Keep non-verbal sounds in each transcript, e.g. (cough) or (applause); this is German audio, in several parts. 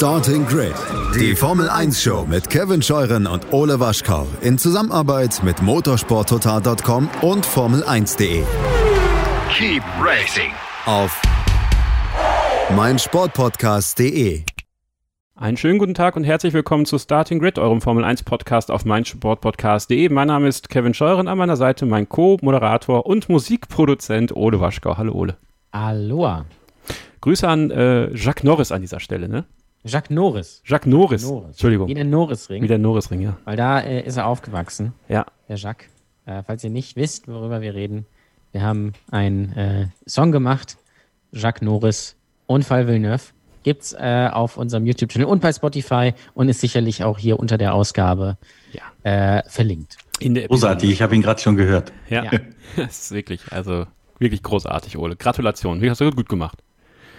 Starting Grid, die Formel 1 Show mit Kevin Scheuren und Ole Waschkau in Zusammenarbeit mit motorsporttotal.com und Formel1.de. Keep racing Auf meinsportpodcast.de. Einen schönen guten Tag und herzlich willkommen zu Starting Grid, eurem Formel 1 Podcast auf meinsportpodcast.de. Mein Name ist Kevin Scheuren, an meiner Seite mein Co-Moderator und Musikproduzent Ole Waschkau. Hallo Ole. Aloha. Grüße an äh, Jacques Norris an dieser Stelle, ne? Jacques Norris. Jacques Norris. Norris. Entschuldigung. Wie der Norrisring. Wie der Norrisring, ja. Weil da äh, ist er aufgewachsen, Ja. der Jacques. Äh, falls ihr nicht wisst, worüber wir reden, wir haben einen äh, Song gemacht, Jacques Norris, Unfall Villeneuve. Gibt's äh, auf unserem YouTube-Channel und bei Spotify und ist sicherlich auch hier unter der Ausgabe äh, verlinkt. In der Großartig, ich habe ihn gerade schon gehört. Ja. Ja. (laughs) das ist wirklich, also wirklich großartig, Ole. Gratulation. Hast du gut gemacht.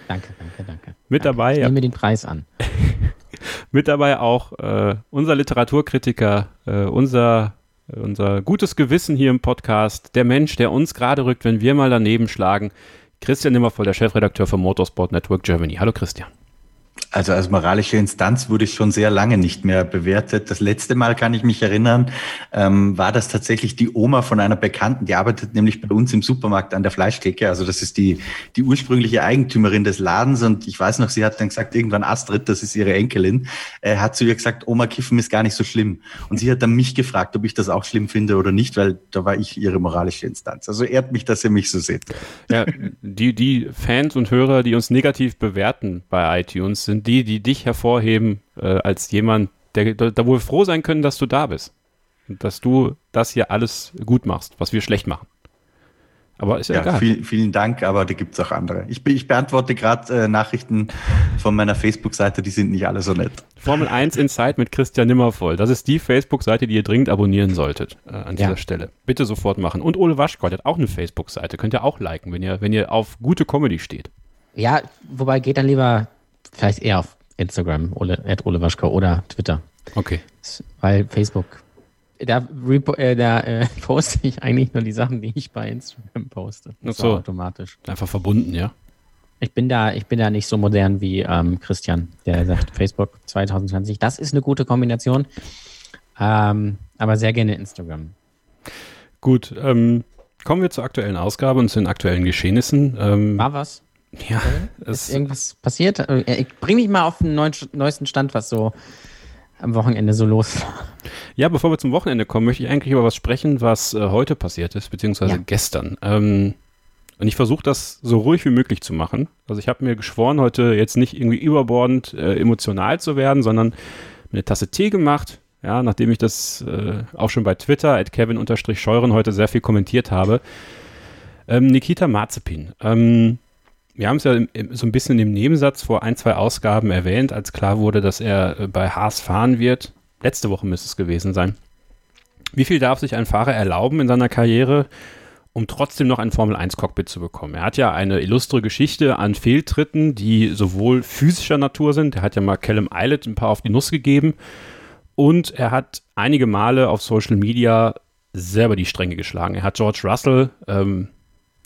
Danke, danke, danke. Mit danke. dabei, Ich nehme den Preis an. (laughs) Mit dabei auch äh, unser Literaturkritiker, äh, unser, unser gutes Gewissen hier im Podcast, der Mensch, der uns gerade rückt, wenn wir mal daneben schlagen. Christian Nimmervoll, der Chefredakteur von Motorsport Network Germany. Hallo Christian. Also als moralische Instanz wurde ich schon sehr lange nicht mehr bewertet. Das letzte Mal kann ich mich erinnern, ähm, war das tatsächlich die Oma von einer Bekannten, die arbeitet nämlich bei uns im Supermarkt an der Fleischtheke. Also das ist die, die ursprüngliche Eigentümerin des Ladens und ich weiß noch, sie hat dann gesagt, irgendwann Astrid, das ist ihre Enkelin, äh, hat zu ihr gesagt, Oma, Kiffen ist gar nicht so schlimm. Und sie hat dann mich gefragt, ob ich das auch schlimm finde oder nicht, weil da war ich ihre moralische Instanz. Also ehrt mich, dass ihr mich so seht. Ja, die, die Fans und Hörer, die uns negativ bewerten bei iTunes, sind die, die dich hervorheben äh, als jemand, der da wohl froh sein können, dass du da bist. Und dass du das hier alles gut machst, was wir schlecht machen. Aber ist ja, Ja, egal. vielen, vielen Dank, aber da gibt's auch andere. Ich, ich beantworte gerade äh, Nachrichten von meiner Facebook-Seite, die sind nicht alle so nett. Formel 1 Inside mit Christian Nimmervoll. Das ist die Facebook-Seite, die ihr dringend abonnieren solltet äh, an dieser Ja. Stelle. Bitte sofort machen. Und Ole Waschkau der hat auch eine Facebook-Seite. Könnt ihr auch liken, wenn ihr, wenn ihr auf gute Comedy steht. Ja, wobei geht dann lieber vielleicht eher auf Instagram, Ole, at Ole Waschkau oder Twitter. Okay. Weil Facebook, da, repo, äh, da äh, (laughs) poste ich eigentlich nur die Sachen, die ich bei Instagram poste. Ach so. automatisch. Einfach verbunden, ja. Ich bin da, ich bin da nicht so modern wie ähm, Christian, der (laughs) sagt Facebook 2020. Das ist eine gute Kombination. Ähm, aber sehr gerne Instagram. Gut, ähm, kommen wir zur aktuellen Ausgabe und zu den aktuellen Geschehnissen. Ähm, War was? Ja, Ist irgendwas passiert? Äh, Ich bring mich mal auf den neuesten Stand, was so am Wochenende so los war. ja, bevor wir zum Wochenende kommen, möchte ich eigentlich über was sprechen, was äh, heute passiert ist, beziehungsweise Ja. gestern. Ähm, und ich versuche das so ruhig wie möglich zu machen. Also ich habe mir geschworen, heute jetzt nicht irgendwie überbordend äh, emotional zu werden, sondern mir eine Tasse Tee gemacht. Ja, nachdem ich das äh, auch schon bei Twitter, at Kevin-Scheuren heute sehr viel kommentiert habe. Ähm, Nikita Mazepin. Ähm, wir haben es ja so ein bisschen im Nebensatz vor ein, zwei Ausgaben erwähnt, als klar wurde, dass er äh, bei Haas fahren wird. Letzte Woche müsste es gewesen sein. Wie viel darf sich ein Fahrer erlauben in seiner Karriere, um trotzdem noch ein Formel-1-Cockpit zu bekommen? Er hat ja eine illustre Geschichte an Fehltritten, die sowohl physischer Natur sind. Er hat ja mal Callum Eilert ein paar auf die Nuss gegeben. Und er hat einige Male auf Social Media selber die Stränge geschlagen. Er hat George Russell, ähm,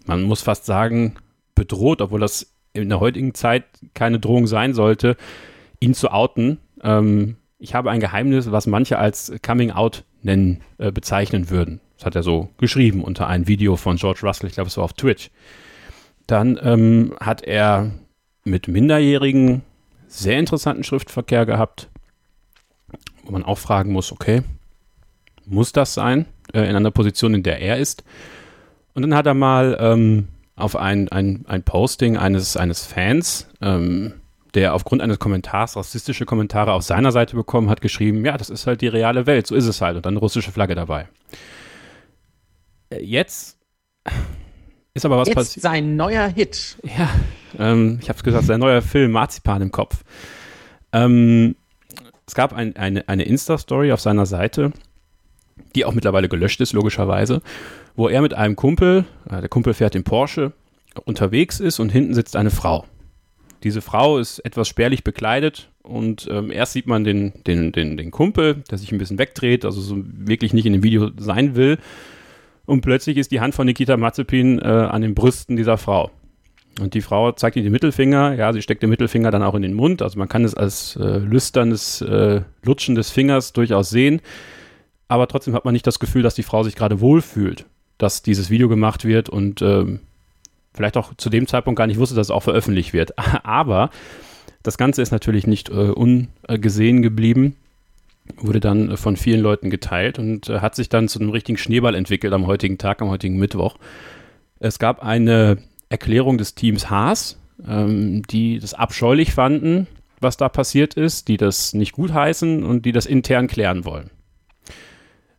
man muss fast sagen, bedroht, obwohl das in der heutigen Zeit keine Drohung sein sollte, ihn zu outen. Ähm, ich habe ein Geheimnis, was manche als Coming Out nennen, äh, bezeichnen würden. Das hat er so geschrieben unter ein Video von George Russell, ich glaube, es war auf Twitch. Dann ähm, hat er mit Minderjährigen sehr interessanten Schriftverkehr gehabt, wo man auch fragen muss, okay, muss das sein, äh, in einer Position, in der er ist? Und dann hat er mal ähm, auf ein, ein, ein Posting eines, eines Fans, ähm, der aufgrund eines Kommentars rassistische Kommentare auf seiner Seite bekommen hat, geschrieben, ja, das ist halt die reale Welt, so ist es halt. Und dann eine russische Flagge dabei. Äh, Jetzt ist aber was Jetzt passiert. sein neuer Hit. Ja, ähm, ich habe es gesagt, sein neuer Film Marzipan im Kopf. Ähm, es gab ein, eine, eine Insta-Story auf seiner Seite, die auch mittlerweile gelöscht ist, logischerweise, wo er mit einem Kumpel, äh, der Kumpel fährt den Porsche, unterwegs ist und hinten sitzt eine Frau. Diese Frau ist etwas spärlich bekleidet und ähm, erst sieht man den, den, den, den Kumpel, der sich ein bisschen wegdreht, also so wirklich nicht in dem Video sein will. Und plötzlich ist die Hand von Nikita Mazepin äh, an den Brüsten dieser Frau. Und die Frau zeigt ihr den Mittelfinger, ja, sie steckt den Mittelfinger dann auch in den Mund. Also man kann es als äh, lüsternes äh, Lutschen des Fingers durchaus sehen. Aber trotzdem hat man nicht das Gefühl, dass die Frau sich gerade wohlfühlt, dass dieses Video gemacht wird und ähm, vielleicht auch zu dem Zeitpunkt gar nicht wusste, dass es auch veröffentlicht wird. (laughs) Aber das Ganze ist natürlich nicht äh, ungesehen geblieben, wurde dann von vielen Leuten geteilt und äh, hat sich dann zu einem richtigen Schneeball entwickelt am heutigen Tag, am heutigen Mittwoch. Es gab eine Erklärung des Teams Haas, ähm, die das abscheulich fanden, was da passiert ist, die das nicht gutheißen und die das intern klären wollen.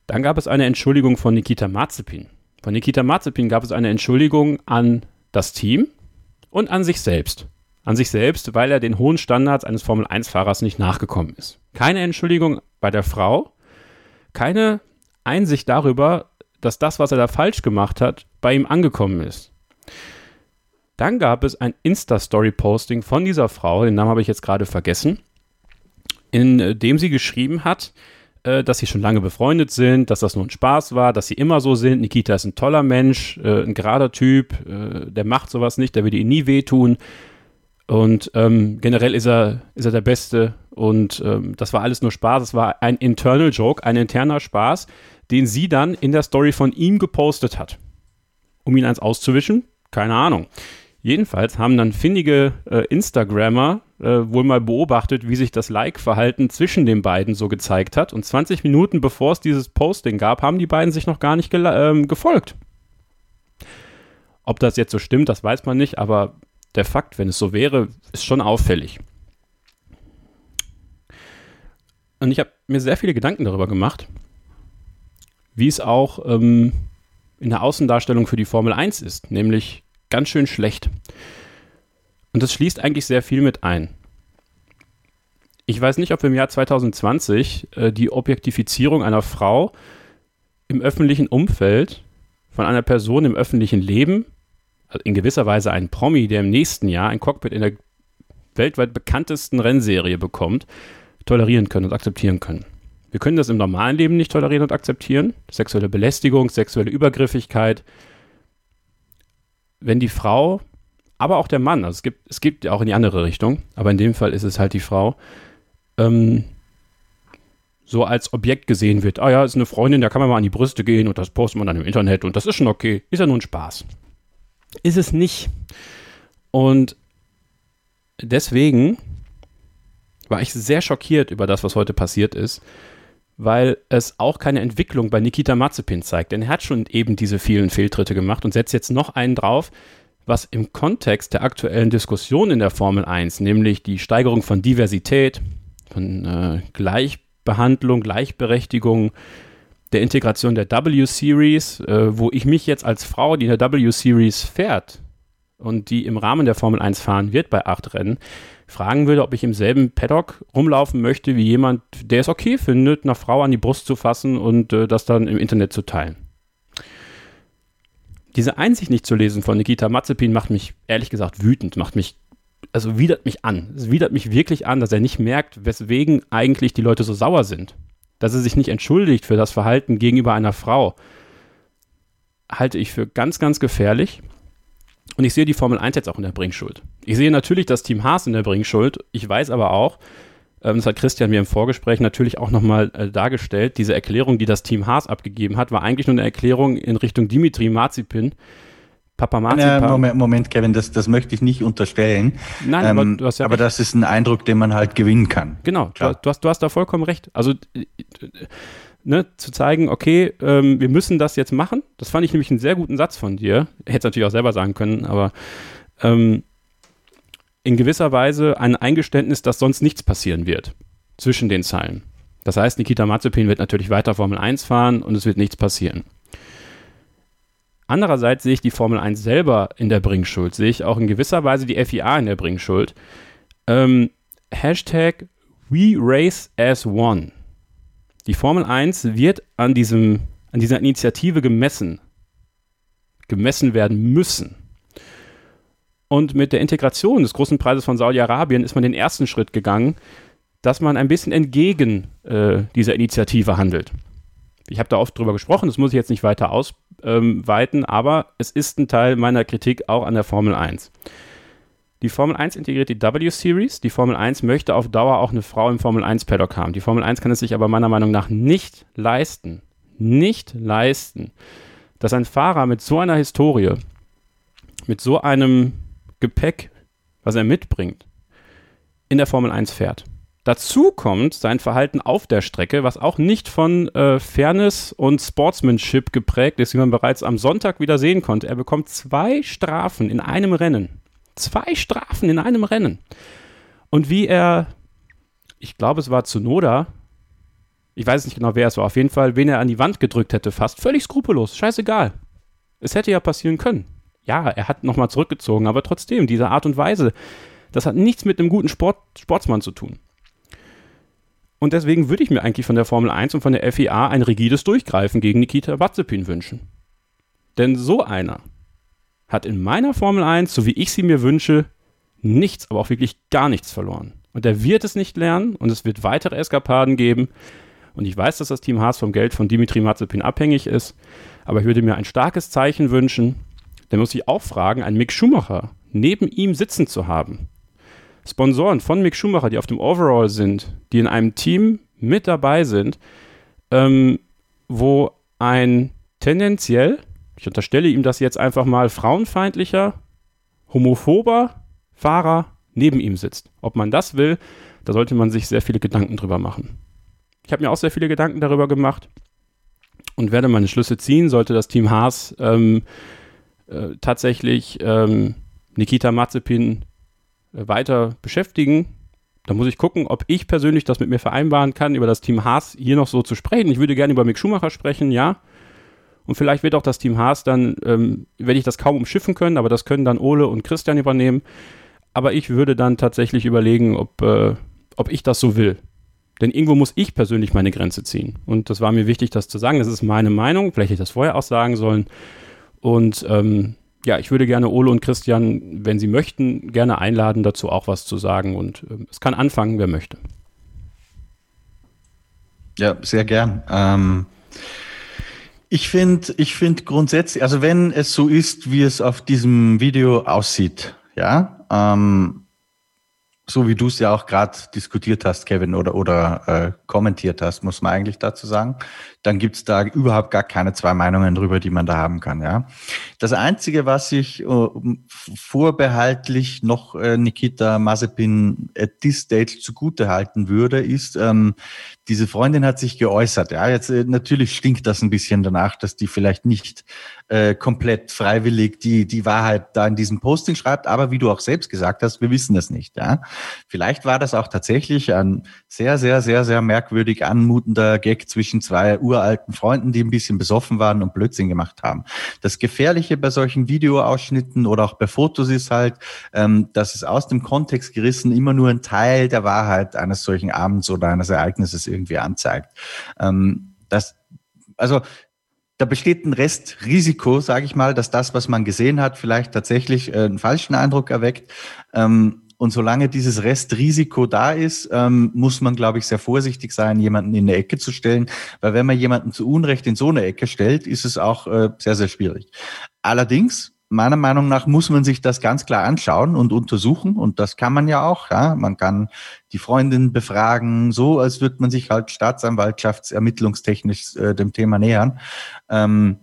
Dann gab es eine Entschuldigung von Nikita Mazepin. Von Nikita Mazepin gab es eine Entschuldigung an das Team und an sich selbst. An sich selbst, weil er den hohen Standards eines Formel-1-Fahrers nicht nachgekommen ist. Keine Entschuldigung bei der Frau, keine Einsicht darüber, dass das, was er da falsch gemacht hat, bei ihm angekommen ist. Dann gab es ein Insta-Story-Posting von dieser Frau, den Namen habe ich jetzt gerade vergessen, in dem sie geschrieben hat, äh, dass sie schon lange befreundet sind, dass das nur ein Spaß war, dass sie immer so sind. Nikita ist ein toller Mensch, äh, ein gerader Typ, äh, der macht sowas nicht, der würde ihnen nie wehtun. Und ähm, generell ist er, ist er der Beste. Und ähm, das war alles nur Spaß. Es war ein internal Joke, ein interner Spaß, den sie dann in der Story von ihm gepostet hat. Um ihn eins auszuwischen? Keine Ahnung. Jedenfalls haben dann findige äh, Instagrammer äh, wohl mal beobachtet, wie sich das Like-Verhalten zwischen den beiden so gezeigt hat. Und 20 Minuten bevor es dieses Posting gab, haben die beiden sich noch gar nicht ähm, gefolgt. Ob das jetzt so stimmt, das weiß man nicht, aber der Fakt, wenn es so wäre, ist schon auffällig. Und ich habe mir sehr viele Gedanken darüber gemacht, wie es auch ähm, in der Außendarstellung für die Formel 1 ist, nämlich ganz schön schlecht. Und das schließt eigentlich sehr viel mit ein. Ich weiß nicht, ob wir im Jahr 2020 äh, die Objektifizierung einer Frau im öffentlichen Umfeld von einer Person im öffentlichen Leben, also in gewisser Weise ein Promi, der im nächsten Jahr ein Cockpit in der weltweit bekanntesten Rennserie bekommt, tolerieren können und akzeptieren können. Wir können das im normalen Leben nicht tolerieren und akzeptieren. Sexuelle Belästigung, sexuelle Übergriffigkeit, wenn die Frau, aber auch der Mann, also es gibt, es gibt auch in die andere Richtung, aber in dem Fall ist es halt die Frau, ähm, so als Objekt gesehen wird. Ah ja, ist eine Freundin, da kann man mal an die Brüste gehen und das postet man dann im Internet und das ist schon okay. Ist ja nur ein Spaß. Ist es nicht. Und deswegen war ich sehr schockiert über das, was heute passiert ist, weil es auch keine Entwicklung bei Nikita Mazepin zeigt. Denn er hat schon eben diese vielen Fehltritte gemacht und setzt jetzt noch einen drauf, was im Kontext der aktuellen Diskussion in der Formel 1, nämlich die Steigerung von Diversität, von äh, Gleichbehandlung, Gleichberechtigung, der Integration der W-Series, äh, wo ich mich jetzt als Frau, die in der W-Series fährt und die im Rahmen der Formel 1 fahren wird bei acht Rennen, fragen würde, ob ich im selben Paddock rumlaufen möchte wie jemand, der es okay findet, einer Frau an die Brust zu fassen und äh, das dann im Internet zu teilen. Diese Einsicht nicht zu lesen von Nikita Mazepin macht mich ehrlich gesagt wütend, macht mich, also widert mich an. Es widert mich wirklich an, dass er nicht merkt, weswegen eigentlich die Leute so sauer sind. Dass er sich nicht entschuldigt für das Verhalten gegenüber einer Frau, halte ich für ganz, ganz gefährlich. Und ich sehe die Formel 1 jetzt auch in der Bringschuld. Ich sehe natürlich das Team Haas in der Bringschuld. Ich weiß aber auch, das hat Christian mir im Vorgespräch natürlich auch nochmal äh, dargestellt, diese Erklärung, die das Team Haas abgegeben hat, war eigentlich nur eine Erklärung in Richtung Dimitri Marzipin. Papa Marzipan. Ja, Moment, Moment, Kevin, das, das möchte ich nicht unterstellen. Nein, ähm, aber, du hast ja aber das ist ein Eindruck, den man halt gewinnen kann. Genau, du, du, hast, du hast da vollkommen recht. Also ne, zu zeigen, okay, ähm, wir müssen das jetzt machen. Das fand ich nämlich einen sehr guten Satz von dir. Hätte es natürlich auch selber sagen können, aber ähm, in gewisser Weise ein Eingeständnis, dass sonst nichts passieren wird zwischen den Zeilen. Das heißt, Nikita Mazepin wird natürlich weiter Formel 1 fahren und es wird nichts passieren. Andererseits sehe ich die Formel 1 selber in der Bringschuld, sehe ich auch in gewisser Weise die FIA in der Bringschuld. Ähm, Hashtag We Race as One. Die Formel 1 wird an, diesem, an dieser Initiative gemessen, gemessen werden müssen. Und mit der Integration des großen Preises von Saudi-Arabien ist man den ersten Schritt gegangen, dass man ein bisschen entgegen äh, dieser Initiative handelt. Ich habe da oft drüber gesprochen, das muss ich jetzt nicht weiter aus, ähm, aber es ist ein Teil meiner Kritik auch an der Formel 1. Die Formel 1 integriert die W-Series. Die Formel 1 möchte auf Dauer auch eine Frau im Formel 1 Paddock haben. Die Formel 1 kann es sich aber meiner Meinung nach nicht leisten, nicht leisten, dass ein Fahrer mit so einer Historie, mit so einem Gepäck, was er mitbringt, in der Formel 1 fährt. Dazu kommt sein Verhalten auf der Strecke, was auch nicht von äh, Fairness und Sportsmanship geprägt ist, wie man bereits am Sonntag wieder sehen konnte. Er bekommt zwei Strafen in einem Rennen. Zwei Strafen in einem Rennen. Und wie er, ich glaube, es war Zunoda, ich weiß nicht genau, wer es war, auf jeden Fall, wen er an die Wand gedrückt hätte, fast völlig skrupellos, scheißegal. Es hätte ja passieren können. Ja, er hat nochmal zurückgezogen, aber trotzdem, diese Art und Weise, das hat nichts mit einem guten Sport, Sportsmann zu tun. Und deswegen würde ich mir eigentlich von der Formel 1 und von der FIA ein rigides Durchgreifen gegen Nikita Mazepin wünschen. Denn so einer hat in meiner Formel 1, so wie ich sie mir wünsche, nichts, aber auch wirklich gar nichts verloren. Und er wird es nicht lernen und es wird weitere Eskapaden geben. Und ich weiß, dass das Team Haas vom Geld von Dimitri Mazepin abhängig ist, aber ich würde mir ein starkes Zeichen wünschen. Der muss sich auch fragen, einen Mick Schumacher neben ihm sitzen zu haben. Sponsoren von Mick Schumacher, die auf dem Overall sind, die in einem Team mit dabei sind, ähm, wo ein tendenziell ich unterstelle ihm das jetzt einfach mal, frauenfeindlicher, homophober Fahrer neben ihm sitzt. Ob man das will, da sollte man sich sehr viele Gedanken drüber machen. Ich habe mir auch sehr viele Gedanken darüber gemacht und werde meine Schlüsse ziehen, sollte das Team Haas ähm, äh, tatsächlich ähm, Nikita Mazepin äh, weiter beschäftigen. Da muss ich gucken, ob ich persönlich das mit mir vereinbaren kann, über das Team Haas hier noch so zu sprechen. Ich würde gerne über Mick Schumacher sprechen, ja. Und vielleicht wird auch das Team Haas dann, ähm, werde ich das kaum umschiffen können, aber das können dann Ole und Christian übernehmen. Aber ich würde dann tatsächlich überlegen, ob, äh, ob ich das so will. Denn irgendwo muss ich persönlich meine Grenze ziehen. Und das war mir wichtig, das zu sagen. Das ist meine Meinung. Vielleicht hätte ich das vorher auch sagen sollen. Und ähm, ja, ich würde gerne Ole und Christian, wenn sie möchten, gerne einladen, dazu auch was zu sagen. Und äh, es kann anfangen, wer möchte. Ja, sehr gern. Ähm ich finde, ich finde grundsätzlich, also wenn es so ist, wie es auf diesem Video aussieht, ja, ähm, so wie du es ja auch gerade diskutiert hast, Kevin, oder, oder äh, kommentiert hast, muss man eigentlich dazu sagen, dann gibt's da überhaupt gar keine zwei Meinungen drüber, die man da haben kann. Ja, Das Einzige, was ich äh, vorbehaltlich noch äh, Nikita Mazepin at this stage zugute halten würde, ist, ähm, diese Freundin hat sich geäußert. Ja, jetzt äh, natürlich stinkt das ein bisschen danach, dass die vielleicht nicht komplett freiwillig die die Wahrheit da in diesem Posting schreibt. Aber wie du auch selbst gesagt hast, wir wissen das nicht. Ja, vielleicht war das auch tatsächlich ein sehr sehr sehr sehr merkwürdig anmutender Gag zwischen zwei uralten Freunden, die ein bisschen besoffen waren und Blödsinn gemacht haben. Das Gefährliche bei solchen Videoausschnitten oder auch bei Fotos ist halt, ähm, dass es aus dem Kontext gerissen immer nur ein Teil der Wahrheit eines solchen Abends oder eines Ereignisses irgendwie anzeigt. Ähm, das, also da besteht ein Restrisiko, sage ich mal, dass das, was man gesehen hat, vielleicht tatsächlich äh, einen falschen Eindruck erweckt. Ähm, und solange dieses Restrisiko da ist, ähm, muss man, glaube ich, sehr vorsichtig sein, jemanden in eine Ecke zu stellen. Weil wenn man jemanden zu Unrecht in so eine Ecke stellt, ist es auch äh, sehr, sehr schwierig. Allerdings meiner Meinung nach muss man sich das ganz klar anschauen und untersuchen. Und das kann man ja auch. Ja. Man kann die Freundin befragen, so als würde man sich halt staatsanwaltschaftsermittlungstechnisch äh, dem Thema nähern. Ähm,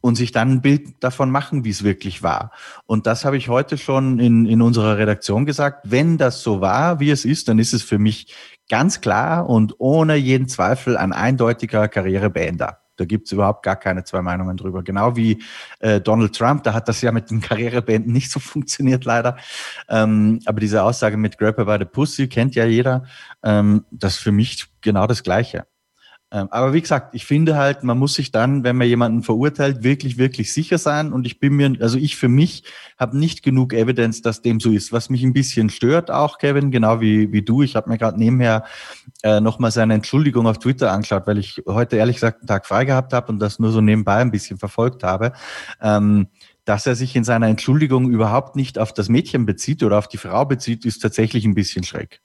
und sich dann ein Bild davon machen, wie es wirklich war. Und das habe ich heute schon in, in unserer Redaktion gesagt. Wenn das so war, wie es ist, dann ist es für mich ganz klar und ohne jeden Zweifel ein eindeutiger Karrierebeender. Da gibt's überhaupt gar keine zwei Meinungen drüber. Genau wie äh, Donald Trump, da hat das ja mit dem Karrierebeenden nicht so (laughs) funktioniert leider. Ähm, aber diese Aussage mit Grapper by the Pussy kennt ja jeder. Ähm, das ist für mich genau das Gleiche. Ähm, aber wie gesagt, ich finde halt, man muss sich dann, wenn man jemanden verurteilt, wirklich, wirklich sicher sein. Und ich bin mir, also ich für mich habe nicht genug Evidenz, dass dem so ist. Was mich ein bisschen stört auch, Kevin, genau wie, wie du. Ich habe mir gerade nebenher äh, nochmal seine Entschuldigung auf Twitter angeschaut, weil ich heute ehrlich gesagt einen Tag frei gehabt habe und das nur so nebenbei ein bisschen verfolgt habe. Ähm, dass er sich in seiner Entschuldigung überhaupt nicht auf das Mädchen bezieht oder auf die Frau bezieht, ist tatsächlich ein bisschen schräg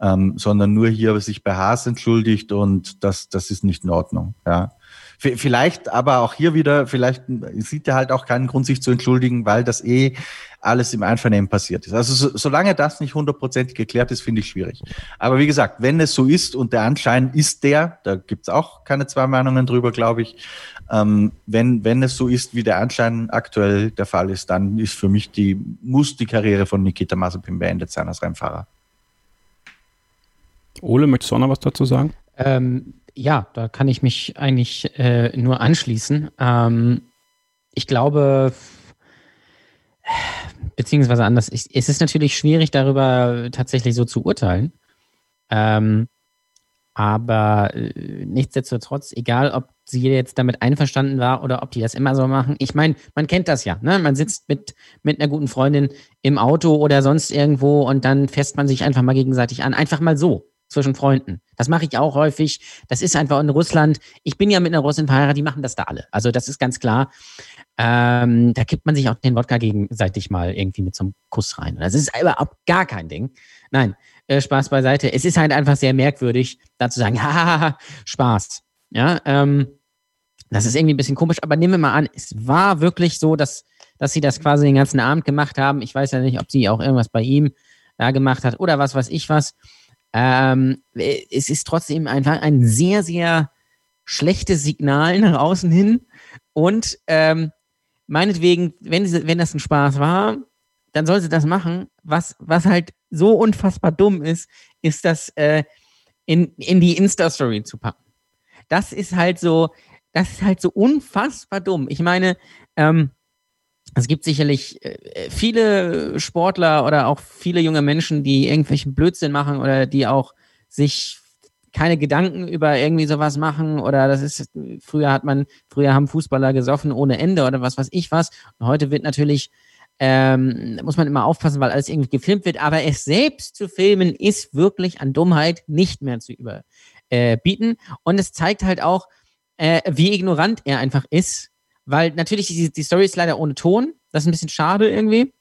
ähm, sondern nur hier sich bei Haas entschuldigt und das, das ist nicht in Ordnung. Ja. Vielleicht, aber auch hier wieder, vielleicht sieht er halt auch keinen Grund, sich zu entschuldigen, weil das eh alles im Einvernehmen passiert ist. Also so, solange das nicht hundertprozentig geklärt ist, finde ich schwierig. Aber wie gesagt, wenn es so ist und der Anschein ist der, da gibt's auch keine zwei Meinungen drüber, glaube ich, ähm, wenn, wenn es so ist, wie der Anschein aktuell der Fall ist, dann ist für mich die, muss die Karriere von Nikita Mazepin beendet sein als Rennfahrer. Ole, möchtest du auch noch was dazu sagen? Ähm, ja, da kann ich mich eigentlich äh, nur anschließen. Ähm, ich glaube, beziehungsweise anders, ich, es ist natürlich schwierig, darüber tatsächlich so zu urteilen. Ähm, aber äh, nichtsdestotrotz, egal ob sie jetzt damit einverstanden war oder ob die das immer so machen. Ich meine, man kennt das ja. Ne? Man sitzt mit, mit einer guten Freundin im Auto oder sonst irgendwo und dann fässt man sich einfach mal gegenseitig an. Einfach mal so zwischen Freunden. Das mache ich auch häufig. Das ist einfach in Russland. Ich bin ja mit einer Russin verheiratet, die machen das da alle. Also das ist ganz klar. Ähm, da kippt man sich auch den Wodka gegenseitig mal irgendwie mit so einem Kuss rein. Das ist überhaupt gar kein Ding. Nein, äh, Spaß beiseite. Es ist halt einfach sehr merkwürdig, da zu sagen, (laughs) hahaha, Spaß. Ja, ähm, das ist irgendwie ein bisschen komisch, aber nehmen wir mal an, es war wirklich so, dass, dass sie das quasi den ganzen Abend gemacht haben. Ich weiß ja nicht, ob sie auch irgendwas bei ihm da gemacht hat oder was weiß ich was. Ähm, es ist trotzdem einfach ein sehr, sehr schlechtes Signal nach außen hin. Und ähm, meinetwegen, wenn, wenn das ein Spaß war, dann soll sie das machen. Was, was halt so unfassbar dumm ist, ist das äh, in, in die Insta-Story zu packen. Das ist halt so, das ist halt so unfassbar dumm. Ich meine, ähm, es gibt sicherlich äh, viele Sportler oder auch viele junge Menschen, die irgendwelchen Blödsinn machen oder die auch sich keine Gedanken über irgendwie sowas machen oder das ist, früher hat man, früher haben Fußballer gesoffen ohne Ende oder was weiß ich was. Und heute wird natürlich, ähm, muss man immer aufpassen, weil alles irgendwie gefilmt wird, aber es selbst zu filmen ist wirklich an Dummheit nicht mehr zu überbieten. Äh, Und es zeigt halt auch, äh, wie ignorant er einfach ist weil natürlich die, die Story ist leider ohne Ton. Das ist ein bisschen schade irgendwie.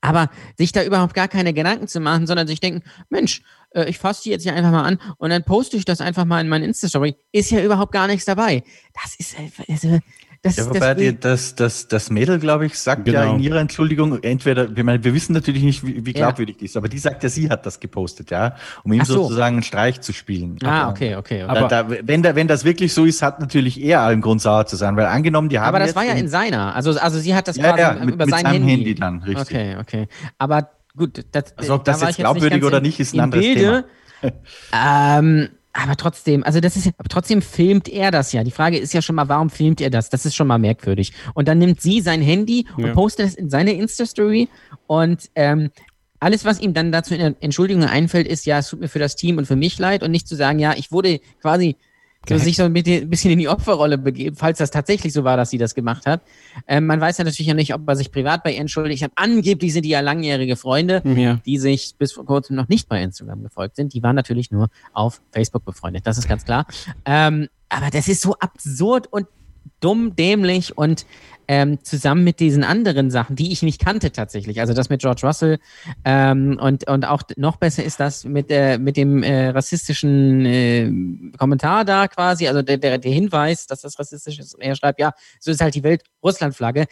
Aber sich da überhaupt gar keine Gedanken zu machen, sondern sich denken, Mensch, äh, ich fasse die jetzt hier einfach mal an und dann poste ich das einfach mal in meine Insta-Story, ist ja überhaupt gar nichts dabei. Das ist, also, das, ja, wobei das, das, das, das Mädel, glaube ich, sagt genau. ja in ihrer Entschuldigung, entweder, wir, meine, wir wissen natürlich nicht, wie, wie glaubwürdig ja. die ist, aber die sagt ja, sie hat das gepostet, ja, um ihm so. sozusagen einen Streich zu spielen. Ah, okay, okay. okay. Aber da, wenn, da, wenn das wirklich so ist, hat natürlich er allen Grund sauer zu sein, weil angenommen, die haben. Aber das war ja in seiner, also, also sie hat das ja, quasi ja, mit, über mit sein Handy. Handy dann, richtig. Okay, okay. Aber gut, das, also ob das da jetzt glaubwürdig jetzt oder nicht, ist ein anderes Bilde. Thema. ähm, aber trotzdem, also das ist aber trotzdem filmt er das ja. Die Frage ist ja schon mal, warum filmt er das? Das ist schon mal merkwürdig. Und dann nimmt sie sein Handy und ja. postet es in seine Insta-Story und ähm, alles, was ihm dann dazu in Entschuldigung einfällt, ist, ja, es tut mir für das Team und für mich leid und nicht zu sagen, ja, ich wurde quasi so sich so ein bisschen in die Opferrolle begeben, falls das tatsächlich so war, dass sie das gemacht hat. Ähm, man weiß ja natürlich ja nicht, ob er sich privat bei ihr entschuldigt hat. Angeblich sind die ja langjährige Freunde, ja. die sich bis vor kurzem noch nicht bei Instagram gefolgt sind. Die waren natürlich nur auf Facebook befreundet, das ist ganz klar. Ähm, aber das ist so absurd und dumm, dämlich und ähm, zusammen mit diesen anderen Sachen, die ich nicht kannte tatsächlich. Also das mit George Russell ähm, und, und auch noch besser ist das mit, äh, mit dem äh, rassistischen äh, Kommentar da quasi, also der, der, der Hinweis, dass das rassistisch ist. Und er schreibt, ja, so ist halt die Welt Russland-Flagge.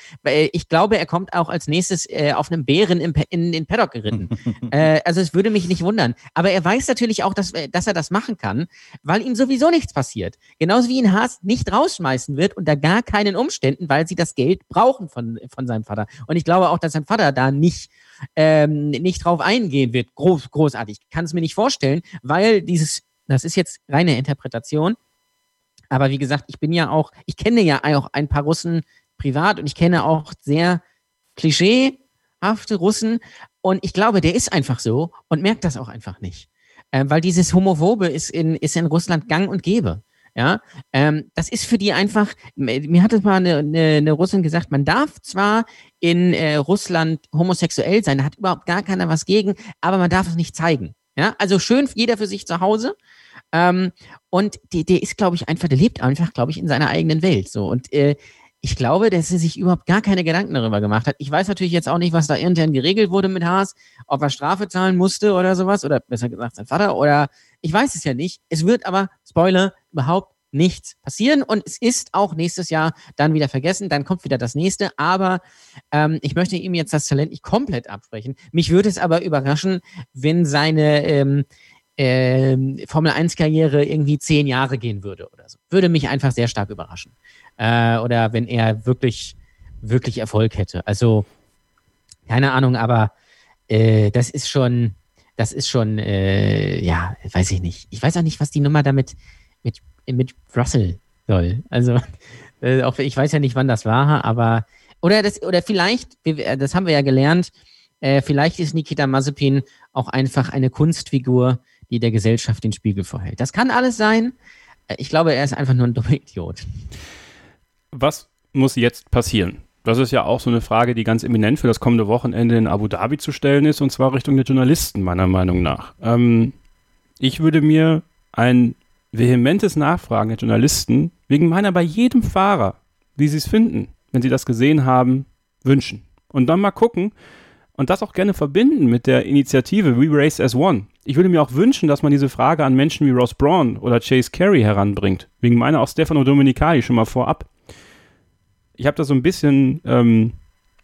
Ich glaube, er kommt auch als nächstes äh, auf einem Bären im, in den Paddock geritten. (laughs) äh, also es würde mich nicht wundern. Aber er weiß natürlich auch, dass, dass er das machen kann, weil ihm sowieso nichts passiert. Genauso wie ihn Haas nicht rausschmeißen wird unter gar keinen Umständen, weil sie das Geld brauchen von, von seinem Vater. Und ich glaube auch, dass sein Vater da nicht, ähm, nicht drauf eingehen wird. Groß, großartig. Ich kann es mir nicht vorstellen, weil dieses, das ist jetzt reine Interpretation. Aber wie gesagt, ich bin ja auch, ich kenne ja auch ein paar Russen, privat und ich kenne auch sehr klischeehafte Russen und ich glaube, der ist einfach so und merkt das auch einfach nicht. Äh, weil dieses Homophobe ist in, ist in Russland gang und gäbe. Ja, ähm, das ist für die einfach, mir hat es mal eine, eine, eine Russin gesagt, man darf zwar in äh, Russland homosexuell sein, da hat überhaupt gar keiner was gegen, aber man darf es nicht zeigen. Ja, also schön jeder für sich zu Hause. Ähm, und der, der ist, glaube ich, einfach, der lebt einfach, glaube ich, in seiner eigenen Welt. So. Und äh, ich glaube, dass er sich überhaupt gar keine Gedanken darüber gemacht hat. Ich weiß natürlich jetzt auch nicht, was da intern geregelt wurde mit Haas, ob er Strafe zahlen musste oder sowas, oder besser gesagt sein Vater, oder ich weiß es ja nicht. Es wird aber, Spoiler, überhaupt nichts passieren und es ist auch nächstes Jahr dann wieder vergessen, dann kommt wieder das nächste, aber ähm, ich möchte ihm jetzt das Talent nicht komplett absprechen. Mich würde es aber überraschen, wenn seine ähm, ähm, Formel 1 Karriere irgendwie zehn Jahre gehen würde oder so. Würde mich einfach sehr stark überraschen. Äh, oder wenn er wirklich, wirklich Erfolg hätte. Also, keine Ahnung, aber äh, das ist schon, das ist schon, äh, ja, weiß ich nicht. Ich weiß auch nicht, was die Nummer damit mit, mit Russell soll. Also, (laughs) äh, auch ich weiß ja nicht, wann das war, aber oder das, oder vielleicht, das haben wir ja gelernt, äh, vielleicht ist Nikita Mazepin auch einfach eine Kunstfigur, die der Gesellschaft den Spiegel vorhält. Das kann alles sein. Äh, ich glaube, er ist einfach nur ein dummer Idiot. Was muss jetzt passieren? Das ist ja auch so eine Frage, die ganz eminent für das kommende Wochenende in Abu Dhabi zu stellen ist, und zwar Richtung der Journalisten, meiner Meinung nach. Ähm, ich würde mir ein vehementes Nachfragen der Journalisten wegen meiner bei jedem Fahrer, wie sie es finden, wenn sie das gesehen haben, wünschen. Und dann mal gucken und das auch gerne verbinden mit der Initiative We Race as One. Ich würde mir auch wünschen, dass man diese Frage an Menschen wie Ross Braun oder Chase Carey heranbringt. Wegen meiner auch Stefano Domenicali schon mal vorab. Ich habe das so ein bisschen ähm,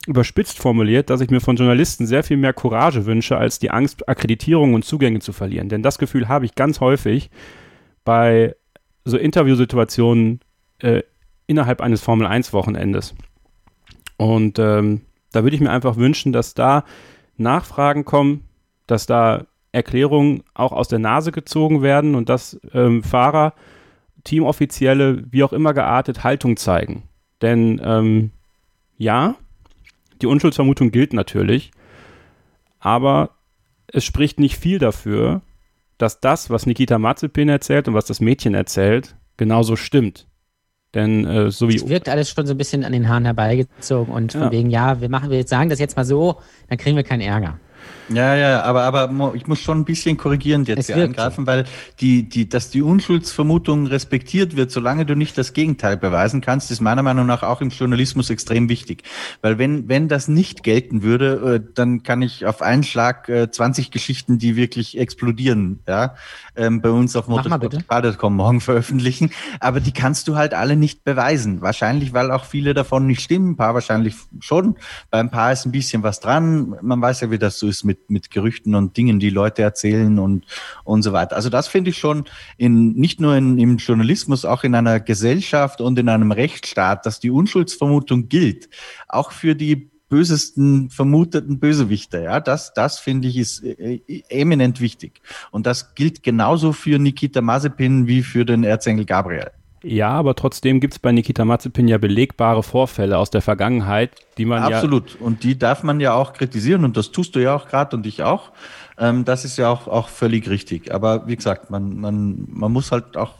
überspitzt formuliert, dass ich mir von Journalisten sehr viel mehr Courage wünsche, als die Angst, Akkreditierung und Zugänge zu verlieren. Denn das Gefühl habe ich ganz häufig bei so Interviewsituationen äh, innerhalb eines Formel-1-Wochenendes. Und ähm, da würde ich mir einfach wünschen, dass da Nachfragen kommen, dass da Erklärungen auch aus der Nase gezogen werden und dass ähm, Fahrer, Teamoffizielle, wie auch immer geartet, Haltung zeigen. Denn ähm, ja, die Unschuldsvermutung gilt natürlich, aber es spricht nicht viel dafür, dass das, was Nikita Mazepin erzählt und was das Mädchen erzählt, genauso stimmt. Denn äh, so wie. Es wirkt alles schon so ein bisschen an den Haaren herbeigezogen und von ja. wegen, ja, wir machen, wir jetzt sagen das jetzt mal so, dann kriegen wir keinen Ärger. Ja, ja, aber, aber ich muss schon ein bisschen korrigierend jetzt hier eingreifen, weil die, die, dass die Unschuldsvermutung respektiert wird, solange du nicht das Gegenteil beweisen kannst, ist meiner Meinung nach auch im Journalismus extrem wichtig. Weil wenn, wenn das nicht gelten würde, äh, dann kann ich auf einen Schlag 20 äh, Geschichten, die wirklich explodieren, ja, ähm, bei uns auf motorsport.com morgen (laughs) veröffentlichen. Aber die kannst du halt alle nicht beweisen. Wahrscheinlich, weil auch viele davon nicht stimmen, ein paar wahrscheinlich schon. Beim paar ist ein bisschen was dran. Man weiß ja, wie das so ist mit mit, mit Gerüchten und Dingen, die Leute erzählen und, und so weiter. Also das finde ich schon in, nicht nur in, im Journalismus, auch in einer Gesellschaft und in einem Rechtsstaat, dass die Unschuldsvermutung gilt. Auch für die bösesten vermuteten Bösewichter. Ja, das, das finde ich ist äh, eminent wichtig. Und das gilt genauso für Nikita Mazepin wie für den Erzengel Gabriel. Ja, aber trotzdem gibt es bei Nikita Mazepin ja belegbare Vorfälle aus der Vergangenheit, die man Absolut. ja. Absolut. Und die darf man ja auch kritisieren und das tust du ja auch gerade und ich auch. Ähm, das ist ja auch, auch völlig richtig. Aber wie gesagt, man, man, man muss halt auch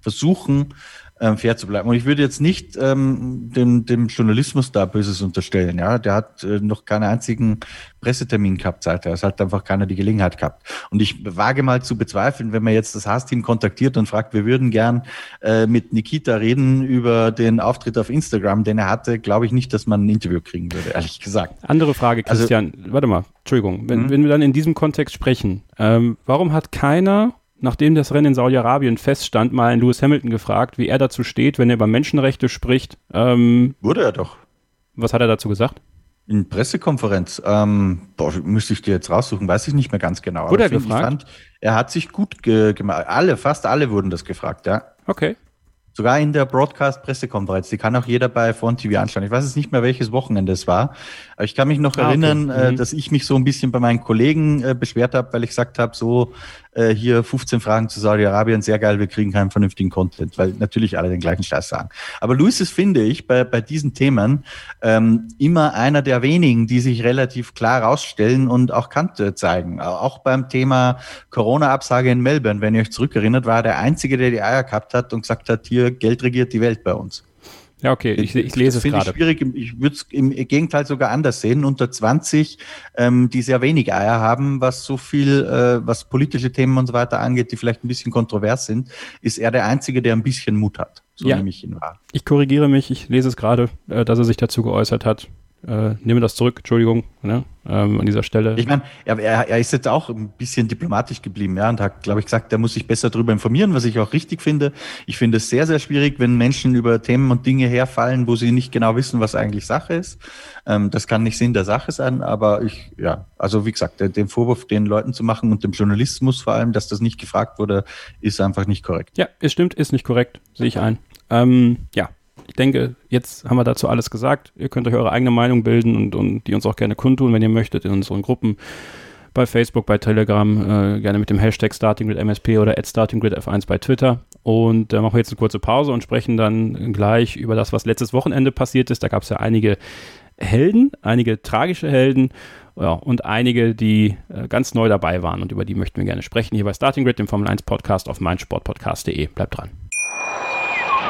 versuchen, ähm, fair zu bleiben. Und ich würde jetzt nicht ähm, dem, dem Journalismus da Böses unterstellen. Ja, der hat äh, noch keinen einzigen Pressetermin gehabt seither. Es hat einfach keiner die Gelegenheit gehabt. Und ich wage mal zu bezweifeln, wenn man jetzt das Haas-Team kontaktiert und fragt, wir würden gern äh, mit Nikita reden über den Auftritt auf Instagram, den er hatte, glaube ich nicht, dass man ein Interview kriegen würde, ehrlich gesagt. Andere Frage, also Christian. Also, Warte mal, Entschuldigung. Wenn, mhm. wenn wir dann in diesem Kontext sprechen, ähm, warum hat keiner nachdem das Rennen in Saudi-Arabien feststand, mal einen Lewis Hamilton gefragt, wie er dazu steht, wenn er über Menschenrechte spricht. Ähm, Wurde er doch. Was hat er dazu gesagt? In Pressekonferenz, ähm, boah, müsste ich dir jetzt raussuchen, weiß ich nicht mehr ganz genau. Wurde er gefragt? Fand, er hat sich gut ge gemacht. Alle, fast alle wurden das gefragt, ja. Okay. Sogar in der Broadcast-Pressekonferenz. Die kann auch jeder bei Front TV anschauen. Ich weiß jetzt nicht mehr, welches Wochenende es war. Aber ich kann mich noch ah, erinnern, okay. Äh, mhm. dass ich mich so ein bisschen bei meinen Kollegen äh, beschwert habe, weil ich gesagt habe, so äh, hier 15 Fragen zu Saudi-Arabien, sehr geil, wir kriegen keinen vernünftigen Content, weil natürlich alle den gleichen Scheiß sagen. Aber Luis ist, finde ich, bei, bei diesen Themen ähm, immer einer der wenigen, die sich relativ klar rausstellen und auch Kante zeigen. Auch beim Thema Corona-Absage in Melbourne, wenn ihr euch zurückerinnert, war er der Einzige, der die Eier gehabt hat und gesagt hat, hier, Geld regiert die Welt bei uns. Ja, okay, ich, ich lese das es gerade. Ich schwierig. Ich würde es im Gegenteil sogar anders sehen. Unter 20, ähm, die sehr wenig Eier haben, was so viel, äh, was politische Themen und so weiter angeht, die vielleicht ein bisschen kontrovers sind, ist er der Einzige, der ein bisschen Mut hat. So ja. nehme ich ihn wahr. Ich korrigiere mich, ich lese es gerade, äh, dass er sich dazu geäußert hat. Äh, nehme das zurück, Entschuldigung, ne, ähm, an dieser Stelle. Ich meine, er, er, ist jetzt auch ein bisschen diplomatisch geblieben, ja, und hat, glaube ich, gesagt, er muss sich besser darüber informieren, was ich auch richtig finde. Ich finde es sehr, sehr schwierig, wenn Menschen über Themen und Dinge herfallen, wo sie nicht genau wissen, was eigentlich Sache ist. Ähm, das kann nicht Sinn der Sache sein, aber ich, ja, also wie gesagt, den Vorwurf den Leuten zu machen und dem Journalismus vor allem, dass das nicht gefragt wurde, ist einfach nicht korrekt. Ja, es stimmt, ist nicht korrekt, sehe ich ein. Ähm, ja, ich denke, jetzt haben wir dazu alles gesagt. Ihr könnt euch eure eigene Meinung bilden und, und die uns auch gerne kundtun, wenn ihr möchtet, in unseren Gruppen bei Facebook, bei Telegram, äh, gerne mit dem Hashtag StartingGridMSP oder StartingGridF1 bei Twitter. Und äh, machen wir jetzt eine kurze Pause und sprechen dann gleich über das, was letztes Wochenende passiert ist. Da gab es ja einige Helden, einige tragische Helden ja, und einige, die äh, ganz neu dabei waren und über die möchten wir gerne sprechen. Hier bei Starting Grid, dem Formel 1 Podcast auf meinsportpodcast.de. Bleibt dran.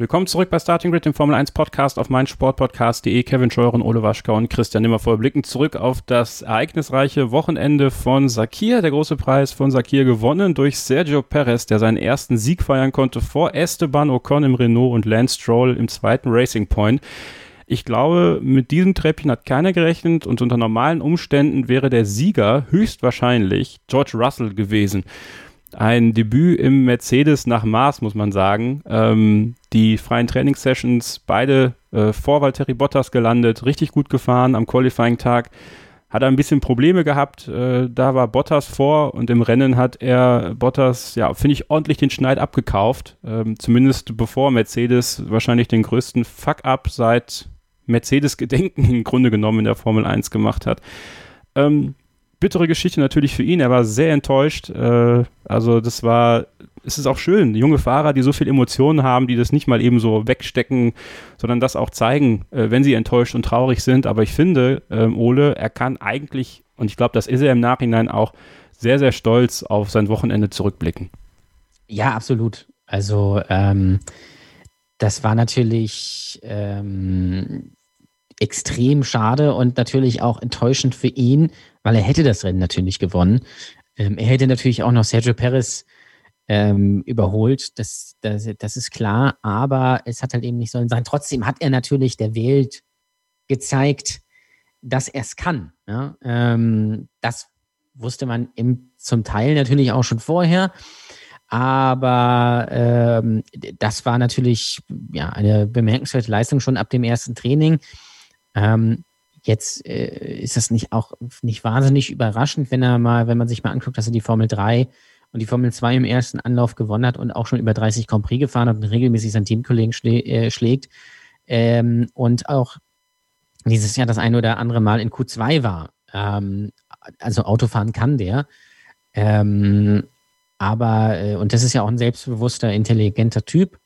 Willkommen zurück bei Starting Grid, dem Formel 1 Podcast auf meinsportpodcast.de. Kevin Scheuren, Ole Waschka und Christian Nimmervoll blicken zurück auf das ereignisreiche Wochenende von Sakir. Der große Preis von Sakir gewonnen durch Sergio Perez, der seinen ersten Sieg feiern konnte vor Esteban Ocon im Renault und Lance Stroll im zweiten Racing Point. Ich glaube, mit diesem Treppchen hat keiner gerechnet und unter normalen Umständen wäre der Sieger höchstwahrscheinlich George Russell gewesen ein Debüt im Mercedes nach Mars, muss man sagen. Ähm, die freien Trainingssessions, beide äh, vor Valtteri Bottas gelandet, richtig gut gefahren am Qualifying-Tag. Hat er ein bisschen Probleme gehabt, äh, da war Bottas vor und im Rennen hat er Bottas, ja, finde ich, ordentlich den Schneid abgekauft. Ähm, zumindest bevor Mercedes wahrscheinlich den größten Fuck-up seit Mercedes-Gedenken (laughs) im Grunde genommen in der Formel 1 gemacht hat. Ähm, bittere Geschichte natürlich für ihn. Er war sehr enttäuscht. Äh, also das war, es ist auch schön, junge Fahrer, die so viel Emotionen haben, die das nicht mal eben so wegstecken, sondern das auch zeigen, äh, wenn sie enttäuscht und traurig sind. Aber ich finde, ähm, Ole, er kann eigentlich, und ich glaube, das ist er im Nachhinein auch, sehr, sehr stolz auf sein Wochenende zurückblicken. Ja, absolut. Also ähm, das war natürlich ähm, extrem schade und natürlich auch enttäuschend für ihn, weil er hätte das Rennen natürlich gewonnen. Ähm, er hätte natürlich auch noch Sergio Perez ähm, überholt, das, das, das ist klar, aber es hat halt eben nicht sollen sein. Trotzdem hat er natürlich der Welt gezeigt, dass er es kann. Ja? Ähm, das wusste man im, zum Teil natürlich auch schon vorher. Aber ähm, das war natürlich ja, eine bemerkenswerte Leistung schon ab dem ersten Training. Ähm, jetzt äh, ist das nicht auch nicht wahnsinnig überraschend, wenn er mal, wenn man sich mal anguckt, dass er die Formel 3 und die Formel 2 im ersten Anlauf gewonnen hat und auch schon über 30 Grand Prix gefahren hat und regelmäßig seinen Teamkollegen schlä äh, schlägt. Ähm, und auch dieses Jahr das ein oder andere Mal in Q2 war. Ähm, also Autofahren kann der. Ähm, aber, äh, und das ist ja auch ein selbstbewusster, intelligenter Typ.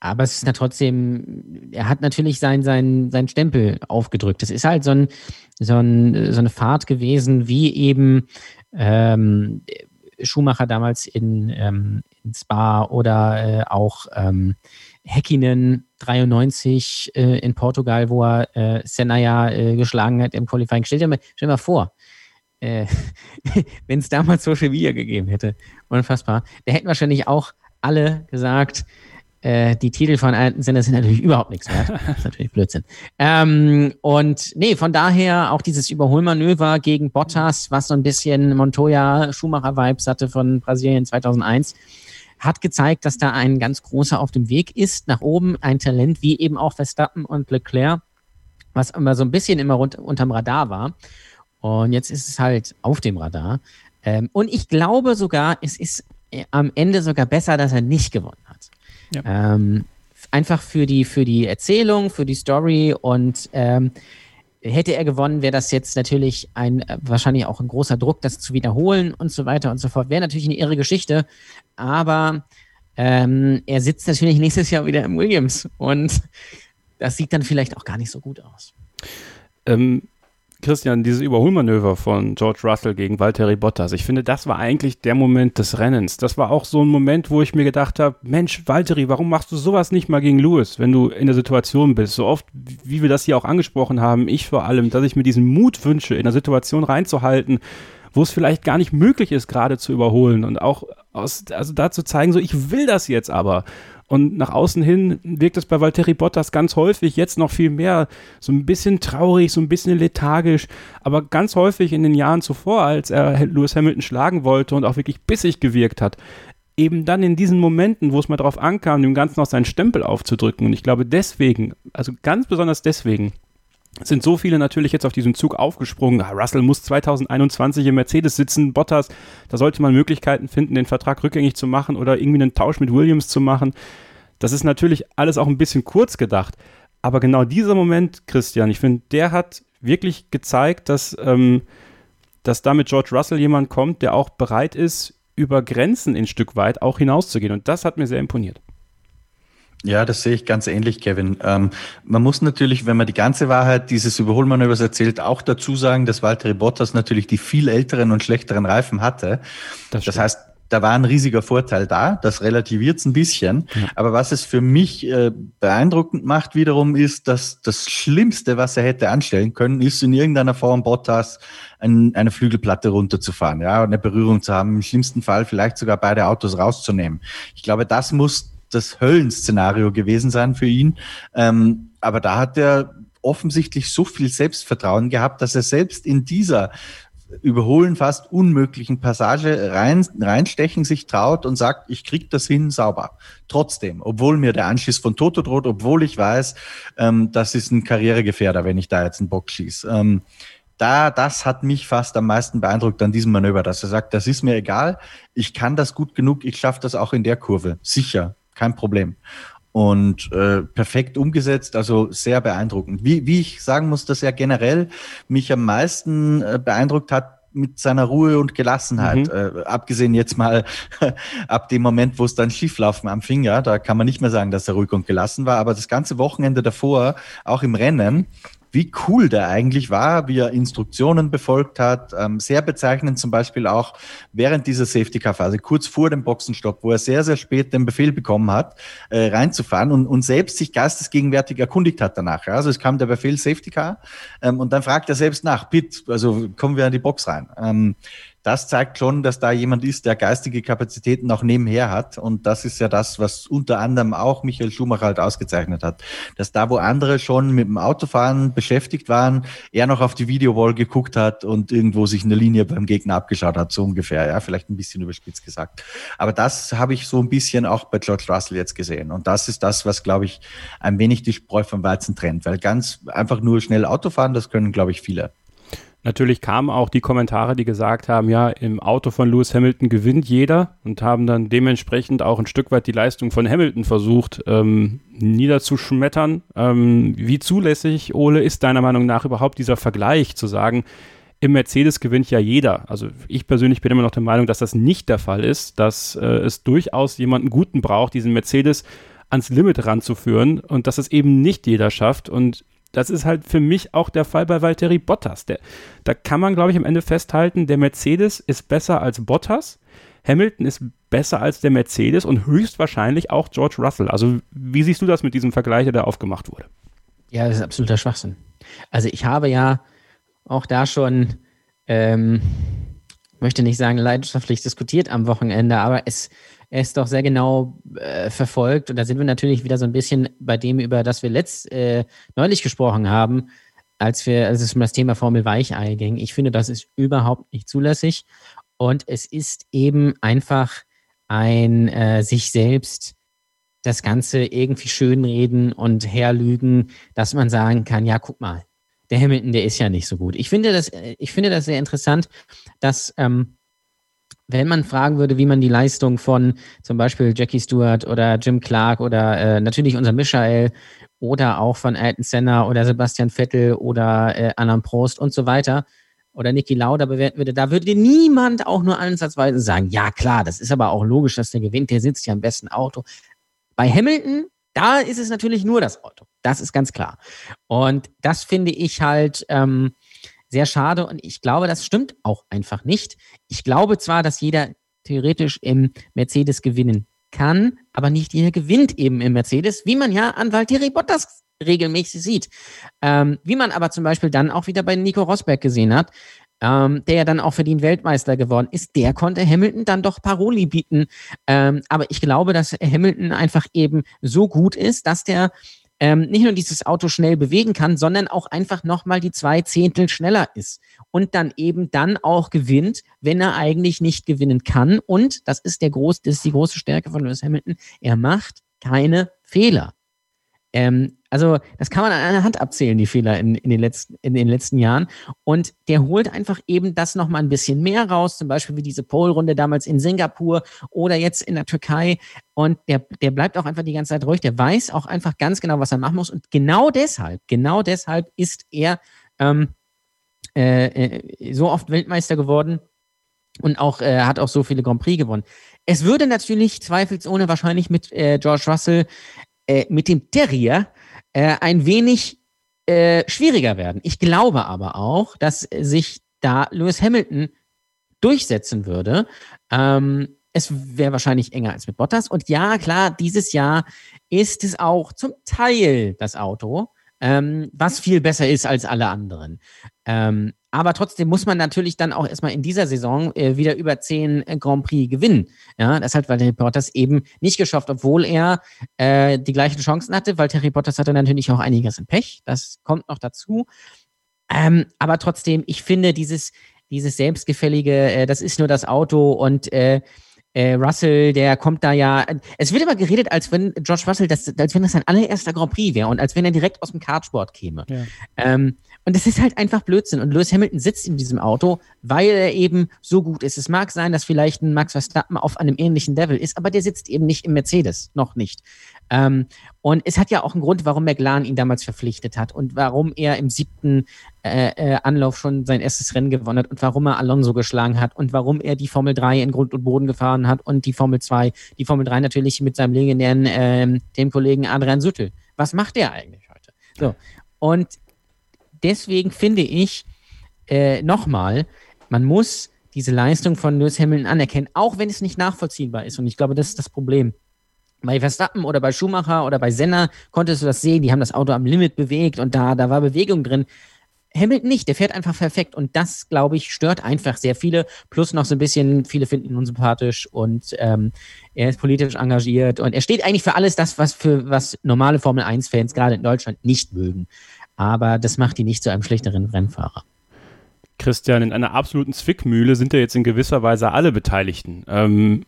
Aber es ist ja trotzdem, er hat natürlich seinen sein, sein Stempel aufgedrückt. Es ist halt so, ein, so, ein, so eine Fahrt gewesen, wie eben ähm, Schumacher damals in, ähm, in Spa oder äh, auch ähm, Häkkinen 93 äh, in Portugal, wo er äh, Senna ja äh, geschlagen hat im Qualifying. Stell dir mal, stell dir mal vor, äh, (laughs) wenn es damals Social Media gegeben hätte, unfassbar, da hätten wahrscheinlich auch alle gesagt, äh, die Titel von alten Sender sind natürlich überhaupt nichts wert. (laughs) Das ist natürlich Blödsinn. Ähm, und nee, von daher auch dieses Überholmanöver gegen Bottas, was so ein bisschen Montoya-Schumacher-Vibes hatte von Brasilien 2001, hat gezeigt, dass da ein ganz großer auf dem Weg ist, nach oben, ein Talent wie eben auch Verstappen und Leclerc, was immer so ein bisschen immer rund, unterm Radar war. Und jetzt ist es halt auf dem Radar. Ähm, und ich glaube sogar, es ist äh, am Ende sogar besser, dass er nicht gewonnen hat. Ja. Ähm, einfach für die, für die Erzählung, für die Story und ähm, hätte er gewonnen, wäre das jetzt natürlich ein äh, wahrscheinlich auch ein großer Druck, das zu wiederholen und so weiter und so fort. Wäre natürlich eine irre Geschichte, aber ähm, er sitzt natürlich nächstes Jahr wieder im Williams und das sieht dann vielleicht auch gar nicht so gut aus. Ähm, Christian, dieses Überholmanöver von George Russell gegen Valtteri Bottas, ich finde, das war eigentlich der Moment des Rennens. Das war auch so ein Moment, wo ich mir gedacht habe, Mensch, Valtteri, warum machst du sowas nicht mal gegen Lewis, wenn du in der Situation bist? So oft, wie wir das hier auch angesprochen haben, ich vor allem, dass ich mir diesen Mut wünsche, in der Situation reinzuhalten, wo es vielleicht gar nicht möglich ist, gerade zu überholen und auch aus, also da zu zeigen, so ich will das jetzt aber. Und nach außen hin wirkt es bei Valtteri Bottas ganz häufig, jetzt noch viel mehr, so ein bisschen traurig, so ein bisschen lethargisch, aber ganz häufig in den Jahren zuvor, als er Lewis Hamilton schlagen wollte und auch wirklich bissig gewirkt hat, eben dann in diesen Momenten, wo es mal drauf ankam, dem Ganzen noch seinen Stempel aufzudrücken. Und ich glaube deswegen, also ganz besonders deswegen, sind so viele natürlich jetzt auf diesen Zug aufgesprungen. Ah, Russell muss 2021 im Mercedes sitzen, Bottas, da sollte man Möglichkeiten finden, den Vertrag rückgängig zu machen oder irgendwie einen Tausch mit Williams zu machen. Das ist natürlich alles auch ein bisschen kurz gedacht. Aber genau dieser Moment, Christian, ich finde, der hat wirklich gezeigt, dass, ähm, dass da mit George Russell jemand kommt, der auch bereit ist, über Grenzen ein Stück weit auch hinauszugehen. Und das hat mir sehr imponiert. Ja, das sehe ich ganz ähnlich, Kevin. Ähm, man muss natürlich, wenn man die ganze Wahrheit dieses Überholmanövers erzählt, auch dazu sagen, dass Valtteri Bottas natürlich die viel älteren und schlechteren Reifen hatte. Das, das heißt, da war ein riesiger Vorteil da. Das relativiert es ein bisschen. Ja. Aber was es für mich äh, beeindruckend macht wiederum ist, dass das Schlimmste, was er hätte anstellen können, ist in irgendeiner Form Bottas ein, eine Flügelplatte runterzufahren, ja, eine Berührung zu haben, im schlimmsten Fall vielleicht sogar beide Autos rauszunehmen. Ich glaube, das muss das Höllenszenario gewesen sein für ihn. Ähm, aber da hat er offensichtlich so viel Selbstvertrauen gehabt, dass er selbst in dieser überholen fast unmöglichen Passage rein, reinstechen sich traut und sagt, ich krieg das hin sauber. Trotzdem, obwohl mir der Anschiss von Toto droht, obwohl ich weiß, ähm, das ist ein Karrieregefährder, wenn ich da jetzt einen Bock schieße. Ähm, da, das hat mich fast am meisten beeindruckt an diesem Manöver, dass er sagt, das ist mir egal, ich kann das gut genug, ich schaffe das auch in der Kurve. Sicher, kein Problem. Und äh, perfekt umgesetzt, also sehr beeindruckend. Wie, wie ich sagen muss, dass er generell mich am meisten äh, beeindruckt hat, mit seiner Ruhe und Gelassenheit. Mhm. Äh, abgesehen jetzt mal (laughs) ab dem Moment, wo es dann schieflaufen am Finger, da kann man nicht mehr sagen, dass er ruhig und gelassen war, aber das ganze Wochenende davor, auch im Rennen, wie cool der eigentlich war, wie er Instruktionen befolgt hat. Ähm, sehr bezeichnend zum Beispiel auch während dieser Safety-Car-Phase, kurz vor dem Boxenstopp, wo er sehr, sehr spät den Befehl bekommen hat, äh, reinzufahren und, und selbst sich geistesgegenwärtig erkundigt hat danach. Ja? Also es kam der Befehl Safety-Car ähm, und dann fragt er selbst nach, Pitt, also kommen wir in die Box rein. Das zeigt schon, dass da jemand ist, der geistige Kapazitäten auch nebenher hat. Und das ist ja das, was unter anderem auch Michael Schumacher halt ausgezeichnet hat. Dass da, wo andere schon mit dem Autofahren beschäftigt waren, er noch auf die Videowall geguckt hat und irgendwo sich eine Linie beim Gegner abgeschaut hat, so ungefähr. Ja, vielleicht ein bisschen überspitzt gesagt. Aber das habe ich so ein bisschen auch bei George Russell jetzt gesehen. Und das ist das, was, glaube ich, ein wenig die Spreu vom Weizen trennt. Weil ganz einfach nur schnell Autofahren, das können, glaube ich, viele. Natürlich kamen auch die Kommentare, die gesagt haben, ja, im Auto von Lewis Hamilton gewinnt jeder und haben dann dementsprechend auch ein Stück weit die Leistung von Hamilton versucht ähm, niederzuschmettern. Ähm, wie zulässig, Ole, ist deiner Meinung nach überhaupt dieser Vergleich zu sagen, im Mercedes gewinnt ja jeder. Also ich persönlich bin immer noch der Meinung, dass das nicht der Fall ist, dass äh, es durchaus jemanden Guten braucht, diesen Mercedes ans Limit ranzuführen und dass es eben nicht jeder schafft. Und das ist halt für mich auch der Fall bei Valtteri Bottas. Der, da kann man, glaube ich, am Ende festhalten, der Mercedes ist besser als Bottas. Hamilton ist besser als der Mercedes und höchstwahrscheinlich auch George Russell. Also, wie siehst du das mit diesem Vergleich, der da aufgemacht wurde? Ja, das ist absoluter Schwachsinn. Also, ich habe ja auch da schon, ähm, möchte nicht sagen leidenschaftlich diskutiert am Wochenende, aber es, es doch sehr genau äh, verfolgt. Und da sind wir natürlich wieder so ein bisschen bei dem, über das wir letzt äh, neulich gesprochen haben, als wir, als es um das Thema Formel Weichei ging. Ich finde, das ist überhaupt nicht zulässig. Und es ist eben einfach ein äh, sich selbst das Ganze irgendwie schönreden und herlügen, dass man sagen kann, ja, guck mal, der Hamilton, der ist ja nicht so gut. Ich finde das, äh, ich finde das sehr interessant, dass ähm, wenn man fragen würde, wie man die Leistung von zum Beispiel Jackie Stewart oder Jim Clark oder äh, natürlich unser Michael oder auch von Ayrton Senna oder Sebastian Vettel oder äh, Alain Prost und so weiter oder Niki Lauda bewerten würde, da würde niemand auch nur ansatzweise sagen, ja klar, das ist aber auch logisch, dass der gewinnt, der sitzt ja im besten Auto. Bei Hamilton, da ist es natürlich nur das Auto. Das ist ganz klar. Und das finde ich halt ähm, sehr schade und ich glaube, das stimmt auch einfach nicht. Ich glaube zwar, dass jeder theoretisch im Mercedes gewinnen kann, aber nicht jeder gewinnt eben im Mercedes, wie man ja an Valtteri Bottas regelmäßig sieht. Ähm, wie man aber zum Beispiel dann auch wieder bei Nico Rosberg gesehen hat, ähm, der ja dann auch verdient Weltmeister geworden ist, der konnte Hamilton dann doch Paroli bieten. Ähm, aber ich glaube, dass Hamilton einfach eben so gut ist, dass der ähm, nicht nur dieses Auto schnell bewegen kann, sondern auch einfach nochmal die zwei Zehntel schneller ist und dann eben dann auch gewinnt, wenn er eigentlich nicht gewinnen kann. Und das ist der groß, das ist die große Stärke von Lewis Hamilton. Er macht keine Fehler. Ähm, also das kann man an einer Hand abzählen, die Fehler in, in, den, letzten, in den letzten Jahren. Und der holt einfach eben das nochmal ein bisschen mehr raus, zum Beispiel wie diese Pole-Runde damals in Singapur oder jetzt in der Türkei. Und der, der bleibt auch einfach die ganze Zeit ruhig. Der weiß auch einfach ganz genau, was er machen muss. Und genau deshalb, genau deshalb ist er ähm, äh, äh so oft Weltmeister geworden und auch äh, hat auch so viele Grand Prix gewonnen. Es würde natürlich zweifelsohne wahrscheinlich mit äh, George Russell äh, mit dem Terrier äh, ein wenig äh, schwieriger werden. Ich glaube aber auch, dass sich da Lewis Hamilton durchsetzen würde. Ähm, es wäre wahrscheinlich enger als mit Bottas. Und ja, klar, dieses Jahr ist es auch zum Teil das Auto, ähm, was viel besser ist als alle anderen. Ähm, aber trotzdem muss man natürlich dann auch erstmal in dieser Saison äh, wieder über zehn äh, Grand Prix gewinnen. Ja, das hat Valtteri Bottas eben nicht geschafft, obwohl er äh, die gleichen Chancen hatte. Valtteri Bottas hatte natürlich auch einiges im Pech. Das kommt noch dazu. Ähm, aber trotzdem, ich finde dieses, dieses selbstgefällige, äh, das ist nur das Auto und äh, Russell, der kommt da ja. Es wird immer geredet, als wenn George Russell, das, als wenn das sein allererster Grand Prix wäre und als wenn er direkt aus dem Kartsport käme. Ja. Ähm, und das ist halt einfach Blödsinn. Und Lewis Hamilton sitzt in diesem Auto, weil er eben so gut ist. Es mag sein, dass vielleicht ein Max Verstappen auf einem ähnlichen Level ist, aber der sitzt eben nicht im Mercedes, noch nicht. Ähm, und es hat ja auch einen Grund, warum McLaren ihn damals verpflichtet hat und warum er im siebten äh, äh, Anlauf schon sein erstes Rennen gewonnen hat und warum er Alonso geschlagen hat und warum er die Formel 3 in Grund und Boden gefahren hat und die Formel 2, die Formel 3 natürlich mit seinem legendären äh, dem Kollegen Adrian Süttel. Was macht der eigentlich heute? So. Und deswegen finde ich, äh, nochmal, man muss diese Leistung von Lewis Hamilton anerkennen, auch wenn es nicht nachvollziehbar ist. Und ich glaube, das ist das Problem. Bei Verstappen oder bei Schumacher oder bei Senna konntest du das sehen, die haben das Auto am Limit bewegt und da, da war Bewegung drin. Hamilton nicht, der fährt einfach perfekt und das, glaube ich, stört einfach sehr viele. Plus noch so ein bisschen, viele finden ihn unsympathisch und ähm, er ist politisch engagiert und er steht eigentlich für alles das, was für was normale Formel 1-Fans gerade in Deutschland nicht mögen aber das macht ihn nicht zu einem schlechteren Rennfahrer. Christian, in einer absoluten Zwickmühle sind ja jetzt in gewisser Weise alle Beteiligten. Ähm,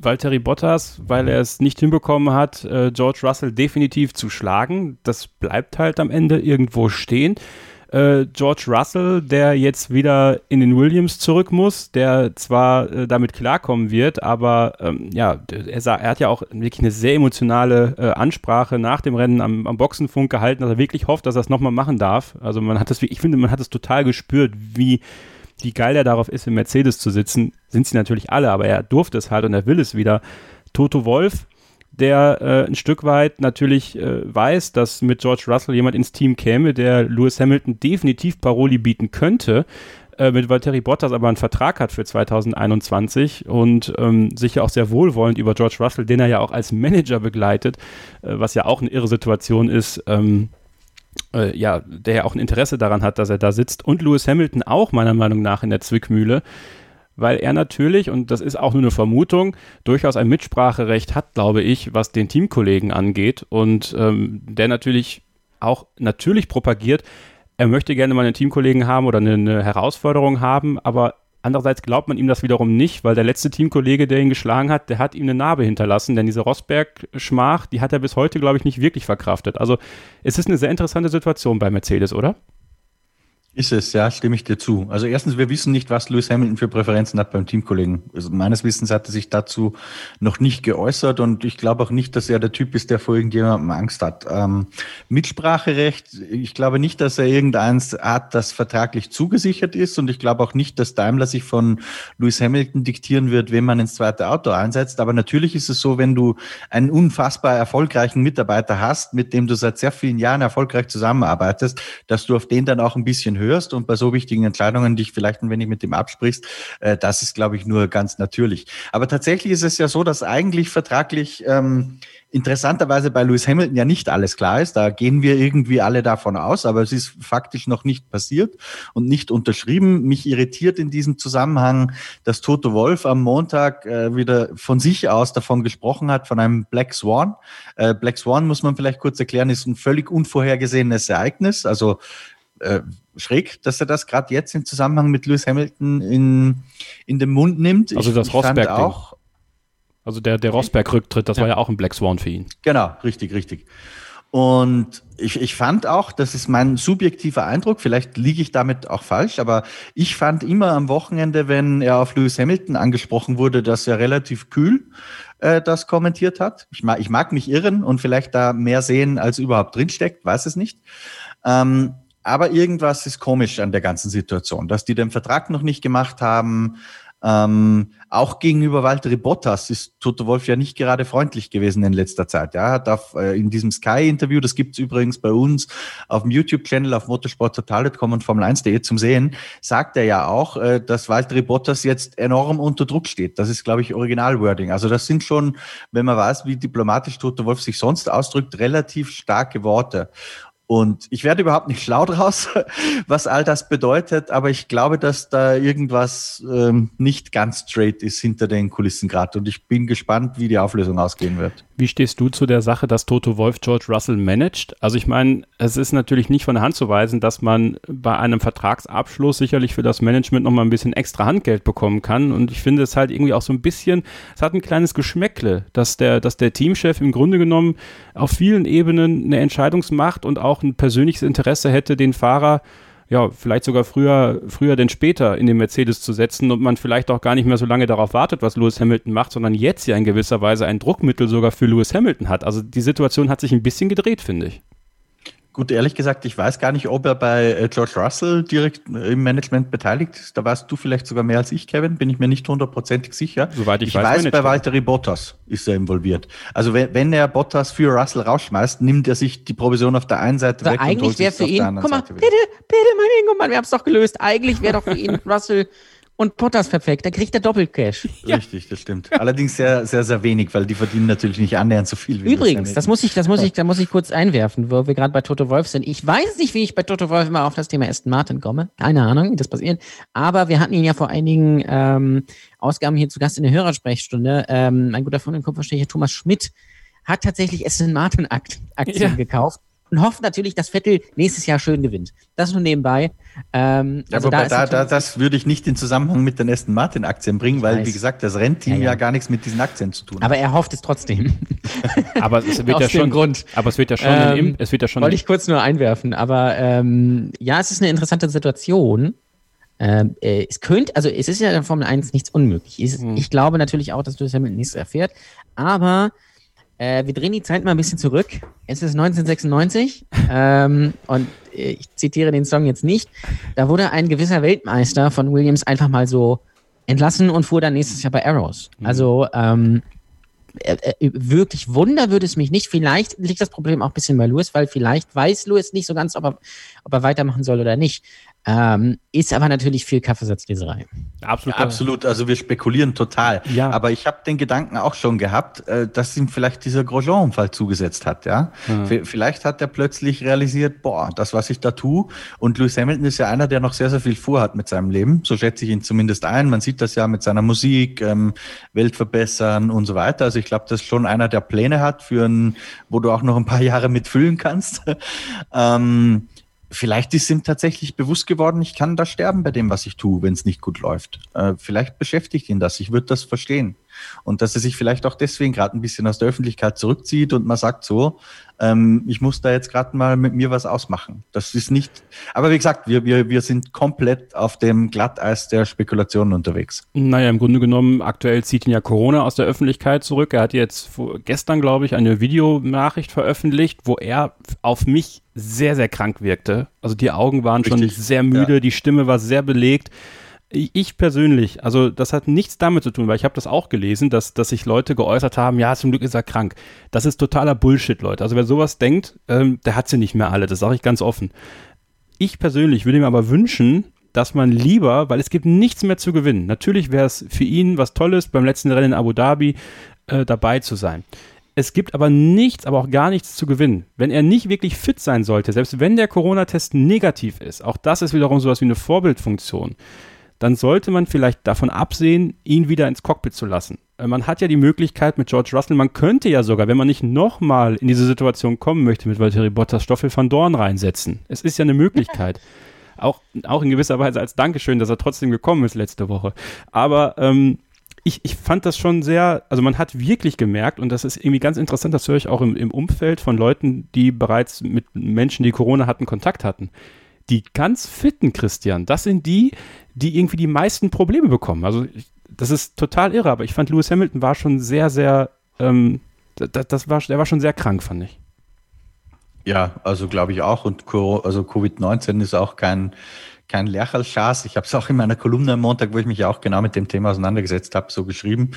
Valtteri Bottas, weil er es nicht hinbekommen hat, äh, George Russell definitiv zu schlagen. Das bleibt halt am Ende irgendwo stehen äh, George Russell, der jetzt wieder in den Williams zurück muss, der zwar äh, damit klarkommen wird, aber ähm, ja, er, er, hat ja auch wirklich eine sehr emotionale äh, Ansprache nach dem Rennen am, am, Boxenfunk gehalten, dass er wirklich hofft, dass er es nochmal machen darf. Also man hat das, ich finde, man hat es total gespürt, wie wie geil er darauf ist, im Mercedes zu sitzen, sind sie natürlich alle, aber er durfte es halt und er will es wieder. Toto Wolf, der äh, ein Stück weit natürlich äh, weiß, dass mit George Russell jemand ins Team käme, der Lewis Hamilton definitiv Paroli bieten könnte, äh, mit Valtteri Bottas aber einen Vertrag hat für 2021 und ähm, sich ja auch sehr wohlwollend über George Russell, den er ja auch als Manager begleitet, äh, was ja auch eine irre Situation ist, ähm, äh, ja, der ja auch ein Interesse daran hat, dass er da sitzt. Und Lewis Hamilton auch meiner Meinung nach in der Zwickmühle, weil er natürlich, und das ist auch nur eine Vermutung, durchaus ein Mitspracherecht hat, glaube ich, was den Teamkollegen angeht und ähm, der natürlich auch natürlich propagiert, er möchte gerne mal einen Teamkollegen haben oder eine, eine Herausforderung haben, aber Andererseits glaubt man ihm das wiederum nicht, weil der letzte Teamkollege, der ihn geschlagen hat, der hat ihm eine Narbe hinterlassen, denn diese Rosberg-Schmach, die hat er bis heute, glaube ich, nicht wirklich verkraftet. Also es ist eine sehr interessante Situation bei Mercedes, oder? Ist es, ja, stimme ich dir zu. Also erstens, wir wissen nicht, was Lewis Hamilton für Präferenzen hat beim Teamkollegen. Also meines Wissens hat er sich dazu noch nicht geäußert und ich glaube auch nicht, dass er der Typ ist, der vor irgendjemandem Angst hat. Ähm, Mitspracherecht, ich glaube nicht, dass er irgendeins hat, das vertraglich zugesichert ist und ich glaube auch nicht, dass Daimler sich von Lewis Hamilton diktieren wird, wenn man ins zweite Auto einsetzt. Aber natürlich ist es so, wenn du einen unfassbar erfolgreichen Mitarbeiter hast, mit dem du seit sehr vielen Jahren erfolgreich zusammenarbeitest, dass du auf den dann auch ein bisschen hörst und bei so wichtigen Entscheidungen dich vielleicht ein wenig mit dem absprichst, äh, das ist, glaube ich, nur ganz natürlich. Aber tatsächlich ist es ja so, dass eigentlich vertraglich ähm, interessanterweise bei Lewis Hamilton ja nicht alles klar ist. Da gehen wir irgendwie alle davon aus, aber es ist faktisch noch nicht passiert und nicht unterschrieben. Mich irritiert in diesem Zusammenhang, dass Toto Wolf am Montag äh, wieder von sich aus davon gesprochen hat, von einem Black Swan. Äh, Black Swan muss man vielleicht kurz erklären, ist ein völlig unvorhergesehenes Ereignis. Also äh, schräg, dass er das gerade jetzt im Zusammenhang mit Lewis Hamilton in, in den Mund nimmt. Also das Rosberg auch. Also der, der Rosberg-Rücktritt, das ja. war ja auch ein Black Swan für ihn. Genau, richtig, richtig. Und ich, ich fand auch, das ist mein subjektiver Eindruck, vielleicht liege ich damit auch falsch, aber ich fand immer am Wochenende, wenn er auf Lewis Hamilton angesprochen wurde, dass er relativ kühl äh, das kommentiert hat. Ich mag, ich mag mich irren und vielleicht da mehr sehen, als überhaupt drinsteckt, weiß es nicht. Ähm, aber irgendwas ist komisch an der ganzen Situation, dass die den Vertrag noch nicht gemacht haben. Ähm, auch gegenüber Walter Bottas ist Toto Wolf ja nicht gerade freundlich gewesen in letzter Zeit. Ja, hat auf, äh, in diesem Sky-Interview, das gibt's übrigens bei uns auf dem YouTube-Channel auf motorsporttotal.com und Formel1.de zum Sehen, sagt er ja auch, äh, dass Walter Bottas jetzt enorm unter Druck steht. Das ist, glaube ich, Original-Wording. Also das sind schon, wenn man weiß, wie diplomatisch Toto Wolf sich sonst ausdrückt, relativ starke Worte. Und ich werde überhaupt nicht (laughs) schlau draus, was all das bedeutet, aber ich glaube, dass da irgendwas ähm, nicht ganz straight ist hinter den Kulissen gerade. Und ich bin gespannt, wie die Auflösung ausgehen wird. Wie stehst du zu der Sache, dass Toto Wolf George Russell managt? Also ich meine, es ist natürlich nicht von der Hand zu weisen, dass man bei einem Vertragsabschluss sicherlich für das Management nochmal ein bisschen extra Handgeld bekommen kann. Und ich finde es halt irgendwie auch so ein bisschen, es hat ein kleines Geschmäckle, dass der, dass der Teamchef im Grunde genommen auf vielen Ebenen eine Entscheidungsmacht und auch ein persönliches Interesse hätte, den Fahrer ja, vielleicht sogar früher, früher denn später in den Mercedes zu setzen und man vielleicht auch gar nicht mehr so lange darauf wartet, was Lewis Hamilton macht, sondern jetzt ja in gewisser Weise ein Druckmittel sogar für Lewis Hamilton hat. Also die Situation hat sich ein bisschen gedreht, finde ich. Gut, ehrlich gesagt, ich weiß gar nicht, ob er bei äh, George Russell direkt äh, im Management beteiligt ist. Da weißt du vielleicht sogar mehr als ich, Kevin. Bin ich mir nicht hundertprozentig sicher. Soweit ich, ich weiß, weiß bei Valtteri Bottas ist er involviert. Also wenn, wenn er Bottas für Russell rausschmeißt, nimmt er sich die Provision auf der einen Seite also weg eigentlich und holt wäre für ihn, guck mal, bitte, bitte, mein Ingo, Mann, wir haben es doch gelöst. Eigentlich wäre doch für ihn (laughs) Russell und Potters perfekt, da kriegt er Doppelcash. (laughs) Ja. Richtig, das stimmt. Allerdings sehr, sehr, sehr wenig, weil die verdienen natürlich nicht annähernd so viel wie Übrigens, das muss ich, das muss ich, da muss ich kurz einwerfen, wo wir gerade bei Toto Wolf sind. Ich weiß nicht, wie ich bei Toto Wolf immer auf das Thema Aston Martin komme. Keine Ahnung, wie das passiert. Aber wir hatten ihn ja vor einigen ähm, Ausgaben hier zu Gast in der Hörersprechstunde. Ähm, mein guter Freund und Kupferstecher Thomas Schmidt hat tatsächlich Aston Martin Aktien ja. gekauft und hofft natürlich, dass Vettel nächstes Jahr schön gewinnt. Das nur nebenbei. Ähm, ja, also aber da, da, das würde ich nicht in Zusammenhang mit den Aston Martin Aktien bringen, weil, weiß. wie gesagt, das Rennteam ja, ja. ja, gar nichts mit diesen Aktien zu tun hat. Aber er hofft es trotzdem. (laughs) aber es wird (laughs) ja schon, Grund. aber es wird ja schon, ähm, es wird ja schon. Wollte ich kurz nur einwerfen, aber ähm, ja, es ist eine interessante Situation. Ähm, äh, es könnte, also es ist ja in der Formel 1 nichts unmöglich. Ich, hm. ich glaube natürlich auch, dass Lewis Hamilton nichts erfährt, aber äh, wir drehen die Zeit mal ein bisschen zurück. Es ist 1996 ähm, und äh, ich zitiere den Song jetzt nicht. Da wurde ein gewisser Weltmeister von Williams einfach mal so entlassen und fuhr dann nächstes Jahr bei Arrows. Mhm. Also ähm, äh, äh, wirklich Wunder würde es mich nicht. Vielleicht liegt das Problem auch ein bisschen bei Lewis, weil vielleicht weiß Lewis nicht so ganz, ob er, ob er weitermachen soll oder nicht. Ähm, ist aber natürlich viel Kaffeesatzleserei. Absolut, ja, absolut. Also wir spekulieren total. Ja. Aber ich habe den Gedanken auch schon gehabt, äh, dass ihm vielleicht dieser Grosjean-Unfall zugesetzt hat. Ja? ja. Vielleicht hat er plötzlich realisiert, boah, das, was ich da tue. Und Lewis Hamilton ist ja einer, der noch sehr, sehr viel vorhat mit seinem Leben. So schätze ich ihn zumindest ein. Man sieht das ja mit seiner Musik, ähm, Welt verbessern und so weiter. Also ich glaube, das ist schon einer, der Pläne hat für ein, wo du auch noch ein paar Jahre mitfüllen kannst. (laughs) ähm, vielleicht ist ihm tatsächlich bewusst geworden, ich kann da sterben bei dem, was ich tue, wenn es nicht gut läuft. Äh, vielleicht beschäftigt ihn das, ich würde das verstehen. Und dass er sich vielleicht auch deswegen gerade ein bisschen aus der Öffentlichkeit zurückzieht und man sagt so, ähm, ich muss da jetzt gerade mal mit mir was ausmachen. Das ist nicht, aber wie gesagt, wir, wir, wir sind komplett auf dem Glatteis der Spekulationen unterwegs. Naja, im Grunde genommen, aktuell zieht ihn ja Corona aus der Öffentlichkeit zurück. Er hat jetzt gestern, glaube ich, eine Videonachricht veröffentlicht, wo er auf mich sehr, sehr krank wirkte. Also die Augen waren Richtig. schon sehr müde, ja. die Stimme war sehr belegt ich persönlich, also das hat nichts damit zu tun, weil ich habe das auch gelesen, dass, dass sich Leute geäußert haben, ja, zum Glück ist er krank. Das ist totaler Bullshit, Leute. Also wer sowas denkt, ähm, der hat sie nicht mehr alle, das sage ich ganz offen. Ich persönlich würde mir aber wünschen, dass man lieber, weil es gibt nichts mehr zu gewinnen. Natürlich wäre es für ihn was Tolles, beim letzten Rennen in Abu Dhabi äh, dabei zu sein. Es gibt aber nichts, aber auch gar nichts zu gewinnen. Wenn er nicht wirklich fit sein sollte, selbst wenn der Corona-Test negativ ist, auch das ist wiederum sowas wie eine Vorbildfunktion dann sollte man vielleicht davon absehen, ihn wieder ins Cockpit zu lassen. Äh, man hat ja die Möglichkeit mit George Russell, man könnte ja sogar, wenn man nicht nochmal in diese Situation kommen möchte, mit Valtteri Bottas Stoffel van Dorn reinsetzen. Es ist ja eine Möglichkeit. (laughs) auch, auch in gewisser Weise als Dankeschön, dass er trotzdem gekommen ist letzte Woche. Aber ähm, ich, ich fand das schon sehr, also man hat wirklich gemerkt, und das ist irgendwie ganz interessant, das höre ich auch im, im Umfeld von Leuten, die bereits mit Menschen, die Corona hatten, Kontakt hatten die ganz fitten Christian, das sind die, die irgendwie die meisten Probleme bekommen. Also das ist total irre, aber ich fand Lewis Hamilton war schon sehr, sehr, ähm, das, das war, der war schon sehr krank, fand ich. Ja, also glaube ich auch. Und also Covid-19 ist auch kein, kein Lercherl-Schaß. Ich habe es auch in meiner Kolumne am Montag, wo ich mich auch genau mit dem Thema auseinandergesetzt habe, so geschrieben.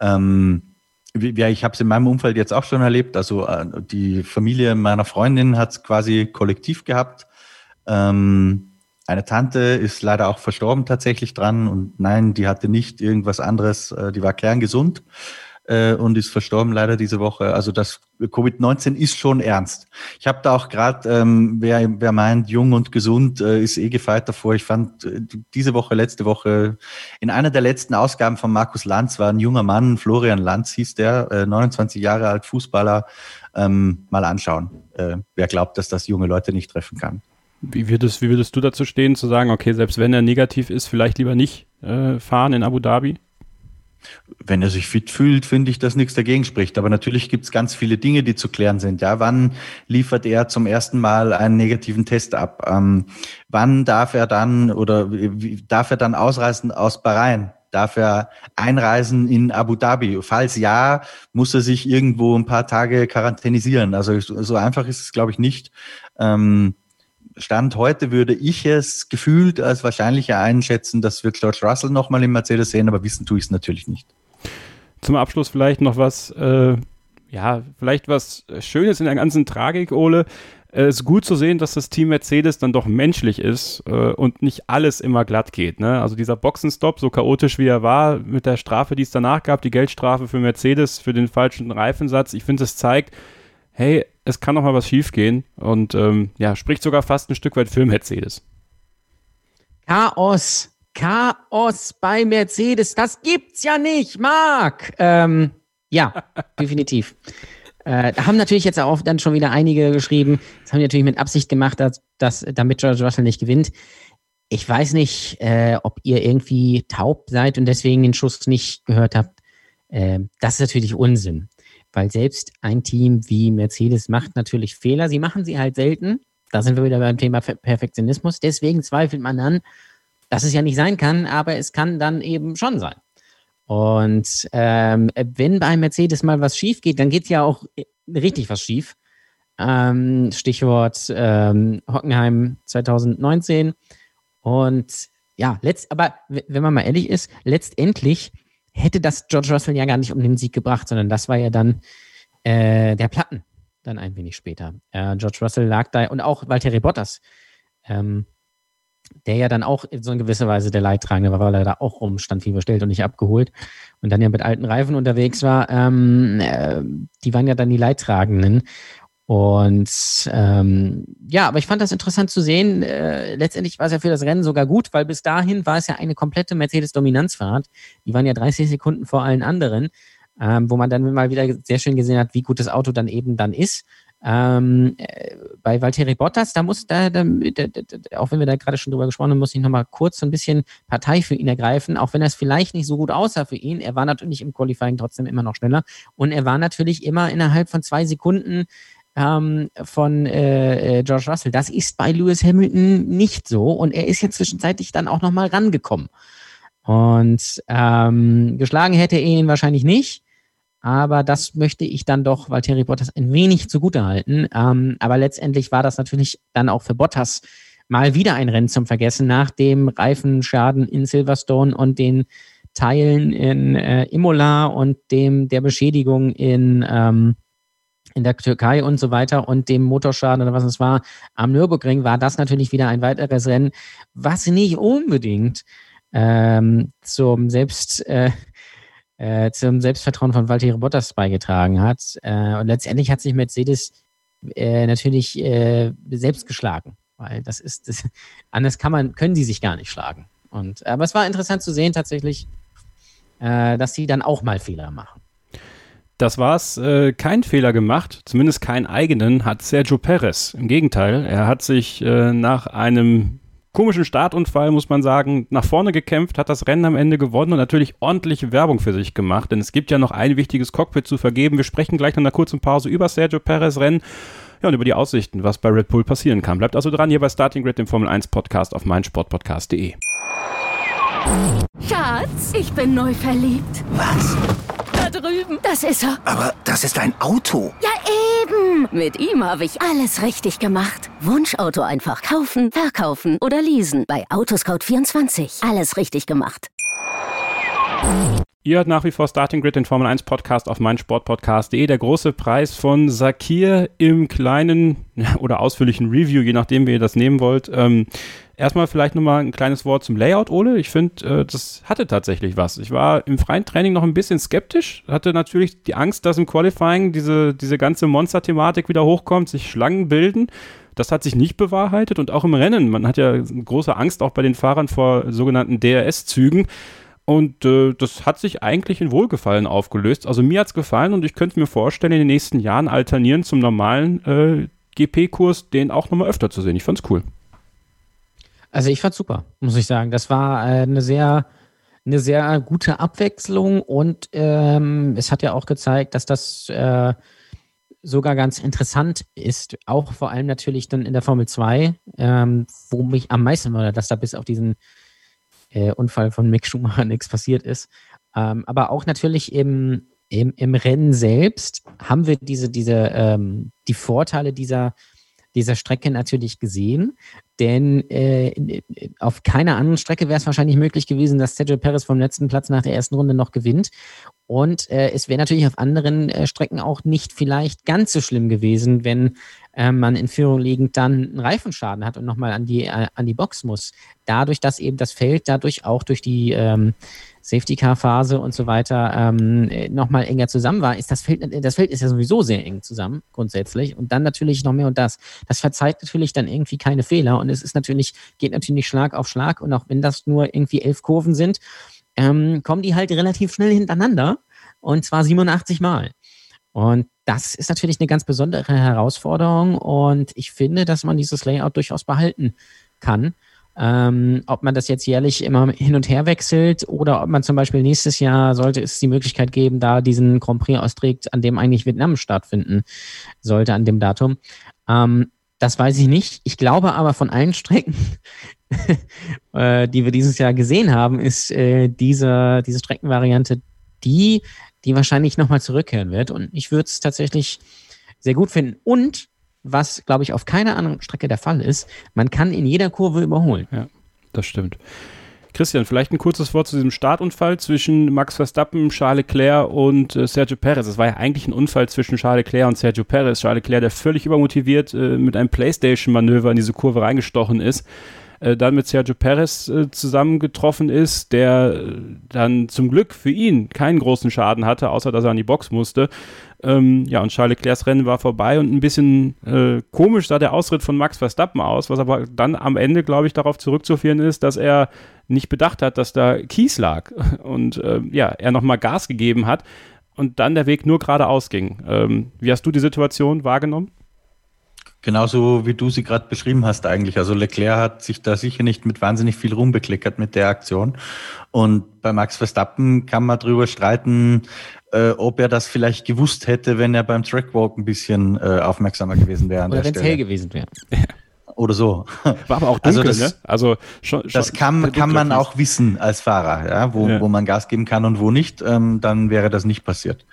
Ähm, ja, ich habe es in meinem Umfeld jetzt auch schon erlebt. Also äh, die Familie meiner Freundin hat es quasi kollektiv gehabt. Ähm, eine Tante ist leider auch verstorben tatsächlich dran und nein, die hatte nicht irgendwas anderes, äh, die war kerngesund äh, und ist verstorben leider diese Woche. Also das Covid-19 ist schon ernst. Ich habe da auch gerade, ähm, wer, wer meint, jung und gesund, äh, ist eh gefeit davor. Ich fand diese Woche, letzte Woche, in einer der letzten Ausgaben von Markus Lanz war ein junger Mann, Florian Lanz hieß der, äh, 29 Jahre alt, Fußballer, ähm, mal anschauen. Wer glaubt, dass das junge Leute nicht treffen kann. Wie würdest, wie würdest du dazu stehen, zu sagen, okay, selbst wenn er negativ ist, vielleicht lieber nicht äh, fahren in Abu Dhabi? Wenn er sich fit fühlt, finde ich, dass nichts dagegen spricht. Aber natürlich gibt es ganz viele Dinge, die zu klären sind. Ja, wann liefert er zum ersten Mal einen negativen Test ab? Ähm, wann darf er dann oder wie, darf er dann ausreisen aus Bahrain? Darf er einreisen in Abu Dhabi? Falls ja, muss er sich irgendwo ein paar Tage quarantänisieren. Also so einfach ist es, glaube ich, nicht. Ähm, Stand heute würde ich es gefühlt als wahrscheinlicher einschätzen, dass wir George Russell nochmal im Mercedes sehen, aber wissen tue ich es natürlich nicht. Zum Abschluss vielleicht noch was, äh, ja, vielleicht was Schönes in der ganzen Tragik, Ole. Es ist gut zu sehen, dass das Team Mercedes dann doch menschlich ist äh, und nicht alles immer glatt geht. Ne? Also dieser Boxenstopp, so chaotisch wie er war, mit der Strafe, die es danach gab, die Geldstrafe für Mercedes für den falschen Reifensatz, ich finde, es zeigt, hey, es kann noch mal was schiefgehen und ähm, ja, spricht sogar fast ein Stück weit für Mercedes. Chaos, Chaos bei Mercedes, das gibt's ja nicht, Marc. Ähm, ja, (laughs) definitiv. Äh, da haben natürlich jetzt auch dann schon wieder einige geschrieben, das haben die natürlich mit Absicht gemacht, dass, dass damit George Russell nicht gewinnt. Ich weiß nicht, äh, ob ihr irgendwie taub seid und deswegen den Schuss nicht gehört habt. Äh, das ist natürlich Unsinn weil selbst ein Team wie Mercedes macht natürlich Fehler. Sie machen sie halt selten. Da sind wir wieder beim Thema Perfektionismus. Deswegen zweifelt man an, dass es ja nicht sein kann, aber es kann dann eben schon sein. Und ähm, wenn bei Mercedes mal was schief geht, dann geht ja auch richtig was schief. Ähm, Stichwort ähm, Hockenheim 2019. Und ja, letzt, aber wenn man mal ehrlich ist, letztendlich hätte das George Russell ja gar nicht um den Sieg gebracht, sondern das war ja dann äh, der Platten, dann ein wenig später. Äh, George Russell lag da und auch Valtteri Bottas, ähm, der ja dann auch in so gewisser Weise der Leidtragende war, weil er da auch rumstand, wie bestellt und nicht abgeholt und dann ja mit alten Reifen unterwegs war. Ähm, äh, die waren ja dann die Leidtragenden. Und ähm, ja, aber ich fand das interessant zu sehen. Äh, letztendlich war es ja für das Rennen sogar gut, weil bis dahin war es ja eine komplette Mercedes-Dominanzfahrt. Die waren ja 30 Sekunden vor allen anderen, ähm, wo man dann mal wieder sehr schön gesehen hat, wie gut das Auto dann eben dann ist. Ähm, äh, bei Valtteri Bottas, da muss, da, da, da, da, auch wenn wir da gerade schon drüber gesprochen haben, muss ich nochmal kurz so ein bisschen Partei für ihn ergreifen, auch wenn das vielleicht nicht so gut aussah für ihn. Er war natürlich im Qualifying trotzdem immer noch schneller und er war natürlich immer innerhalb von zwei Sekunden ähm, von äh, äh George Russell. Das ist bei Lewis Hamilton nicht so und er ist ja zwischenzeitlich dann auch nochmal rangekommen. Und ähm, geschlagen hätte er ihn wahrscheinlich nicht. Aber das möchte ich dann doch Valtteri Bottas ein wenig zugutehalten. Ähm, aber letztendlich war das natürlich dann auch für Bottas mal wieder ein Rennen zum Vergessen nach dem Reifenschaden in Silverstone und den Teilen in äh, Imola und dem der Beschädigung in ähm, in der Türkei und so weiter und dem Motorschaden oder was es war am Nürburgring war das natürlich wieder ein weiteres Rennen, was nicht unbedingt ähm, zum Selbst äh, äh, zum Selbstvertrauen von Valtteri Bottas beigetragen hat. Äh, und letztendlich hat sich Mercedes äh, natürlich äh, selbst geschlagen, weil das ist, das, (laughs) anders kann man, können sie sich gar nicht schlagen. Und, aber es war interessant zu sehen tatsächlich, äh, dass sie dann auch mal Fehler machen. Das war's. Äh, kein Fehler gemacht, zumindest keinen eigenen, hat Sergio Perez. Im Gegenteil, er hat sich äh, nach einem komischen Startunfall, muss man sagen, nach vorne gekämpft, hat das Rennen am Ende gewonnen und natürlich ordentliche Werbung für sich gemacht, denn es gibt ja noch ein wichtiges Cockpit zu vergeben. Wir sprechen gleich nach einer kurzen Pause über Sergio Perez Rennen. Ja, und über die Aussichten, was bei Red Bull passieren kann. Bleibt also dran hier bei Starting Grid, dem Formel 1 Podcast auf meinsportpodcast.de. Schatz, ich bin neu verliebt. Was? Da drüben. Das ist er. Aber das ist ein Auto. Ja, eben. Mit ihm habe ich alles richtig gemacht. Wunschauto einfach kaufen, verkaufen oder leasen. Bei Autoscout24. Alles richtig gemacht. Ihr hört nach wie vor Starting Grid, den Formel 1 Podcast auf meinsportpodcast.de. Der große Preis von Sakir im kleinen (laughs) oder ausführlichen Review, je nachdem, wie ihr das nehmen wollt. Ähm, erstmal vielleicht nochmal ein kleines Wort zum Layout, Ole. Ich finde, äh, das hatte tatsächlich was. Ich war im freien Training noch ein bisschen skeptisch, hatte natürlich die Angst, dass im Qualifying diese, diese ganze Monster-Thematik wieder hochkommt, sich Schlangen bilden. Das hat sich nicht bewahrheitet und auch im Rennen. Man hat ja große Angst auch bei den Fahrern vor sogenannten DRS-Zügen. Und äh, das hat sich eigentlich in Wohlgefallen aufgelöst. Also mir hat es gefallen und ich könnte mir vorstellen, in den nächsten Jahren alternieren zum normalen äh, GP-Kurs, den auch nochmal öfter zu sehen. Ich fand's cool. Also ich fand's super, muss ich sagen. Das war äh, eine sehr, eine sehr gute Abwechslung und ähm, es hat ja auch gezeigt, dass das äh, sogar ganz interessant ist, auch vor allem natürlich dann in der Formel 2, ähm, wo mich am meisten war, dass da bis auf diesen äh, Unfall von Mick Schumacher (laughs) nichts passiert ist. Ähm, aber auch natürlich im, im, im Rennen selbst haben wir diese, diese, ähm, die Vorteile dieser, dieser Strecke natürlich gesehen. Denn äh, auf keiner anderen Strecke wäre es wahrscheinlich möglich gewesen, dass Sergio Perez vom letzten Platz nach der ersten Runde noch gewinnt. Und äh, es wäre natürlich auf anderen äh, Strecken auch nicht vielleicht ganz so schlimm gewesen, wenn äh, man in Führung liegend dann einen Reifenschaden hat und nochmal an die, äh, an die Box muss. Dadurch, dass eben das Feld dadurch auch durch die ähm, Safety-Car-Phase und so weiter ähm, nochmal enger zusammen war, ist das Feld, das Feld ist ja sowieso sehr eng zusammen, grundsätzlich. Und dann natürlich noch mehr und das. Das verzeiht natürlich dann irgendwie keine Fehler und es ist natürlich, geht natürlich Schlag auf Schlag und auch wenn das nur irgendwie elf Kurven sind, ähm, kommen die halt relativ schnell hintereinander und zwar 87 Mal. Und das ist natürlich eine ganz besondere Herausforderung und ich finde, dass man dieses Layout durchaus behalten kann. Ähm, ob man das jetzt jährlich immer hin und her wechselt oder ob man zum Beispiel nächstes Jahr sollte es die Möglichkeit geben, da diesen Grand Prix austrägt, an dem eigentlich Vietnam stattfinden sollte, an dem Datum. Ähm, das weiß ich nicht. Ich glaube aber von allen Strecken, (laughs) äh, die wir dieses Jahr gesehen haben, ist äh, diese, diese Streckenvariante die, die wahrscheinlich nochmal zurückkehren wird. Und ich würde es tatsächlich sehr gut finden. Und was, glaube ich, auf keiner anderen Strecke der Fall ist. Man kann in jeder Kurve überholen. Ja, das stimmt. Christian, vielleicht ein kurzes Wort zu diesem Startunfall zwischen Max Verstappen, Charles Leclerc und äh, Sergio Perez. Es war ja eigentlich ein Unfall zwischen Charles Leclerc und Sergio Perez. Charles Leclerc, der völlig übermotiviert äh, mit einem Playstation-Manöver in diese Kurve reingestochen ist äh, dann mit Sergio Perez äh, zusammengetroffen ist, der äh, dann zum Glück für ihn keinen großen Schaden hatte, außer dass er an die Box musste. Ähm, ja, und Charles Leclercs Rennen war vorbei und ein bisschen äh, komisch sah der Ausritt von Max Verstappen aus, was aber dann am Ende, glaube ich, darauf zurückzuführen ist, dass er nicht bedacht hat, dass da Kies lag (laughs) und äh, ja, er nochmal Gas gegeben hat und dann der Weg nur geradeaus ging. Ähm, wie hast du die Situation wahrgenommen? Genauso wie du sie gerade beschrieben hast eigentlich. Also Leclerc hat sich da sicher nicht mit wahnsinnig viel Ruhm bekleckert mit der Aktion. Und bei Max Verstappen kann man drüber streiten, äh, ob er das vielleicht gewusst hätte, wenn er beim Trackwalk ein bisschen äh, aufmerksamer gewesen wäre. Oder wenn es hell gewesen wäre. (laughs) Oder so. War aber auch (laughs) dunkel, Also das- ne? Also schon, schon Das kann, kann man auch wissen als Fahrer, ja, wo, Ja. wo man Gas geben kann und wo nicht, ähm, dann wäre das nicht passiert.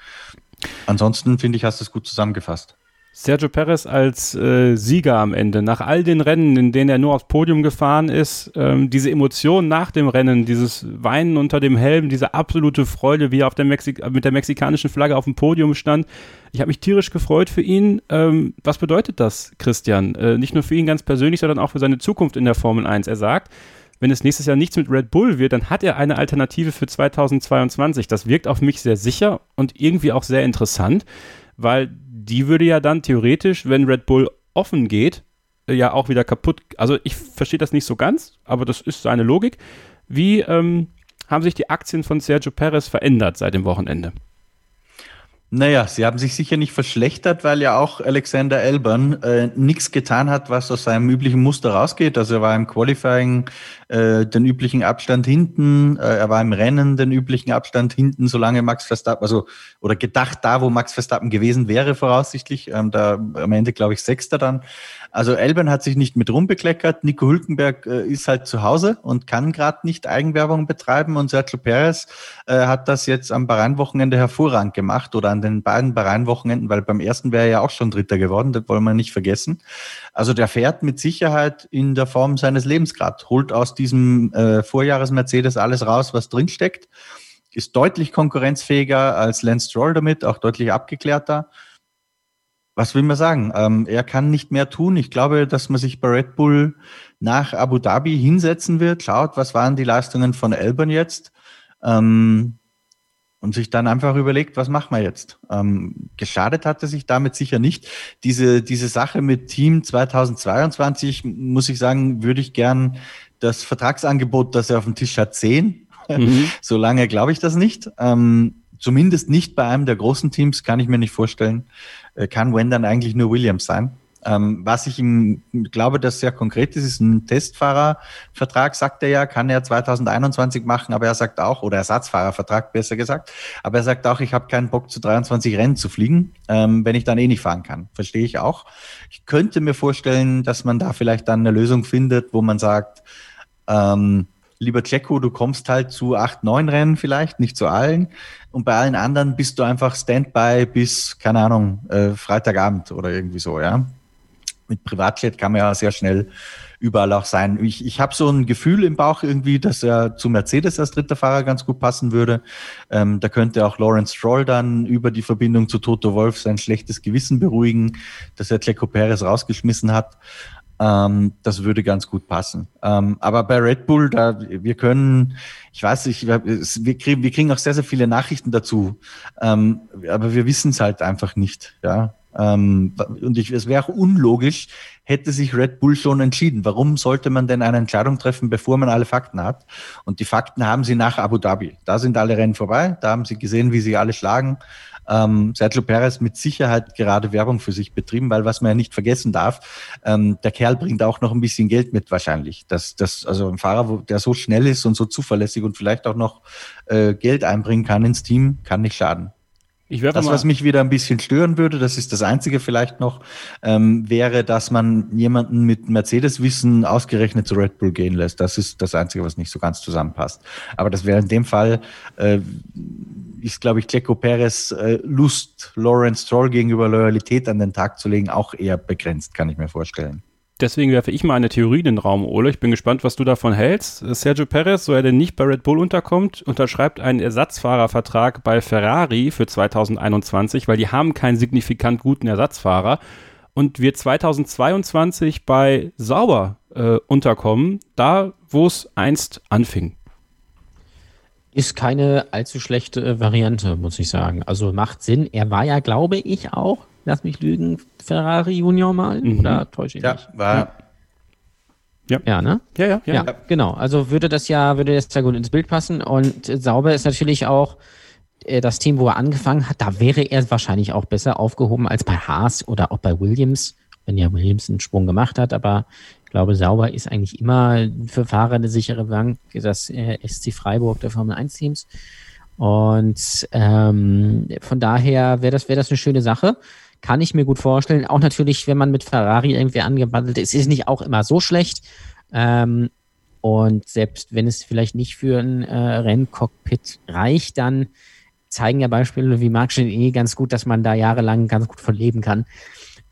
Ansonsten finde ich, hast du es gut zusammengefasst. Sergio Perez als äh, Sieger am Ende, nach all den Rennen, in denen er nur aufs Podium gefahren ist, ähm, diese Emotion nach dem Rennen, dieses Weinen unter dem Helm, diese absolute Freude, wie er auf der mit der mexikanischen Flagge auf dem Podium stand. Ich habe mich tierisch gefreut für ihn. Ähm, was bedeutet das, Christian? Äh, nicht nur für ihn ganz persönlich, sondern auch für seine Zukunft in der Formel 1. Er sagt, wenn es nächstes Jahr nichts mit Red Bull wird, dann hat er eine Alternative für 2022. Das wirkt auf mich sehr sicher und irgendwie auch sehr interessant, weil die würde ja dann theoretisch, wenn Red Bull offen geht, äh, ja auch wieder kaputt. Also ich verstehe das nicht so ganz, aber das ist seine Logik. Wie ähm, haben sich die Aktien von Sergio Perez verändert seit dem Wochenende? Naja, sie haben sich sicher nicht verschlechtert, weil ja auch Alexander Elbern äh, nichts getan hat, was aus seinem üblichen Muster rausgeht. Also er war im Qualifying äh, den üblichen Abstand hinten, äh, er war im Rennen den üblichen Abstand hinten, solange Max Verstappen, also oder gedacht da, wo Max Verstappen gewesen wäre, voraussichtlich. Ähm, da am Ende, glaube ich, Sechster dann. Also Elbern hat sich nicht mit rumbekleckert. Nico Hülkenberg äh, ist halt zu Hause und kann gerade nicht Eigenwerbung betreiben. Und Sergio Perez äh, hat das jetzt am Bahrain-Wochenende hervorragend gemacht oder an den beiden Bahrain-Wochenenden, weil beim ersten wäre er ja auch schon Dritter geworden, das wollen wir nicht vergessen. Also der fährt mit Sicherheit in der Form seines Lebens gerade, holt aus diesem äh, Vorjahres-Mercedes alles raus, was drinsteckt, ist deutlich konkurrenzfähiger als Lance Stroll damit, auch deutlich abgeklärter. Was will man sagen? Ähm, er kann nicht mehr tun. Ich glaube, dass man sich bei Red Bull nach Abu Dhabi hinsetzen wird, schaut, was waren die Leistungen von Elbern jetzt ähm, und sich dann einfach überlegt, was machen wir jetzt? Ähm, geschadet hat er sich damit sicher nicht. Diese, diese Sache mit Team 2022, muss ich sagen, würde ich gern das Vertragsangebot, das er auf dem Tisch hat, sehen. Mhm. (laughs) Solange glaube ich das nicht. Ähm, zumindest nicht bei einem der großen Teams, kann ich mir nicht vorstellen. Äh, kann Wen dann eigentlich nur Williams sein. Ähm, was ich ihm glaube, das sehr konkret ist, ist ein Testfahrervertrag, sagt er ja, kann er 2021 machen, aber er sagt auch, oder Ersatzfahrervertrag besser gesagt, aber er sagt auch, ich habe keinen Bock zu 23 Rennen zu fliegen, ähm, wenn ich dann eh nicht fahren kann. Verstehe ich auch. Ich könnte mir vorstellen, dass man da vielleicht dann eine Lösung findet, wo man sagt, ähm, lieber Checo, du kommst halt zu acht, neun Rennen vielleicht, nicht zu allen. Und bei allen anderen bist du einfach Standby bis, keine Ahnung, äh, Freitagabend oder irgendwie so, ja. Mit Privatjet kann man ja sehr schnell überall auch sein. Ich, ich habe so ein Gefühl im Bauch irgendwie, dass er zu Mercedes als dritter Fahrer ganz gut passen würde. Ähm, da könnte auch Lawrence Stroll dann über die Verbindung zu Toto Wolf sein schlechtes Gewissen beruhigen, dass er Checo Perez rausgeschmissen hat. Ähm, das würde ganz gut passen. Ähm, aber bei Red Bull, da wir können, ich weiß nicht, wir, kriegen, wir kriegen auch sehr, sehr viele Nachrichten dazu, ähm, aber wir wissen es halt einfach nicht. Ja? Ähm, und ich, es wäre auch unlogisch, hätte sich Red Bull schon entschieden. Warum sollte man denn eine Entscheidung treffen, bevor man alle Fakten hat? Und die Fakten haben sie nach Abu Dhabi. Da sind alle Rennen vorbei, da haben sie gesehen, wie sie alle schlagen. Ähm, Sergio Perez mit Sicherheit gerade Werbung für sich betrieben, weil was man ja nicht vergessen darf, ähm, der Kerl bringt auch noch ein bisschen Geld mit wahrscheinlich. Das, das, also ein Fahrer, wo, der so schnell ist und so zuverlässig und vielleicht auch noch äh, Geld einbringen kann ins Team, kann nicht schaden. Ich Das, was mich wieder ein bisschen stören würde, das ist das Einzige vielleicht noch, ähm, wäre, dass man jemanden mit Mercedes-Wissen ausgerechnet zu Red Bull gehen lässt. Das ist das Einzige, was nicht so ganz zusammenpasst. Aber das wäre in dem Fall, äh, ist, glaube ich, Checo Perez äh, Lust, Lawrence Stroll gegenüber Loyalität an den Tag zu legen, auch eher begrenzt, kann ich mir vorstellen. deswegen werfe ich mal eine Theorie in den Raum, Ole. Ich bin gespannt, was du davon hältst. Sergio Perez, so er denn nicht bei Red Bull unterkommt, unterschreibt einen Ersatzfahrervertrag bei Ferrari für 2021, weil die haben keinen signifikant guten Ersatzfahrer und wird 2022 bei Sauber äh, unterkommen, da wo es einst anfing. Ist keine allzu schlechte äh, Variante, muss ich sagen. Also macht Sinn. Er war ja, glaube ich, auch, lass mich lügen, Ferrari Junior mal. Mhm. Oder täusche ich Ja, mich? war, Ja, ne? Ja, ja, ja. Ja, genau. Also würde das ja, würde das ja gut ins Bild passen. Und Sauber ist natürlich auch äh, das Team, wo er angefangen hat. Da wäre er wahrscheinlich auch besser aufgehoben als bei Haas oder auch bei Williams wenn ja Williams einen Sprung gemacht hat, aber glaube, Sauber ist eigentlich immer für Fahrer eine sichere Bank, das äh, SC Freiburg der Formel 1 Teams. Und ähm, von daher wäre das, wäre das eine schöne Sache. Kann ich mir gut vorstellen. Auch natürlich, wenn man mit Ferrari irgendwie angebandelt ist, ist nicht auch immer so schlecht. Ähm, und selbst wenn es vielleicht nicht für ein äh, Renncockpit reicht, dann zeigen ja Beispiele wie Marc Genet ganz gut, dass man da jahrelang ganz gut von leben kann,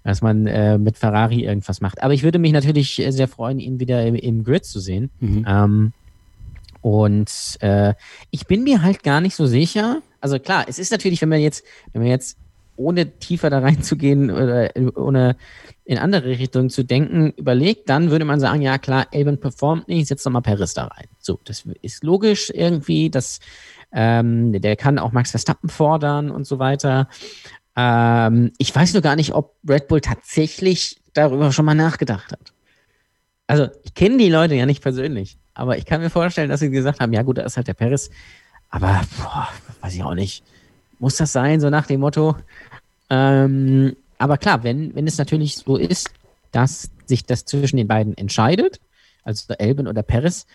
dass man äh, mit Ferrari irgendwas macht. Aber ich würde mich natürlich sehr freuen, ihn wieder im, im Grid zu sehen. Mhm. Ähm, und äh, ich bin mir halt gar nicht so sicher. Also klar, es ist natürlich, wenn man jetzt, wenn man jetzt ohne tiefer da reinzugehen oder ohne in andere Richtungen zu denken, überlegt, dann würde man sagen, ja klar, Elben performt nicht, setz doch mal Paris da rein. So, das ist logisch irgendwie, dass ähm, der kann auch Max Verstappen fordern und so weiter. Ähm, ich weiß nur gar nicht, ob Red Bull tatsächlich darüber schon mal nachgedacht hat. Also, ich kenne die Leute ja nicht persönlich. Aber ich kann mir vorstellen, dass sie gesagt haben, ja gut, da ist halt der Paris. Aber boah, weiß ich auch nicht. Muss das sein, so nach dem Motto? Ähm, aber klar, wenn, wenn es natürlich so ist, dass sich das zwischen den beiden entscheidet, also Elben oder Paris,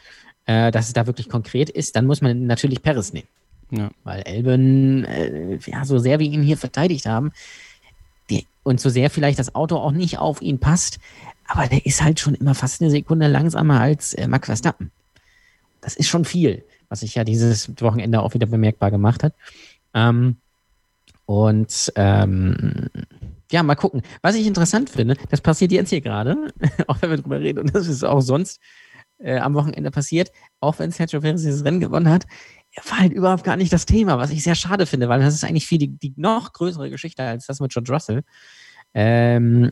äh, dass es da wirklich konkret ist, dann muss man natürlich Paris nehmen. Ja. Weil Elben, äh, ja, so sehr wir ihn hier verteidigt haben, die, und so sehr vielleicht das Auto auch nicht auf ihn passt, aber der ist halt schon immer fast eine Sekunde langsamer als äh, Max Verstappen. Das ist schon viel, was sich ja dieses Wochenende auch wieder bemerkbar gemacht hat. Ähm, und ähm, ja, mal gucken. Was ich interessant finde, das passiert jetzt hier gerade, (laughs) auch wenn wir drüber reden, und das ist auch sonst äh, am Wochenende passiert, auch wenn Sergio Perez dieses Rennen gewonnen hat, war halt überhaupt gar nicht das Thema, was ich sehr schade finde, weil das ist eigentlich viel die, die noch größere Geschichte als das mit George Russell. Ähm,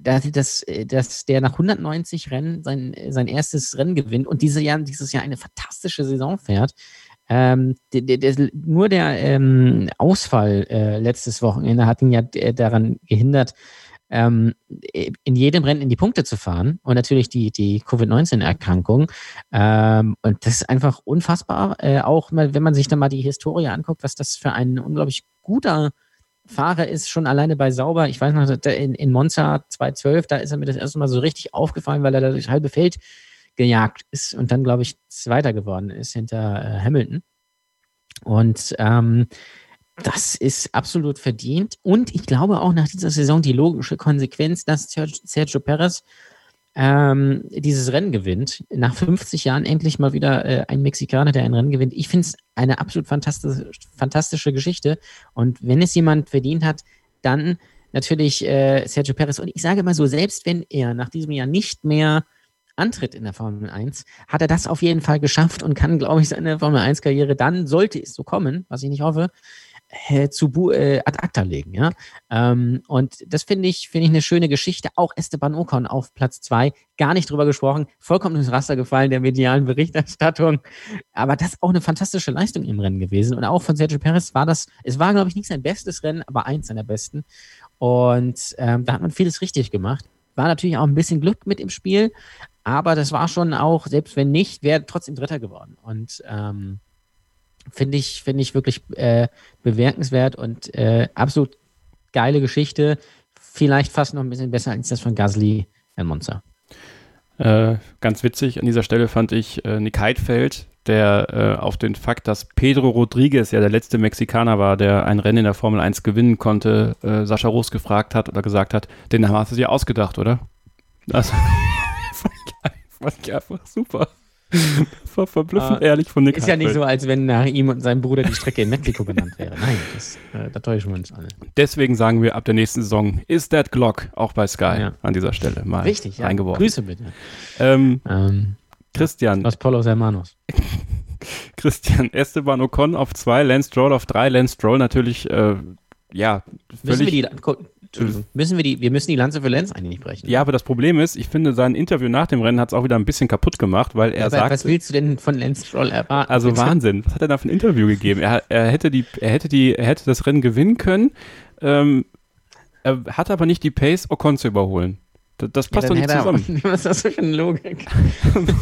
dass, dass, dass der nach 190 Rennen sein, sein erstes Rennen gewinnt und diese Jahr, dieses Jahr eine fantastische Saison fährt. Ähm, der, der, der, nur der ähm, Ausfall äh, letztes Wochenende hat ihn ja äh, daran gehindert, ähm, in jedem Rennen in die Punkte zu fahren und natürlich die, die Covid-19-Erkrankung. Ähm, und das ist einfach unfassbar. Äh, auch mal, wenn man sich dann mal die Historie anguckt, was das für ein unglaublich guter Fahrer ist schon alleine bei Sauber, ich weiß noch, in, in Monza 2012, da ist er mir das erste Mal so richtig aufgefallen, weil er da durchs halbe Feld gejagt ist und dann, glaube ich, Zweiter geworden ist hinter äh, Hamilton. Und ähm, das ist absolut verdient. Und ich glaube auch nach dieser Saison die logische Konsequenz, dass Sergio Perez ähm, dieses Rennen gewinnt. Nach 50 Jahren endlich mal wieder äh, ein Mexikaner, der ein Rennen gewinnt. Ich finde es eine absolut fantastische, fantastische Geschichte. Und wenn es jemand verdient hat, dann natürlich äh, Sergio Perez. Und ich sage mal so, selbst wenn er nach diesem Jahr nicht mehr antritt in der Formel 1, hat er das auf jeden Fall geschafft und kann, glaube ich, seine Formel 1-Karriere dann, sollte es so kommen, was ich nicht hoffe, zu äh, ad acta legen. Ja? Ähm, und das finde ich, finde ich eine schöne Geschichte. Auch Esteban Ocon auf Platz zwei, gar nicht drüber gesprochen, vollkommen ins Raster gefallen der medialen Berichterstattung. Aber das ist auch eine fantastische Leistung im Rennen gewesen. Und auch von Sergio Perez war das, es war, glaube ich, nicht sein bestes Rennen, aber eins seiner besten. Und ähm, da hat man vieles richtig gemacht. War natürlich auch ein bisschen Glück mit im Spiel, aber das war schon auch, selbst wenn nicht, wäre trotzdem Dritter geworden. Und ähm, Finde ich, finde ich wirklich äh, bemerkenswert und äh, absolut geile Geschichte. Vielleicht fast noch ein bisschen besser als das von Gasly in Monza. Äh, ganz witzig an dieser Stelle fand ich äh, Nick Heidfeld, der äh, auf den Fakt, dass Pedro Rodriguez ja der letzte Mexikaner war, der ein Rennen in der Formel 1 gewinnen konnte, äh, Sascha Roos gefragt hat oder gesagt hat, den hast du dir ausgedacht, oder? Also, (laughs) fand ich einfach super. (laughs) Ver verblüffend uh, ehrlich von Nick Ist ja nicht so, als wenn nach ihm und seinem Bruder die Strecke in Mexiko benannt wäre. Nein, das, äh, da täuschen wir uns alle. Deswegen sagen wir ab der nächsten Saison, ist that Glock auch bei Sky ja. an dieser Stelle mal Richtig, ja. eingeworfen. Grüße bitte. Ähm, ähm, Christian. Los Polos Hermanos. (laughs) Christian Esteban Ocon auf zwei, Lance Stroll auf drei. Lance Stroll natürlich, äh, ja, völlig. Müssen wir die, Müssen wir die, wir müssen die Lanze für Lenz eigentlich nicht brechen. Ja, aber das Problem ist, ich finde, sein Interview nach dem Rennen hat es auch wieder ein bisschen kaputt gemacht, weil er aber sagt. Was willst du denn von Lenz Stroll erwarten? Also Wahnsinn. Was hat er da für ein Interview gegeben? Er, er hätte die, er hätte die, er hätte das Rennen gewinnen können. Ähm, er hat aber nicht die Pace, Ocon zu überholen. Das, das passt ja, doch nicht zusammen. (laughs) was ist das für eine Logik?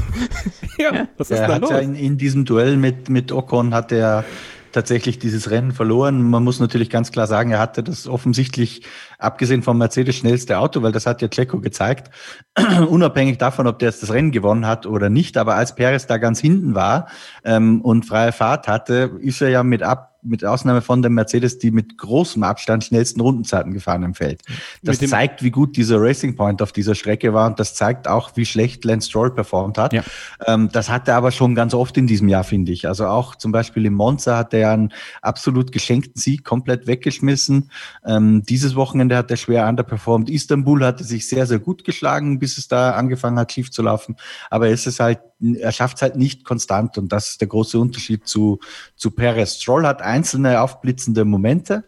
(laughs) ja, was ist er da hat los? Ja in, in diesem Duell mit, mit Ocon hat er tatsächlich dieses Rennen verloren. Man muss natürlich ganz klar sagen, er hatte das offensichtlich, abgesehen vom Mercedes, schnellste Auto, weil das hat ja Checo gezeigt, (clears throat) unabhängig davon, ob der jetzt das Rennen gewonnen hat oder nicht. Aber als Perez da ganz hinten war ähm, und freie Fahrt hatte, ist er ja mit ab mit Ausnahme von dem Mercedes die mit großem Abstand schnellsten Rundenzeiten gefahren im Feld. Das zeigt, wie gut dieser Racing Point auf dieser Strecke war und das zeigt auch, wie schlecht Lance Stroll performt hat. Ja. Ähm, das hat er aber schon ganz oft in diesem Jahr, finde ich. Also auch zum Beispiel im Monza hat er einen absolut geschenkten Sieg komplett weggeschmissen. Ähm, dieses Wochenende hat er schwer underperformed. Istanbul hatte sich sehr, sehr gut geschlagen, bis es da angefangen hat, schief zu laufen. Aber es ist halt er schafft es halt nicht konstant und das ist der große Unterschied zu, zu Perez. Stroll hat einzelne aufblitzende Momente,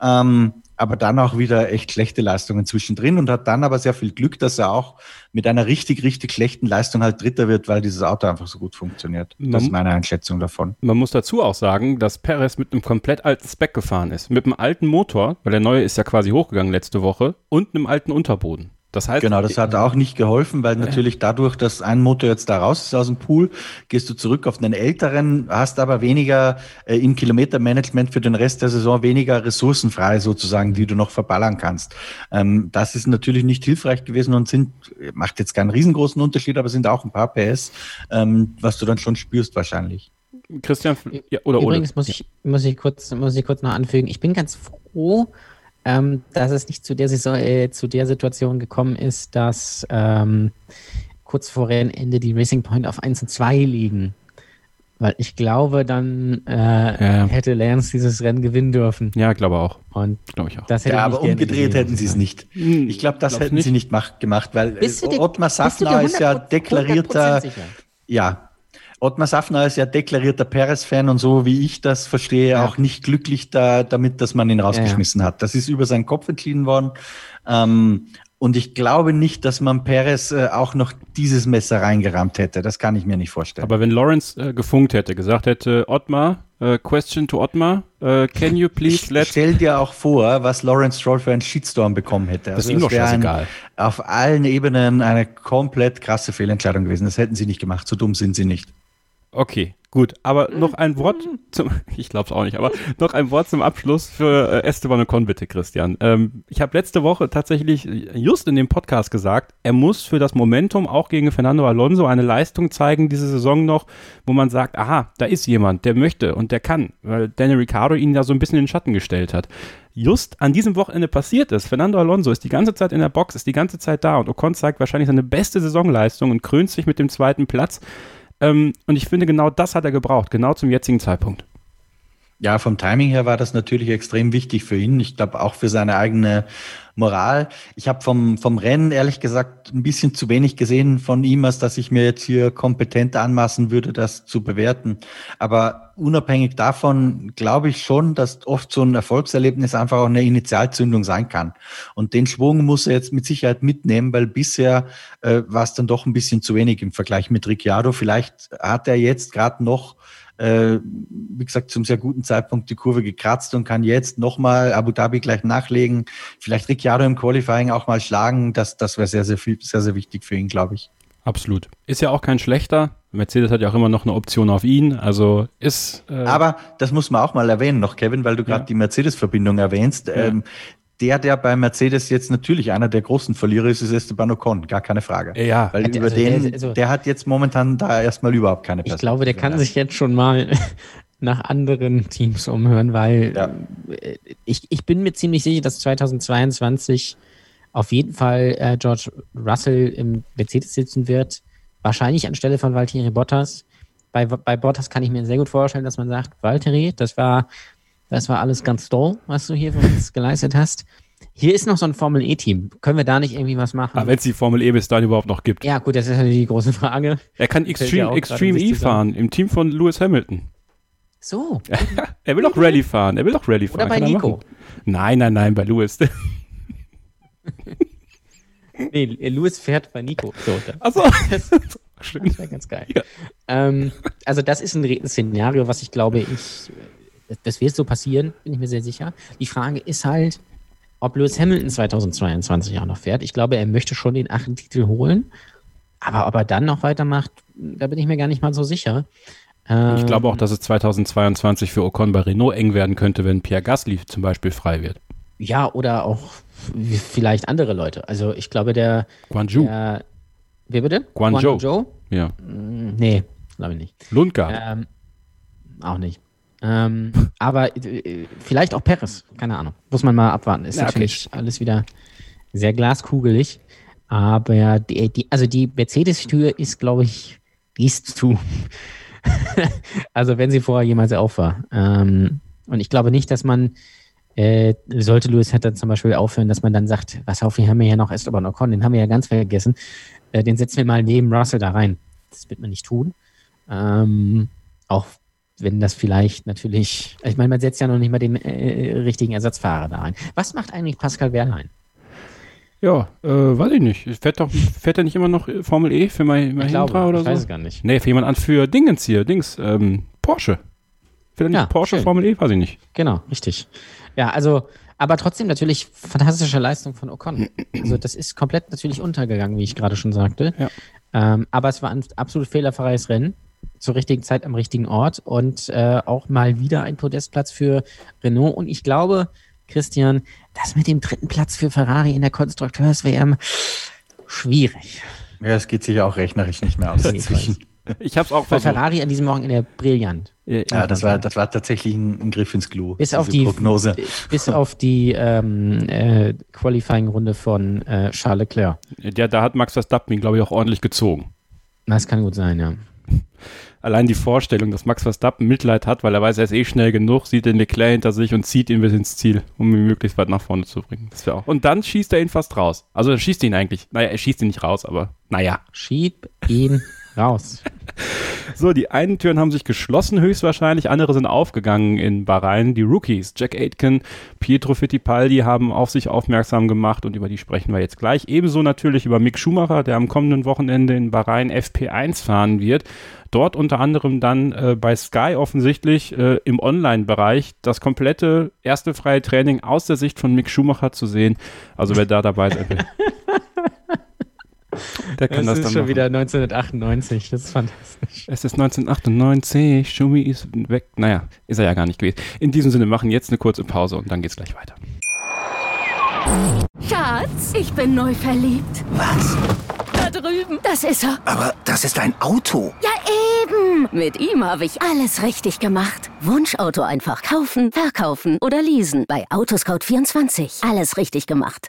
ähm, aber dann auch wieder echt schlechte Leistungen zwischendrin und hat dann aber sehr viel Glück, dass er auch mit einer richtig, richtig schlechten Leistung halt Dritter wird, weil dieses Auto einfach so gut funktioniert. Man, das ist meine Einschätzung davon. Man muss dazu auch sagen, dass Perez mit einem komplett alten Spec gefahren ist. Mit einem alten Motor, weil der neue ist ja quasi hochgegangen letzte Woche, und einem alten Unterboden. Das heißt, genau, das hat auch nicht geholfen, weil natürlich dadurch, dass ein Motor jetzt da raus ist aus dem Pool, gehst du zurück auf einen älteren, hast aber weniger äh, im Kilometermanagement für den Rest der Saison weniger Ressourcen frei sozusagen, die du noch verballern kannst. Ähm, das ist natürlich nicht hilfreich gewesen und sind macht jetzt keinen riesengroßen Unterschied, aber sind auch ein paar PS, ähm, was du dann schon spürst wahrscheinlich. Christian, ja, oder Übrigens oder? muss ich muss ich kurz muss ich kurz noch anfügen. Ich bin ganz froh ähm, dass es nicht zu der, Saison, äh, zu der Situation gekommen ist, dass ähm, kurz vor Rennende die Racing Point auf 1 und 2 liegen. Weil ich glaube, dann äh, ja. hätte Lance dieses Rennen gewinnen dürfen. Ja, glaube auch. Und glaube ich auch. Das hätte ja, aber umgedreht hätten sie es nicht. Hm, ich glaube, das Glaub's hätten nicht. sie nicht mach, gemacht, weil äh, Ottmar Safner ist ja deklarierter. Ja, Ottmar Safner ist ja deklarierter Perez-Fan und so, wie ich das verstehe, ja. auch nicht glücklich da, damit, dass man ihn rausgeschmissen ja, ja. hat. Das ist über seinen Kopf entschieden worden. Ähm, und ich glaube nicht, dass man Perez äh, auch noch dieses Messer reingerammt hätte. Das kann ich mir nicht vorstellen. Aber wenn Lawrence äh, gefunkt hätte, gesagt hätte, Ottmar, äh, question to Ottmar, äh, can you please let... Stell dir auch vor, was Lawrence Stroll für einen Shitstorm bekommen hätte. Also das ist ihm doch scheißegal. Ein, auf allen Ebenen eine komplett krasse Fehlentscheidung gewesen. Das hätten sie nicht gemacht. So dumm sind sie nicht. Okay, gut. Aber noch ein Wort zum, (laughs) ich glaube es auch nicht, aber noch ein Wort zum Abschluss für äh, Esteban Ocon, bitte, Christian. Ähm, ich habe letzte Woche tatsächlich just in dem Podcast gesagt, er muss für das Momentum auch gegen Fernando Alonso eine Leistung zeigen, diese Saison noch, wo man sagt, aha, da ist jemand, der möchte und der kann, weil Daniel Ricciardo ihn da so ein bisschen in den Schatten gestellt hat. Just an diesem Wochenende passiert ist. Fernando Alonso ist die ganze Zeit in der Box, ist die ganze Zeit da und Ocon zeigt wahrscheinlich seine beste Saisonleistung und krönt sich mit dem zweiten Platz. Ähm, und ich finde, genau das hat er gebraucht, genau zum jetzigen Zeitpunkt. Ja, vom Timing her war das natürlich extrem wichtig für ihn. Ich glaube auch für seine eigene Moral. Ich habe vom, vom Rennen ehrlich gesagt ein bisschen zu wenig gesehen von ihm, als dass ich mir jetzt hier kompetent anmaßen würde, das zu bewerten. Aber unabhängig davon glaube ich schon, dass oft so ein Erfolgserlebnis einfach auch eine Initialzündung sein kann. Und den Schwung muss er jetzt mit Sicherheit mitnehmen, weil bisher äh, war es dann doch ein bisschen zu wenig im Vergleich mit Ricciardo. Vielleicht hat er jetzt gerade noch äh, wie gesagt, zum sehr guten Zeitpunkt die Kurve gekratzt und kann jetzt nochmal Abu Dhabi gleich nachlegen. Vielleicht Ricciardo im Qualifying auch mal schlagen. Das, das wäre sehr, sehr, viel, sehr, sehr wichtig für ihn, glaube ich. Absolut. Ist ja auch kein schlechter. Mercedes hat ja auch immer noch eine Option auf ihn. Also ist. Äh Aber das muss man auch mal erwähnen noch, Kevin, weil du gerade ja. die Mercedes-Verbindung erwähnst. Ja. Ähm, der, der bei Mercedes jetzt natürlich einer der großen Verlierer ist, ist Esteban Ocon, gar keine Frage. Ja, weil über also den, der, also, der hat jetzt momentan da erstmal überhaupt keine Perspektive. Ich glaube, der kann sich jetzt schon mal (laughs) nach anderen Teams umhören, weil ja. Äh, ich, ich bin mir ziemlich sicher, dass 2022 auf jeden Fall äh, George Russell im Mercedes sitzen wird. Wahrscheinlich anstelle von Valtteri Bottas. Bei, bei Bottas kann ich mir sehr gut vorstellen, dass man sagt, Valtteri, das war das war alles ganz toll, was du hier für uns geleistet hast. Hier ist noch so ein Formel E-Team. Können wir da nicht irgendwie was machen? Aber wenn es die Formel E bis dahin überhaupt noch gibt. Ja, gut, das ist natürlich die große Frage. Er kann Extreme, Extreme E fahren im Team von Lewis Hamilton. So. (laughs) er will doch Rallye fahren. Er will doch Rallye fahren. Oder bei Nico. Nein, nein, nein, bei Lewis. (laughs) nee, Lewis fährt bei Nico. So, Achso. (laughs) Das, das wäre ganz geil. Ja. Ähm, also, das ist ein Szenario, was ich glaube, ich das, das wird so passieren, bin ich mir sehr sicher. Die Frage ist halt, ob Lewis Hamilton 2022 auch noch fährt. Ich glaube, er möchte schon den achten Titel holen. Aber ob er dann noch weitermacht, da bin ich mir gar nicht mal so sicher. ich glaube auch, dass es 2022 für Ocon bei Renault eng werden könnte, wenn Pierre Gasly zum Beispiel frei wird. Ja, oder auch vielleicht andere Leute. Also ich glaube, der. Guangzhou. Der, wie bitte? Guangzhou. Guangzhou? Ja. Mm, Nee, glaube ich nicht. Lundgaard. Ähm, auch nicht. Ähm, aber äh, vielleicht auch Perez, keine Ahnung. Muss man mal abwarten. Ist Ja, okay. natürlich alles wieder sehr glaskugelig. Aber die, die, also die Mercedes-Tür ist, glaube ich, die ist zu. (laughs) also wenn sie vorher jemals auf war. Ähm, und ich glaube nicht, dass man, äh, sollte Lewis Hatter zum Beispiel aufhören, dass man dann sagt, was auf, wir haben ja noch Esteban Ocon, den haben wir ja ganz vergessen. Äh, den setzen wir mal neben Russell da rein. Das wird man nicht tun. Ähm, auch wenn das vielleicht natürlich, ich meine, man setzt ja noch nicht mal den äh, richtigen Ersatzfahrer da rein. Was macht eigentlich Pascal Wehrlein? Ja, äh, weiß ich nicht. Fährt, doch, fährt er nicht immer noch Formel E für mein, mein Ich glaube, oder ich so? weiß es gar nicht. Nee, für jemand an für Dingens hier, Dings, ähm, Porsche. Fährt er nicht Ja, Porsche schön. Formel E? Weiß ich nicht. Genau, richtig. Ja, also, aber trotzdem natürlich fantastische Leistung von Ocon. Also das ist komplett natürlich untergegangen, wie ich gerade schon sagte. Ja. Ähm, aber es war ein absolut fehlerfreies Rennen zur richtigen Zeit am richtigen Ort und äh, auch mal wieder ein Podestplatz für Renault. Und ich glaube, Christian, das mit dem dritten Platz für Ferrari in der Konstrukteurs-WM schwierig. Ja, es geht sich auch rechnerisch nicht mehr aus. Nee, ich. Ich hab's auch Weil versucht. Ferrari an diesem Wochenende brillant. Ja, das war, das war tatsächlich ein, ein Griff ins Klo. Bis auf die Prognose. bis auf die ähm, äh, Qualifying-Runde von äh, Charles Leclerc. Ja, da hat Max Verstappen glaube ich, auch ordentlich gezogen. Das kann gut sein, ja. Allein die Vorstellung, dass Max Verstappen Mitleid hat, weil er weiß, er ist eh schnell genug, sieht den Leclerc hinter sich und zieht ihn bis ins Ziel, um ihn möglichst weit nach vorne zu bringen. Das wär auch. Und dann schießt er ihn fast raus. Also er schießt ihn eigentlich. Naja, er schießt ihn nicht raus, aber naja. Schieb ihn raus. So, die einen Türen haben sich geschlossen höchstwahrscheinlich, andere sind aufgegangen in Bahrain. Die Rookies, Jack Aitken, Pietro Fittipaldi haben auf sich aufmerksam gemacht und über die sprechen wir jetzt gleich. Ebenso natürlich über Mick Schumacher, der am kommenden Wochenende in Bahrain FP1 fahren wird. Dort unter anderem dann äh, bei Sky offensichtlich äh, im Online-Bereich das komplette erste freie Training aus der Sicht von Mick Schumacher zu sehen. Also wer da dabei sein will. (laughs) Der kann das, ist dann schon machen. wieder 1998. Das ist fantastisch. Es ist 1998, Schumi ist weg. Naja, ist er ja gar nicht gewesen. In diesem Sinne machen jetzt eine kurze Pause und dann geht's gleich weiter. Schatz, ich bin neu verliebt. Was? Da drüben. Das ist er. Aber das ist ein Auto. Ja, eben. Mit ihm habe ich alles richtig gemacht. Wunschauto einfach kaufen, verkaufen oder leasen. Bei Autoscout24. Alles richtig gemacht.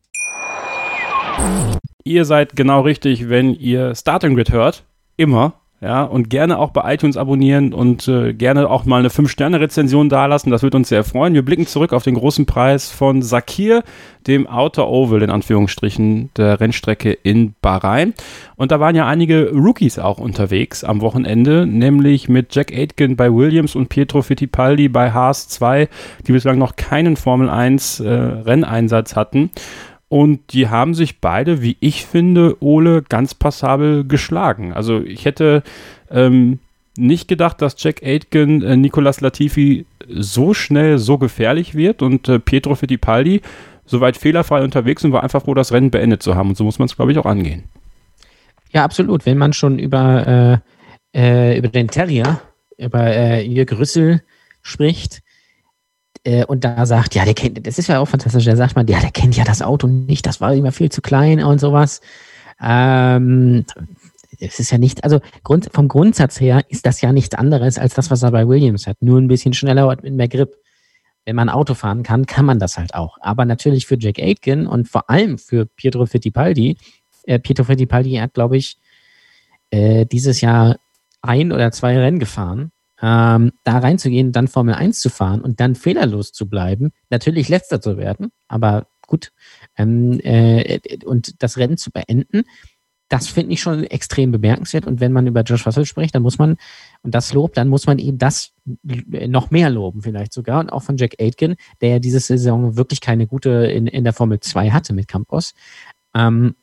Ihr seid genau richtig, wenn ihr Starting Grid hört. Immer. Ja, und gerne auch bei iTunes abonnieren und äh, gerne auch mal eine 5-Sterne-Rezension dalassen. Das würde uns sehr freuen. Wir blicken zurück auf den großen Preis von Sakir, dem Outer Oval in Anführungsstrichen der Rennstrecke in Bahrain. Und da waren ja einige Rookies auch unterwegs am Wochenende, nämlich mit Jack Aitken bei Williams und Pietro Fittipaldi bei Haas 2, die bislang noch keinen Formel 1 äh, Renneinsatz hatten. Und die haben sich beide, wie ich finde, Ole ganz passabel geschlagen. Also ich hätte ähm, nicht gedacht, dass Jack Aitken äh, Nicolas Latifi so schnell so gefährlich wird und äh, Pietro Fittipaldi soweit fehlerfrei unterwegs und war einfach froh, das Rennen beendet zu haben. Und so muss man es, glaube ich, auch angehen. Ja, absolut. Wenn man schon über, äh, äh, über den Terrier, über äh, Jörg Rüssel spricht äh, und da sagt, ja, der kennt, das ist ja auch fantastisch, da sagt man, ja, der kennt ja das Auto nicht, das war immer viel zu klein und sowas. Ähm, es ist ja nicht, also Grund, vom Grundsatz her ist das ja nichts anderes als das, was er bei Williams hat. Nur ein bisschen schneller und mit mehr Grip. Wenn man Auto fahren kann, kann man das halt auch. Aber natürlich für Jack Aitken und vor allem für Pietro Fittipaldi, äh, Pietro Fittipaldi hat, glaube ich, äh, dieses Jahr ein oder zwei Rennen gefahren. Ähm, da reinzugehen, dann Formel 1 zu fahren und dann fehlerlos zu bleiben, natürlich letzter zu werden, aber gut, ähm, äh, und das Rennen zu beenden, das finde ich schon extrem bemerkenswert. Und wenn man über Josh Russell spricht, dann muss man, und das lobt, dann muss man eben das noch mehr loben, vielleicht sogar. Und auch von Jack Aitken, der ja diese Saison wirklich keine gute in, in der Formel 2 hatte mit Campos. Ähm,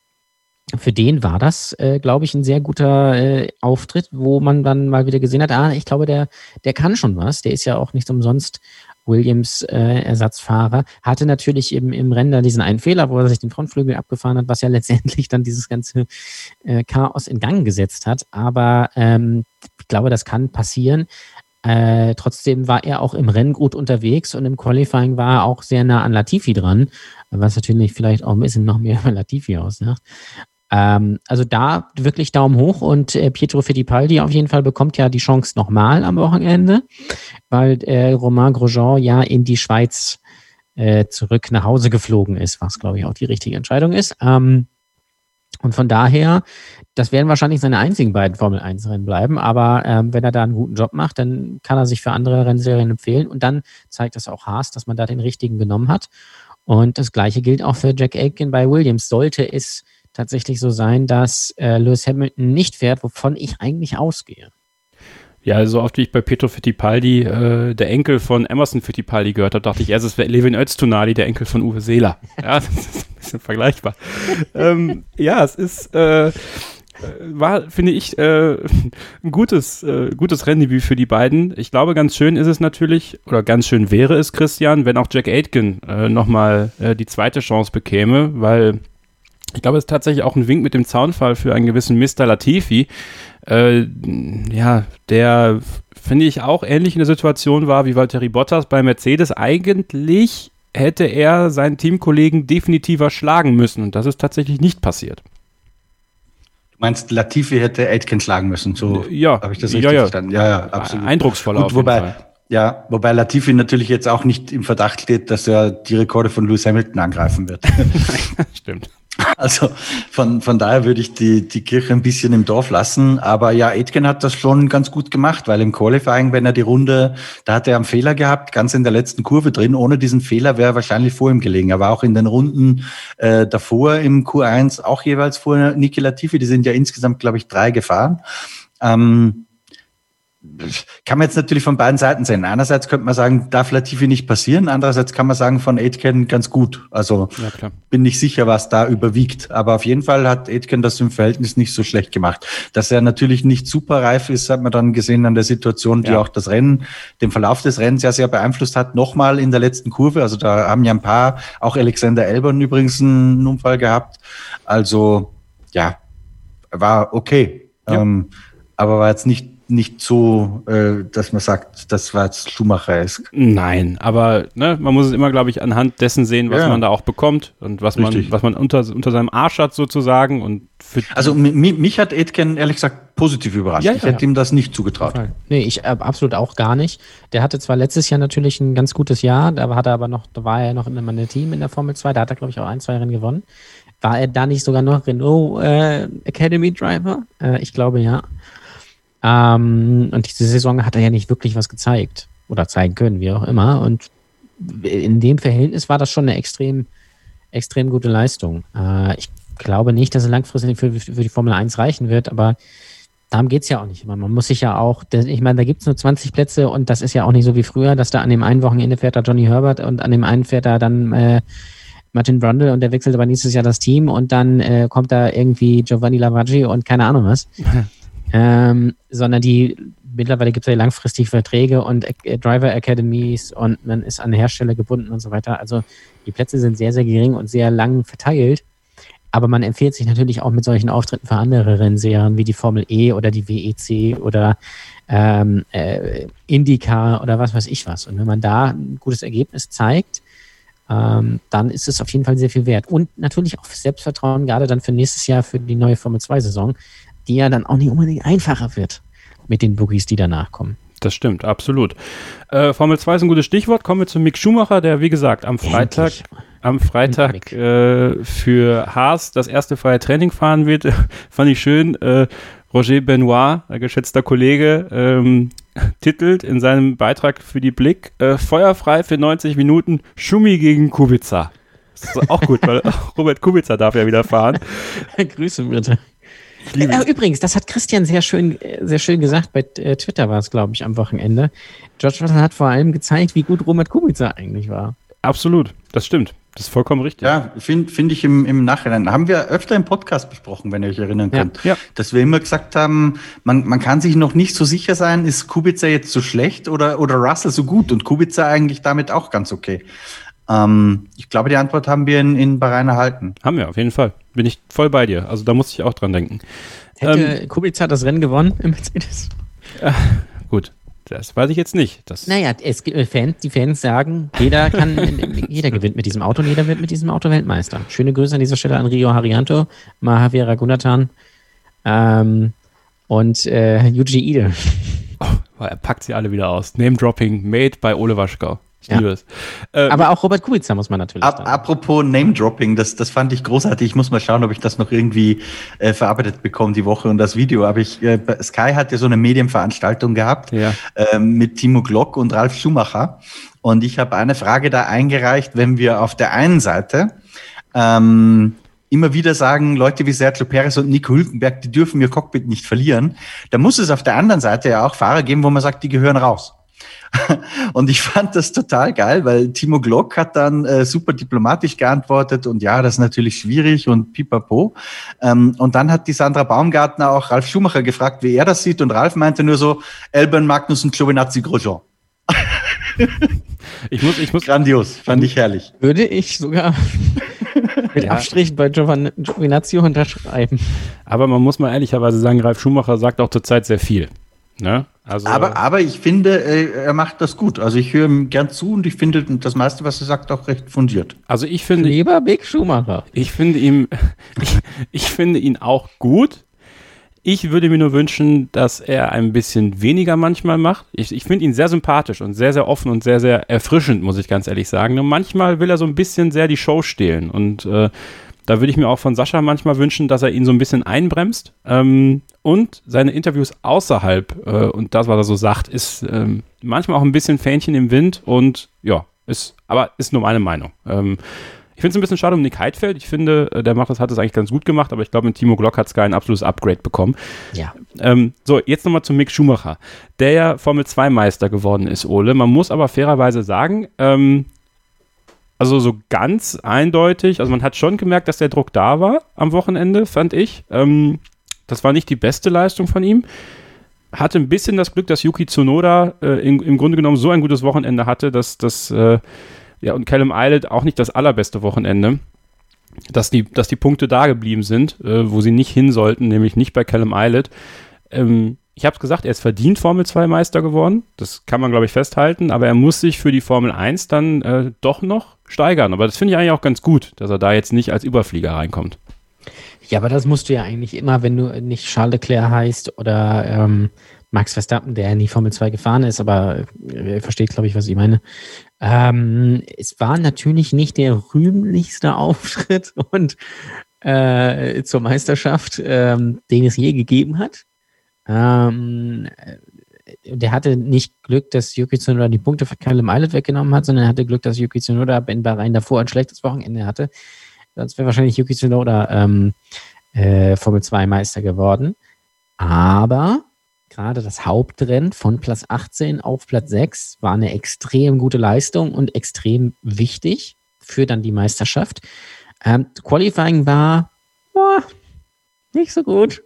für den war das, äh, glaube ich, ein sehr guter äh, Auftritt, wo man dann mal wieder gesehen hat, ah, ich glaube, der, der kann schon was. Der ist ja auch nicht umsonst Williams äh, Ersatzfahrer. Hatte natürlich im, im Rennen diesen einen Fehler, wo er sich den Frontflügel abgefahren hat, was ja (laughs) letztendlich dann dieses ganze äh, Chaos in Gang gesetzt hat. Aber ähm, ich glaube, das kann passieren. Äh, trotzdem war er auch im Rennen gut unterwegs und im Qualifying war er auch sehr nah an Latifi dran, was natürlich vielleicht auch ein bisschen noch mehr über (laughs) Latifi aussagt. Ähm, also da wirklich Daumen hoch und äh, Pietro Fittipaldi auf jeden Fall bekommt ja die Chance nochmal am Wochenende, weil äh, Romain Grosjean ja in die Schweiz äh, zurück nach Hause geflogen ist, was glaube ich auch die richtige Entscheidung ist. Ähm, und von daher, das werden wahrscheinlich seine einzigen beiden Formel 1 Rennen bleiben, aber ähm, wenn er da einen guten Job macht, dann kann er sich für andere Rennserien empfehlen und dann zeigt das auch Haas, dass man da den richtigen genommen hat. Und das gleiche gilt auch für Jack Aitken bei Williams. Sollte es tatsächlich so sein, dass äh, Lewis Hamilton nicht fährt, wovon ich eigentlich ausgehe. Ja, so also oft wie ich bei Pietro Fittipaldi, äh, der Enkel von Emerson Fittipaldi gehört habe, dachte ich erst, es wäre Levin Öztunali, der Enkel von Uwe Seeler. (laughs) Ja, das ist ein bisschen vergleichbar. ähm, ja, es ist, äh, war, finde ich, äh, ein gutes, äh, gutes Renndebüt für die beiden. Ich glaube, ganz schön ist es natürlich, oder ganz schön wäre es, Christian, wenn auch Jack Aitken äh, nochmal äh, die zweite Chance bekäme, weil ich glaube, es ist tatsächlich auch ein Wink mit dem Zaunfall für einen gewissen Mr. Latifi, äh, ja, der, finde ich, auch ähnlich in der Situation war wie Valtteri Bottas bei Mercedes. Eigentlich hätte er seinen Teamkollegen definitiver schlagen müssen und das ist tatsächlich nicht passiert. Du meinst, Latifi hätte Aitken schlagen müssen, so ja, habe ich das richtig ja, ja. verstanden? Ja, ja, absolut. Eindrucksvoller Gut, wobei, Ja, wobei Latifi natürlich jetzt auch nicht im Verdacht steht, dass er die Rekorde von Lewis Hamilton angreifen wird. (laughs) Stimmt. (laughs) Also von, von daher würde ich die, die Kirche ein bisschen im Dorf lassen. Aber ja, Aitken hat das schon ganz gut gemacht, weil im Qualifying, wenn er die Runde, da hat er einen Fehler gehabt, ganz in der letzten Kurve drin. Ohne diesen Fehler wäre er wahrscheinlich vor ihm gelegen. Er war auch in den Runden äh, davor im Q1 auch jeweils vor Niki Latifi. Die sind ja insgesamt, glaube ich, drei gefahren. Ähm, kann man jetzt natürlich von beiden Seiten sehen. Einerseits könnte man sagen, darf Latifi nicht passieren. Andererseits kann man sagen, von Aitken ganz gut. Also ja, bin nicht sicher, was da überwiegt. Aber auf jeden Fall hat Aitken das im Verhältnis nicht so schlecht gemacht. Dass er natürlich nicht super reif ist, hat man dann gesehen an der Situation, die ja. auch das Rennen, den Verlauf des Rennens ja sehr beeinflusst hat. Nochmal in der letzten Kurve. Also da haben ja ein paar, auch Alexander Elbern übrigens einen Unfall gehabt. Also ja, war okay. Ja. Ähm, aber war jetzt nicht nicht so, äh, dass man sagt, das war jetzt Schumacher-esk. Nein, aber ne, man muss es immer, glaube ich, anhand dessen sehen, was ja. man da auch bekommt und was Richtig. man, was man unter, unter seinem Arsch hat sozusagen. Und also mich hat Edken ehrlich gesagt positiv überrascht. Ja, ich hätte ihm das nicht zugetraut. Nee, ich äh, absolut auch gar nicht. Der hatte zwar letztes Jahr natürlich ein ganz gutes Jahr, da hat er aber noch, da war er noch in einem Team in der Formel 2, da hat er, glaube ich, auch ein, zwei Rennen gewonnen. War er da nicht sogar noch Renault äh, Academy Driver? Äh, ich glaube ja. Ähm, und diese Saison hat er ja nicht wirklich was gezeigt oder zeigen können, wie auch immer. Und in dem Verhältnis war das schon eine extrem, extrem gute Leistung. Äh, ich glaube nicht, dass er langfristig für, für die Formel 1 reichen wird, aber darum geht es ja auch nicht. Man muss sich ja auch, ich meine, da gibt es nur 20 Plätze und das ist ja auch nicht so wie früher, dass da an dem einen Wochenende fährt da Johnny Herbert und an dem einen fährt da dann äh, Martin Brundle und der wechselt aber nächstes Jahr das Team und dann äh, kommt da irgendwie Giovanni Lavaggi und keine Ahnung was. (laughs) ähm, sondern die mittlerweile gibt es ja langfristig Verträge und äh, Driver Academies und man ist an Hersteller gebunden und so weiter. Also die Plätze sind sehr, sehr gering und sehr lang verteilt. Aber man empfiehlt sich natürlich auch mit solchen Auftritten für andere Rennserien wie die Formel E oder die WEC oder ähm, äh, IndyCar oder was weiß ich was. Und wenn man da ein gutes Ergebnis zeigt, ähm, dann ist es auf jeden Fall sehr viel wert. Und natürlich auch Selbstvertrauen, gerade dann für nächstes Jahr für die neue Formel 2 Saison, die ja dann auch nicht unbedingt einfacher wird mit den Boogies, die danach kommen. Das stimmt, absolut. Äh, Formel 2 ist ein gutes Stichwort. Kommen wir zu Mick Schumacher, der, wie gesagt, am Freitag, am Freitag äh, für Haas das erste freie Training fahren wird. (laughs) Fand ich schön. Äh, Roger Benoit, ein geschätzter Kollege, ähm, (laughs) titelt in seinem Beitrag für die Blick äh, Feuerfrei für 90 Minuten Schumi gegen Kubica. Das ist auch gut, weil (laughs) Robert Kubica darf ja wieder fahren. Grüße bitte. Äh, übrigens, das hat Christian sehr schön, äh, sehr schön gesagt. Bei äh, Twitter war es, glaube ich, am Wochenende. George Russell hat vor allem gezeigt, wie gut Robert Kubica eigentlich war. Absolut, das stimmt. Das ist vollkommen richtig. Ja, finde find ich im, im Nachhinein. Haben wir öfter im Podcast besprochen, wenn ihr euch erinnern könnt. Ja. Dass wir immer gesagt haben, man, man kann sich noch nicht so sicher sein, ist Kubica jetzt so schlecht oder, oder Russell so gut und Kubica eigentlich damit auch ganz okay. Ähm, ich glaube, die Antwort haben wir in, in Bahrain erhalten. Haben wir, auf jeden Fall. Bin ich voll bei dir. Also da muss ich auch dran denken. Hätte ähm, Kubica das Rennen gewonnen im Mercedes? Äh, gut, das weiß ich jetzt nicht. Das naja, es gibt Fans, die Fans sagen, jeder kann, (laughs) jeder gewinnt mit diesem Auto und jeder wird mit diesem Auto Weltmeister. Schöne Grüße an dieser Stelle an Rio Harianto, Mahavira Gunathan ähm, und äh, Yuji Ide. Oh, er packt sie alle wieder aus. Name-Dropping, made by Ole Waschkau. Ich liebe es. Ähm, Aber auch Robert Kubica muss man natürlich. Ab, apropos Name-Dropping, das, das fand ich großartig. Ich muss mal schauen, ob ich das noch irgendwie äh, verarbeitet bekomme die Woche und das Video. Aber ich, äh, Sky hat ja so eine Medienveranstaltung gehabt ja. äh, mit Timo Glock und Ralf Schumacher. Und ich habe eine Frage da eingereicht, wenn wir auf der einen Seite ähm, immer wieder sagen, Leute wie Sergio Perez und Nico Hülkenberg, die dürfen ihr Cockpit nicht verlieren. Da muss es auf der anderen Seite ja auch Fahrer geben, wo man sagt, die gehören raus. (laughs) Und ich fand das total geil, weil Timo Glock hat dann äh, super diplomatisch geantwortet und ja, das ist natürlich schwierig und pipapo. Ähm, und dann hat die Sandra Baumgartner auch Ralf Schumacher gefragt, wie er das sieht und Ralf meinte nur so, Elben Magnus und Giovinazzi Grosjean. ich muss, ich muss. Grandios, fand ich herrlich. Würde ich sogar (laughs) mit ja. Abstrich bei Giovinazzi unterschreiben. Aber man muss mal ehrlicherweise sagen, Ralf Schumacher sagt auch zurzeit sehr viel. Ne? Also, aber, aber ich finde, äh, er macht das gut. Also ich höre ihm gern zu und ich finde das meiste, was er sagt, auch recht fundiert. Also ich finde. Lieber Big Schumacher. Ich finde ihm, (laughs) ich, ich finde ihn auch gut. Ich würde mir nur wünschen, dass er ein bisschen weniger manchmal macht. Ich, ich finde ihn sehr sympathisch und sehr, sehr offen und sehr, sehr erfrischend, muss ich ganz ehrlich sagen. Nur manchmal will er so ein bisschen sehr die Show stehlen und äh, da würde ich mir auch von Sascha manchmal wünschen, dass er ihn so ein bisschen einbremst. Ähm, und seine Interviews außerhalb, äh, und das, was er so sagt, ist ähm, manchmal auch ein bisschen Fähnchen im Wind und ja, ist, aber ist nur meine Meinung. Ähm, ich finde es ein bisschen schade um Nick Heidfeld. Ich finde, äh, der macht das, hat das eigentlich ganz gut gemacht, aber ich glaube, mit Timo Glock hat Sky ein absolutes Upgrade bekommen. Ja. Ähm, so, jetzt nochmal zu Mick Schumacher, der ja Formel 2 Meister geworden ist, Ole. Man muss aber fairerweise sagen, ähm, also so ganz eindeutig, also man hat schon gemerkt, dass der Druck da war am Wochenende, fand ich. Ähm, das war nicht die beste Leistung von ihm. Hatte ein bisschen das Glück, dass Yuki Tsunoda äh, in, im Grunde genommen so ein gutes Wochenende hatte, dass das, äh, ja, und Callum Eilert auch nicht das allerbeste Wochenende, dass die, dass die Punkte da geblieben sind, äh, wo sie nicht hin sollten, nämlich nicht bei Callum Eilert. Ähm, ich habe es gesagt, er ist verdient Formel 2 Meister geworden. Das kann man, glaube ich, festhalten. Aber er muss sich für die Formel 1 dann äh, doch noch steigern. Aber das finde ich eigentlich auch ganz gut, dass er da jetzt nicht als Überflieger reinkommt. Ja, aber das musst du ja eigentlich immer, wenn du nicht Charles Leclerc heißt oder ähm, Max Verstappen, der in die Formel 2 gefahren ist, aber äh, versteht, glaube ich, was ich meine. Ähm, es war natürlich nicht der rühmlichste Auftritt und äh, zur Meisterschaft, ähm, den es je gegeben hat. Ähm, der hatte nicht Glück, dass Yuki Tsunoda die Punkte für Callum Eilert weggenommen hat, sondern er hatte Glück, dass Yuki Tsunoda in Bahrain davor ein schlechtes Wochenende hatte. Sonst wäre wahrscheinlich Yuki Tsunoda ähm, äh, Formel 2 Meister geworden. Aber gerade das Hauptrennen von Platz 18 auf Platz 6 war eine extrem gute Leistung und extrem wichtig für dann die Meisterschaft. Ähm, Qualifying war boah, nicht so gut.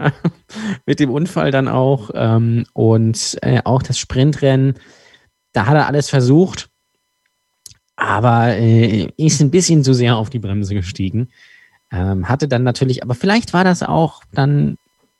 (laughs) mit dem Unfall dann auch. Ähm, und äh, auch das Sprintrennen, da hat er alles versucht, aber äh, ist ein bisschen zu sehr auf die Bremse gestiegen. Ähm, hatte dann natürlich, aber vielleicht war das auch dann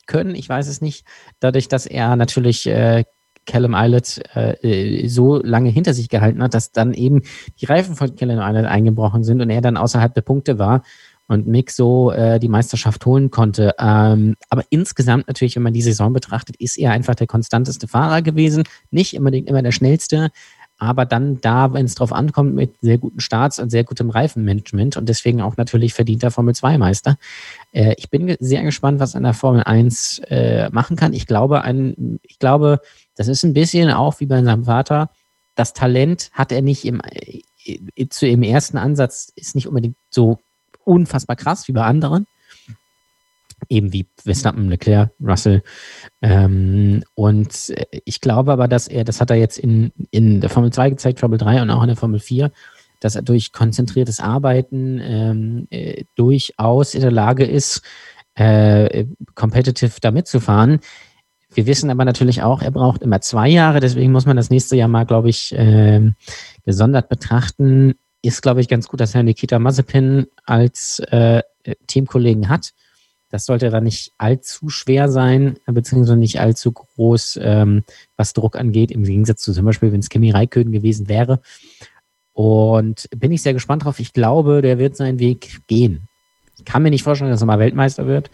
können, ich weiß es nicht, dadurch, dass er natürlich äh, Callum Eilert äh, so lange hinter sich gehalten hat, dass dann eben die Reifen von Callum Eilert eingebrochen sind und er dann außerhalb der Punkte war und Mick so äh, die Meisterschaft holen konnte. Ähm, aber insgesamt natürlich, wenn man die Saison betrachtet, ist er einfach der konstanteste Fahrer gewesen. Nicht unbedingt immer der schnellste, aber dann da, wenn es drauf ankommt, mit sehr guten Starts und sehr gutem Reifenmanagement und deswegen auch natürlich verdienter Formel 2 Meister. Äh, ich bin sehr gespannt, was er in der Formel 1 äh, machen kann. Ich glaube, ein, ich glaube, das ist ein bisschen auch wie bei seinem Vater. Das Talent hat er nicht im, äh, zu, im ersten Ansatz, ist nicht unbedingt so unfassbar krass wie bei anderen. eben wie Verstappen, Leclerc, Russell. Ähm, und ich glaube aber, dass er, das hat er jetzt in, in der Formel 2 gezeigt, Formel 3 und auch in der Formel 4, dass er durch konzentriertes Arbeiten ähm, äh, durchaus in der Lage ist, äh, competitive da mitzufahren. Wir wissen aber natürlich auch, er braucht immer zwei Jahre, deswegen muss man das nächste Jahr mal, glaube ich, äh, gesondert betrachten. Ist, glaube ich, ganz gut, dass er Nikita Mazepin als äh, Teamkollegen hat. Das sollte dann nicht allzu schwer sein, beziehungsweise nicht allzu groß, ähm, was Druck angeht, im Gegensatz zu zum Beispiel, wenn es Kimi Räikkönen gewesen wäre. Und bin ich sehr gespannt drauf. Ich glaube, der wird seinen Weg gehen. Ich kann mir nicht vorstellen, dass er mal Weltmeister wird,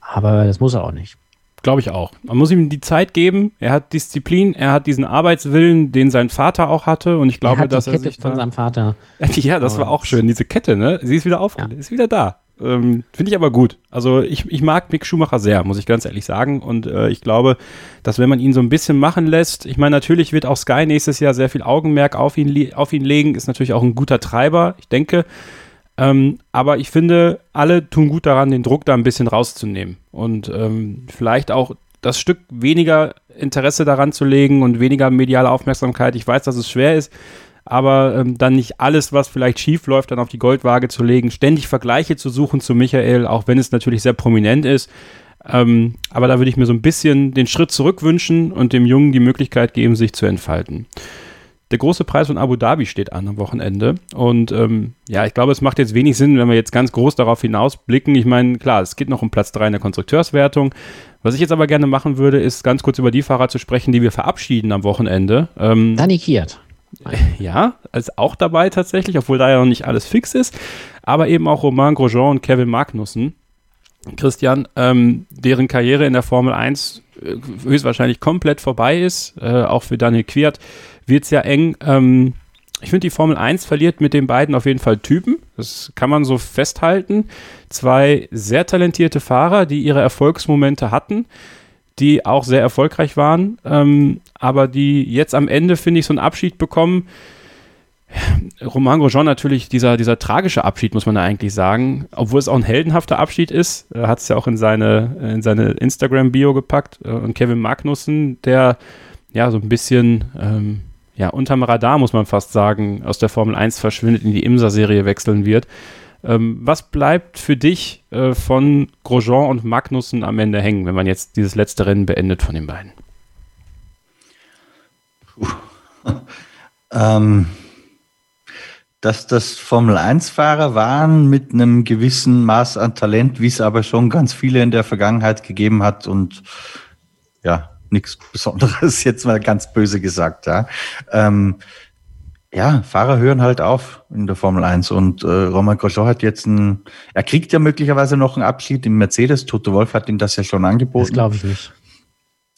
aber das muss er auch nicht. Glaube ich auch. Man muss ihm die Zeit geben. Er hat Disziplin, er hat diesen Arbeitswillen, den sein Vater auch hatte. Und ich glaube, er hat dass die Kette er sich von da, seinem Vater. (laughs) Ja, das war auch schön. Diese Kette, ne? Sie ist wieder aufgelegt, Ja. ist wieder da. Ähm, Finde ich aber gut. Also ich, ich mag Mick Schumacher sehr, muss ich ganz ehrlich sagen. Und äh, ich glaube, dass wenn man ihn so ein bisschen machen lässt, ich meine, natürlich wird auch Sky nächstes Jahr sehr viel Augenmerk auf ihn, auf ihn legen, ist natürlich auch ein guter Treiber, ich denke. Ähm, aber ich finde, alle tun gut daran, den Druck da ein bisschen rauszunehmen. Und ähm, vielleicht auch das Stück weniger Interesse daran zu legen und weniger mediale Aufmerksamkeit. Ich weiß, dass es schwer ist, aber ähm, dann nicht alles, was vielleicht schief läuft, dann auf die Goldwaage zu legen, ständig Vergleiche zu suchen zu Michael, auch wenn es natürlich sehr prominent ist. Ähm, aber da würde ich mir so ein bisschen den Schritt zurück wünschen und dem Jungen die Möglichkeit geben, sich zu entfalten. Der große Preis von Abu Dhabi steht an am Wochenende. Und ähm, ja, ich glaube, es macht jetzt wenig Sinn, wenn wir jetzt ganz groß darauf hinausblicken. Ich meine, klar, es geht noch um Platz 3 in der Konstrukteurswertung. Was ich jetzt aber gerne machen würde, ist ganz kurz über die Fahrer zu sprechen, die wir verabschieden am Wochenende. Ähm, Dani Kiert. (laughs) ja, ist auch dabei tatsächlich, obwohl da ja noch nicht alles fix ist. Aber eben auch Romain Grosjean und Kevin Magnussen. Christian, ähm, deren Karriere in der Formel 1 äh, höchstwahrscheinlich komplett vorbei ist, äh, auch für Daniel Quiert wird es ja eng. Ähm, ich finde, die Formel 1 verliert mit den beiden auf jeden Fall Typen. Das kann man so festhalten. Zwei sehr talentierte Fahrer, die ihre Erfolgsmomente hatten, die auch sehr erfolgreich waren, ähm, aber die jetzt am Ende, finde ich, so einen Abschied bekommen. Romain Grosjean natürlich dieser, dieser tragische Abschied, muss man da eigentlich sagen. Obwohl es auch ein heldenhafter Abschied ist, er hat es ja auch in seine, in seine Instagram-Bio gepackt. Äh, Und Kevin Magnussen, der ja so ein bisschen ähm, ja, unterm Radar, muss man fast sagen, aus der Formel 1 verschwindet, in die IMSA-Serie wechseln wird. Ähm, was bleibt für dich äh, von Grosjean und Magnussen am Ende hängen, wenn man jetzt dieses letzte Rennen beendet von den beiden? (laughs) Ähm, dass das Formel-1-Fahrer waren mit einem gewissen Maß an Talent, wie es aber schon ganz viele in der Vergangenheit gegeben hat und ja, nichts Besonderes, (laughs) jetzt mal ganz böse gesagt, ja. Ähm, ja, Fahrer hören halt auf in der Formel 1 und äh, Roman Grosjean hat jetzt ein, er kriegt ja möglicherweise noch einen Abschied im Mercedes, Toto Wolf hat ihm das ja schon angeboten. Das glaube ich nicht.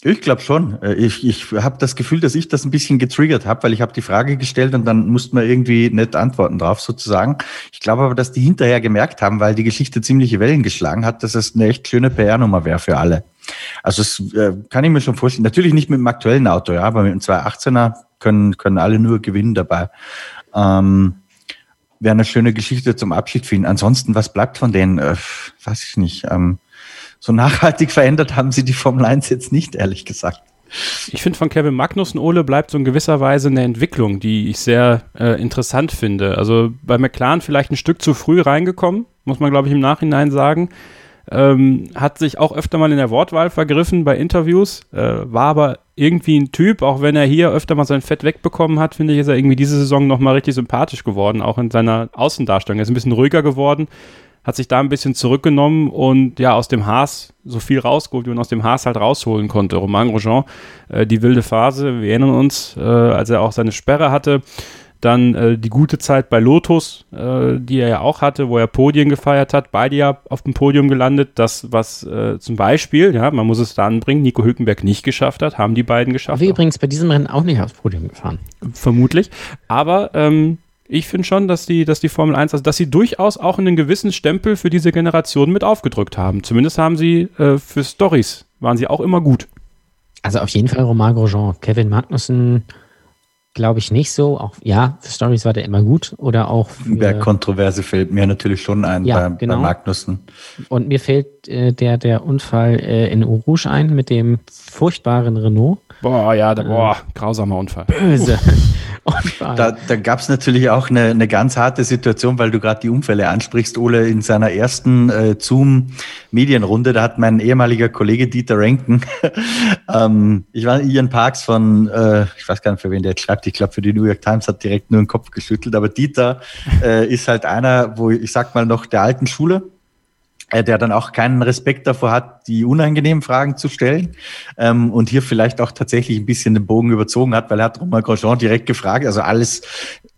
Ich glaube schon. Äh, Ich, ich habe das Gefühl, dass ich das ein bisschen getriggert habe, weil ich habe die Frage gestellt und dann musste man irgendwie nicht antworten drauf sozusagen. Ich glaube aber, dass die hinterher gemerkt haben, weil die Geschichte ziemliche Wellen geschlagen hat, dass es eine echt schöne PR-Nummer wäre für alle. Also das äh, kann ich mir schon vorstellen. Natürlich nicht mit dem aktuellen Auto, ja, aber mit dem 218er können, können alle nur gewinnen dabei. Ähm, wäre eine schöne Geschichte zum Abschied ihn. Ansonsten, was bleibt von denen? Äh, weiß ich nicht. Ähm, so nachhaltig verändert haben sie die Formel 1 jetzt nicht, ehrlich gesagt. Ich finde, von Kevin Magnussen, Ole, bleibt so in gewisser Weise eine Entwicklung, die ich sehr äh, interessant finde. Also bei McLaren vielleicht ein Stück zu früh reingekommen, muss man, glaube ich, im Nachhinein sagen. Ähm, hat sich auch öfter mal in der Wortwahl vergriffen bei Interviews, äh, war aber irgendwie ein Typ, auch wenn er hier öfter mal sein Fett wegbekommen hat, finde ich, ist er irgendwie diese Saison nochmal richtig sympathisch geworden, auch in seiner Außendarstellung. Er ist ein bisschen ruhiger geworden, hat sich da ein bisschen zurückgenommen und ja, aus dem Haas so viel rausgeholt, wie man aus dem Haas halt rausholen konnte. Romain Grosjean, äh, die wilde Phase, wir erinnern uns, äh, als er auch seine Sperre hatte, dann äh, die gute Zeit bei Lotus, äh, die er ja auch hatte, wo er Podien gefeiert hat, beide ja auf dem Podium gelandet. Das, was äh, zum Beispiel, ja, man muss es da anbringen, Nico Hülkenberg nicht geschafft hat, haben die beiden geschafft. Aber übrigens bei diesem Rennen auch nicht aufs Podium gefahren. Vermutlich. Aber ähm, ich finde schon, dass die, dass die Formel 1, also dass sie durchaus auch einen gewissen Stempel für diese Generation mit aufgedrückt haben. Zumindest haben sie äh, für Stories waren sie auch immer gut. Also auf jeden Fall Romain Grosjean. Kevin Magnussen glaube ich nicht so. Auch ja, für Stories war der immer gut oder auch für, Kontroverse fällt mir natürlich schon ein ja, bei, genau. bei Magnussen. Und mir fällt äh, der der Unfall äh, in Eau Rouge ein mit dem furchtbaren Renault. Boah, ja, da, boah, grausamer Unfall. Böse. Da, da gab es natürlich auch eine, eine ganz harte Situation, weil du gerade die Unfälle ansprichst. Ole, in seiner ersten äh, Zoom-Medienrunde, da hat mein ehemaliger Kollege Dieter Renken, (laughs) ähm, ich war Ian Parks von, äh, ich weiß gar nicht, für wen der jetzt schreibt, ich glaube für die New York Times hat direkt nur den Kopf geschüttelt, aber Dieter äh, ist halt einer, wo ich sag mal noch der alten Schule der dann auch keinen Respekt davor hat, die unangenehmen Fragen zu stellen ähm, und hier vielleicht auch tatsächlich ein bisschen den Bogen überzogen hat, weil er hat Romain Grosjean direkt gefragt, also alles,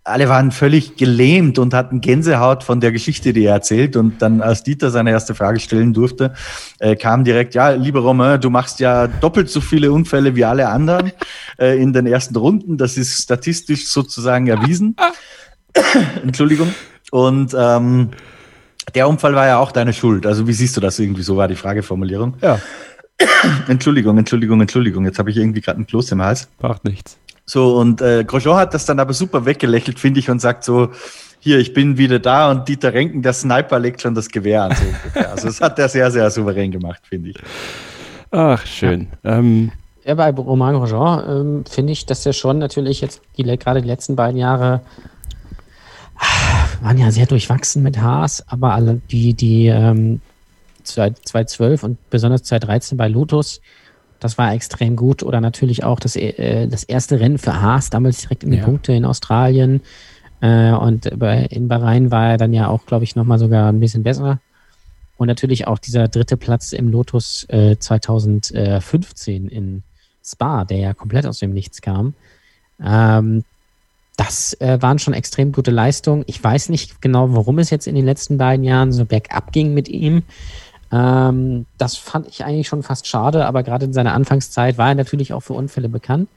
alle waren völlig gelähmt und hatten Gänsehaut von der Geschichte, die er erzählt und dann, als Dieter seine erste Frage stellen durfte, äh, kam direkt, ja, lieber Romain, du machst ja doppelt so viele Unfälle wie alle anderen äh, in den ersten Runden, das ist statistisch sozusagen erwiesen. Entschuldigung. Und ähm, der Unfall war ja auch deine Schuld. Also wie siehst du das irgendwie? So war die Frageformulierung. Ja. (coughs) Entschuldigung, Entschuldigung, Entschuldigung. Jetzt habe ich irgendwie gerade einen Kloß im Hals. Macht nichts. So, und äh, Grosjean hat das dann aber super weggelächelt, finde ich, und sagt so, hier, ich bin wieder da und Dieter Renken, der Sniper, legt schon das Gewehr an. So also das hat er sehr, sehr souverän gemacht, finde ich. Ach, schön. Ja. Ähm, ja, bei Romain Grosjean ähm, finde ich, dass er schon natürlich jetzt die, gerade die letzten beiden Jahre waren ja sehr durchwachsen mit Haas, aber alle die, die ähm, 2012 und besonders 2013 bei Lotus, das war extrem gut. Oder natürlich auch das, äh, das erste Rennen für Haas, damals direkt in die ja. Punkte in Australien. Äh, und bei, in Bahrain war er dann ja auch, glaube ich, nochmal sogar ein bisschen besser. Und natürlich auch dieser dritte Platz im Lotus äh, 2015 in Spa, der ja komplett aus dem Nichts kam. Ähm, das äh, waren schon extrem gute Leistungen. Ich weiß nicht genau, warum es jetzt in den letzten beiden Jahren so bergab ging mit ihm. Ähm, das fand ich eigentlich schon fast schade, aber gerade in seiner Anfangszeit war er natürlich auch für Unfälle bekannt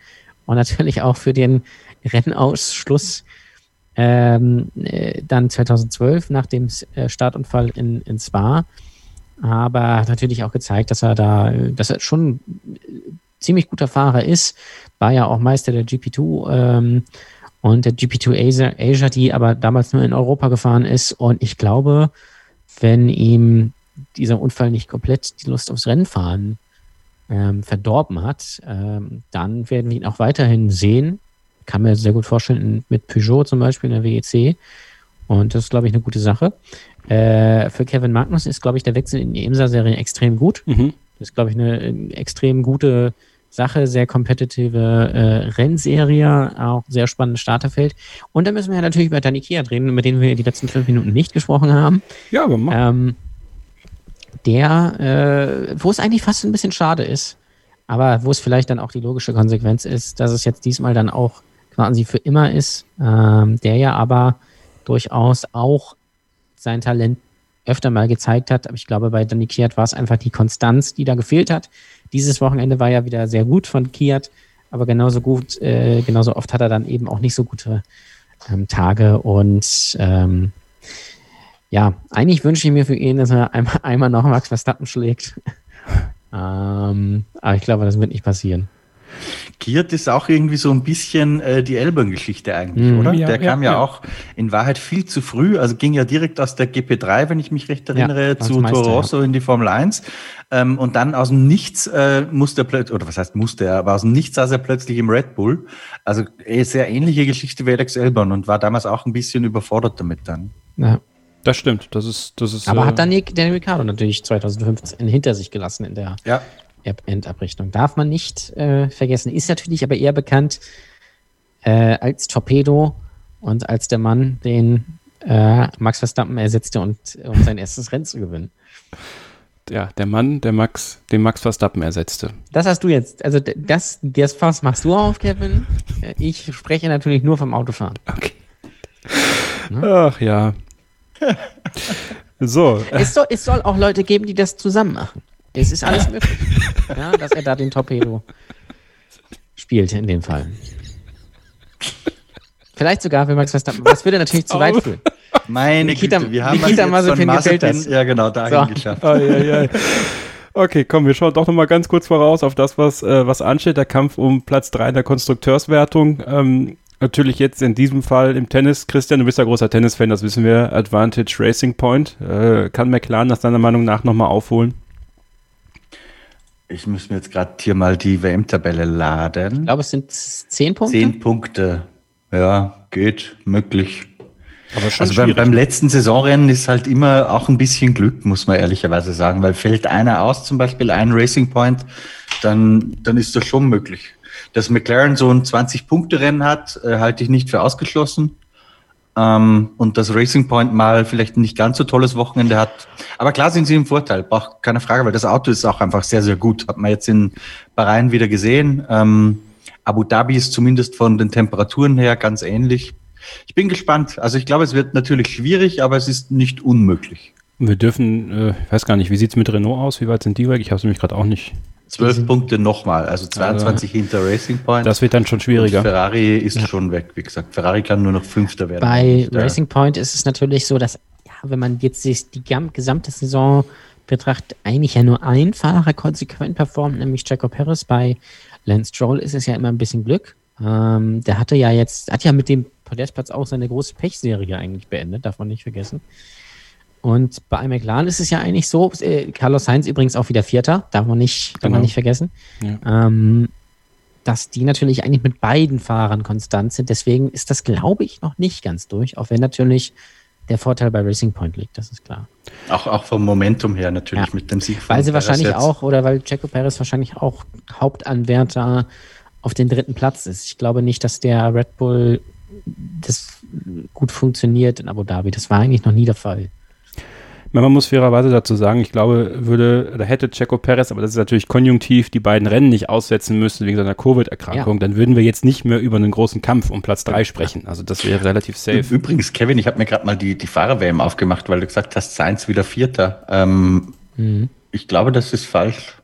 und natürlich auch für den Rennausschluss ähm, äh, dann 2012 nach dem äh, Startunfall in, in Spa. Aber natürlich auch gezeigt, dass er da, dass er schon ziemlich guter Fahrer ist, war ja auch Meister der GP2 ähm, und der GP2 Asia, Asia, die aber damals nur in Europa gefahren ist. Und ich glaube, wenn ihm dieser Unfall nicht komplett die Lust aufs Rennfahren ähm, verdorben hat, ähm, dann werden wir ihn auch weiterhin sehen. Kann mir sehr gut vorstellen, mit Peugeot zum Beispiel in der WEC. Und das ist, glaube ich, eine gute Sache. Äh, für Kevin Magnus ist, glaube ich, der Wechsel in die IMSA-Serie extrem gut. Mhm. Das ist, glaube ich, eine, eine extrem gute Sache, sehr kompetitive äh, Rennserie, auch sehr spannendes Starterfeld. Und da müssen wir ja natürlich über Dani Kia reden, mit dem wir die letzten fünf Minuten nicht gesprochen haben. Ja, aber mal. Ähm, der, äh, wo es eigentlich fast ein bisschen schade ist, aber wo es vielleicht dann auch die logische Konsequenz ist, dass es jetzt diesmal dann auch quasi für immer ist, ähm, der ja aber durchaus auch sein Talent öfter mal gezeigt hat. Aber ich glaube, bei Danny Kiat war es einfach die Konstanz, die da gefehlt hat. Dieses Wochenende war ja wieder sehr gut von Kiat, aber genauso gut, äh, genauso oft hat er dann eben auch nicht so gute ähm, Tage und ähm, ja, eigentlich wünsche ich mir für ihn, dass er einmal, einmal noch Max Verstappen schlägt. (laughs) ähm, aber ich glaube, das wird nicht passieren. Kiert ist auch irgendwie so ein bisschen äh, die Elbern-Geschichte eigentlich, mhm, oder? Ja, der kam ja, ja, auch in Wahrheit viel zu früh, also ging ja direkt aus der GP3, wenn ich mich recht erinnere, ja, zu Meister, Toro Rosso in die Formel 1. Ähm, und dann aus dem Nichts äh, musste er plötzlich, oder was heißt musste er, aber aus dem Nichts saß er plötzlich im Red Bull. Also äh, sehr ähnliche Geschichte wie Alex Elbern und war damals auch ein bisschen überfordert damit dann. Ja. Das stimmt, das ist, das ist. Aber äh, hat dann Daniel Ricciardo natürlich 2015 hinter sich gelassen in der ja. Endabrichtung. Darf man nicht äh, vergessen. Ist natürlich aber eher bekannt äh, als Torpedo und als der Mann, den äh, Max Verstappen ersetzte, und, um sein erstes Rennen zu gewinnen. Ja, der Mann, der Max, den Max Verstappen ersetzte. Das hast du jetzt, also das, das Fass machst du auf, Kevin. Ich spreche natürlich nur vom Autofahren. Okay. Ne? Ach ja. (laughs) so. Es soll, es soll auch Leute geben, die das zusammen machen. Es ist alles möglich, ja, dass er da den Torpedo spielt in dem Fall. Vielleicht sogar für Max Verstappen. Das würde natürlich zu weit führen. Meine Nikita, Güte, wir haben Nikita Mazepin gefällt das. Ja, genau, dahin so. geschafft. Oh, ja, ja. Okay, komm, wir schauen doch noch mal ganz kurz voraus auf das, was, äh, was ansteht. Der Kampf um Platz 3 in der Konstrukteurswertung. Ähm, natürlich jetzt in diesem Fall im Tennis, Christian, du bist ja großer Tennis-Fan, das wissen wir, Advantage Racing Point. Äh, kann McLaren das deiner Meinung nach nochmal aufholen? Ich muss mir jetzt gerade hier mal die WM-Tabelle laden. Ich glaube, es sind zehn Punkte. Zehn Punkte. Ja, geht, möglich. Aber schon also beim, beim, letzten Saisonrennen ist halt immer auch ein bisschen Glück, muss man ehrlicherweise sagen, weil fällt einer aus, zum Beispiel ein Racing Point, dann, dann ist das schon möglich. Dass McLaren so ein 20-Punkte-Rennen hat, äh, halte ich nicht für ausgeschlossen. Ähm, und dass Racing Point mal vielleicht nicht ganz so tolles Wochenende hat. Aber klar sind sie im Vorteil, braucht keine Frage, weil das Auto ist auch einfach sehr, sehr gut. Hat man jetzt in Bahrain wieder gesehen. Ähm, Abu Dhabi ist zumindest von den Temperaturen her ganz ähnlich. Ich bin gespannt. Also ich glaube, es wird natürlich schwierig, aber es ist nicht unmöglich. Wir dürfen, äh, ich weiß gar nicht, wie sieht es mit Renault aus? Wie weit sind die weg? Ich habe es nämlich gerade auch nicht. Zwölf Punkte nochmal, also 22 also, hinter Racing Point. Das wird dann schon schwieriger. Und Ferrari ist ja. schon weg, wie gesagt. Ferrari kann nur noch Fünfter werden. Bei Racing Point ist es natürlich so, dass, ja, wenn man jetzt die gesamte Saison betrachtet, eigentlich ja nur ein Fahrer konsequent performt, nämlich Jaco Perez. Bei Lance Stroll ist es ja immer ein bisschen Glück. Ähm, der hatte ja jetzt, hat ja mit dem Podestplatz auch seine große Pechserie eigentlich beendet, darf man nicht vergessen. Und bei McLaren ist es ja eigentlich so, äh, Carlos Sainz übrigens auch wieder Vierter, darf man nicht, darf man genau. nicht vergessen, ja. ähm, dass die natürlich eigentlich mit beiden Fahrern konstant sind. Deswegen ist das, glaube ich, noch nicht ganz durch, auch wenn natürlich der Vorteil bei Racing Point liegt, das ist klar. Auch, auch vom Momentum her natürlich ja. mit dem Sieg. Weil sie wahrscheinlich jetzt. auch, oder weil Checo Perez wahrscheinlich auch Hauptanwärter auf den dritten Platz ist. Ich glaube nicht, dass der Red Bull das gut funktioniert in Abu Dhabi. Das war eigentlich noch nie der Fall. Man muss fairerweise dazu sagen, ich glaube, würde, da hätte Checo Perez, aber das ist natürlich konjunktiv, die beiden Rennen nicht aussetzen müssen wegen seiner Covid-Erkrankung, ja. dann würden wir jetzt nicht mehr über einen großen Kampf um Platz 3 sprechen. Also das wäre relativ safe. Übrigens, Kevin, ich habe mir gerade mal die, die Fahrer-WM aufgemacht, weil du gesagt hast, Sainz wieder Vierter. Ähm, mhm. Ich glaube, das ist falsch.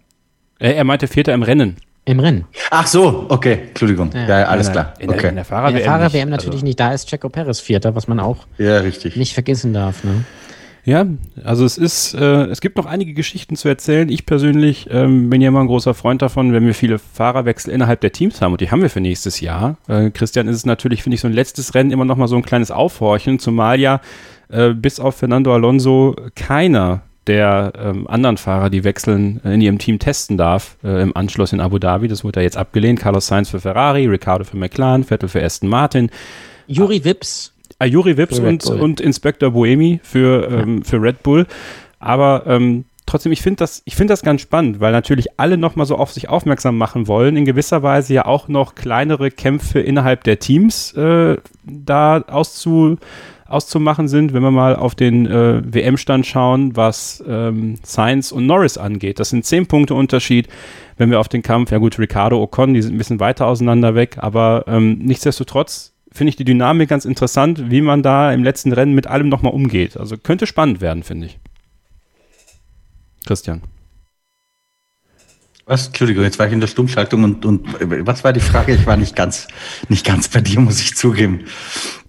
Er, er meinte Vierter im Rennen. Im Rennen. Ach so, okay, Entschuldigung. Ja, ja alles klar. In der, okay. in der Fahrer-WM Fahrer natürlich also. nicht. Da ist Checo Perez Vierter, was man auch ja, richtig. nicht vergessen darf. Ne? Ja, also es ist, äh, es gibt noch einige Geschichten zu erzählen. Ich persönlich ähm, bin ja immer ein großer Freund davon, wenn wir viele Fahrerwechsel innerhalb der Teams haben und die haben wir für nächstes Jahr. Äh, Christian ist es natürlich, finde ich, so ein letztes Rennen immer noch mal so ein kleines Aufhorchen, zumal ja äh, bis auf Fernando Alonso keiner der ähm, anderen Fahrer, die wechseln, äh, in ihrem Team testen darf äh, im Anschluss in Abu Dhabi. Das wurde ja jetzt abgelehnt. Carlos Sainz für Ferrari, Ricciardo für McLaren, Vettel für Aston Martin. Juri Wips. Juri Wips und, und Inspector Boemi für, ähm, für Red Bull. Aber ähm, trotzdem, ich finde das, ich finde das ganz spannend, weil natürlich alle nochmal so auf sich aufmerksam machen wollen, in gewisser Weise ja auch noch kleinere Kämpfe innerhalb der Teams äh, da auszu, auszumachen sind, wenn wir mal auf den äh, WM-Stand schauen, was ähm, Sainz und Norris angeht. Das sind zehn Punkte Unterschied. Wenn wir auf den Kampf, ja gut, Ricardo, Ocon, die sind ein bisschen weiter auseinander weg, aber ähm, nichtsdestotrotz finde ich die Dynamik ganz interessant, wie man da im letzten Rennen mit allem nochmal umgeht. Also könnte spannend werden, finde ich. Christian. Was? Entschuldigung, jetzt war ich in der Stummschaltung und, und was war die Frage? Ich war nicht ganz, nicht ganz bei dir, muss ich zugeben.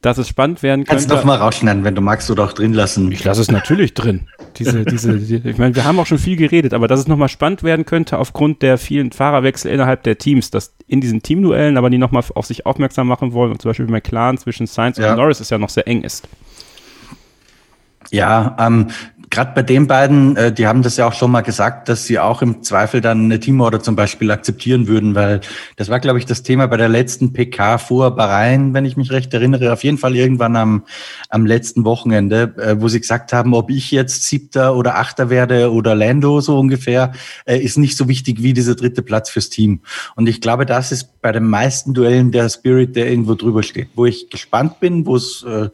Dass es spannend werden könnte. Kannst du doch mal rausschneiden, wenn du magst oder auch drin lassen. Ich lasse es natürlich drin. Diese, (laughs) diese, die, ich meine, wir haben auch schon viel geredet, aber dass es nochmal spannend werden könnte aufgrund der vielen Fahrerwechsel innerhalb der Teams, dass in diesen Teamduellen, aber die nochmal auf sich aufmerksam machen wollen und zum Beispiel McLaren zwischen Sainz ja. und Norris ist ja noch sehr eng ist. Ja, ähm, gerade bei den beiden, äh, die haben das ja auch schon mal gesagt, dass sie auch im Zweifel dann eine Teamorder zum Beispiel akzeptieren würden, weil das war, glaube ich, das Thema bei der letzten PK vor Bahrain, wenn ich mich recht erinnere, auf jeden Fall irgendwann am, am letzten Wochenende, äh, wo sie gesagt haben, ob ich jetzt Siebter oder Achter werde oder Lando so ungefähr, äh, ist nicht so wichtig wie dieser dritte Platz fürs Team. Und ich glaube, das ist bei den meisten Duellen der Spirit, der irgendwo drüber steht. Wo ich gespannt bin, wo es äh,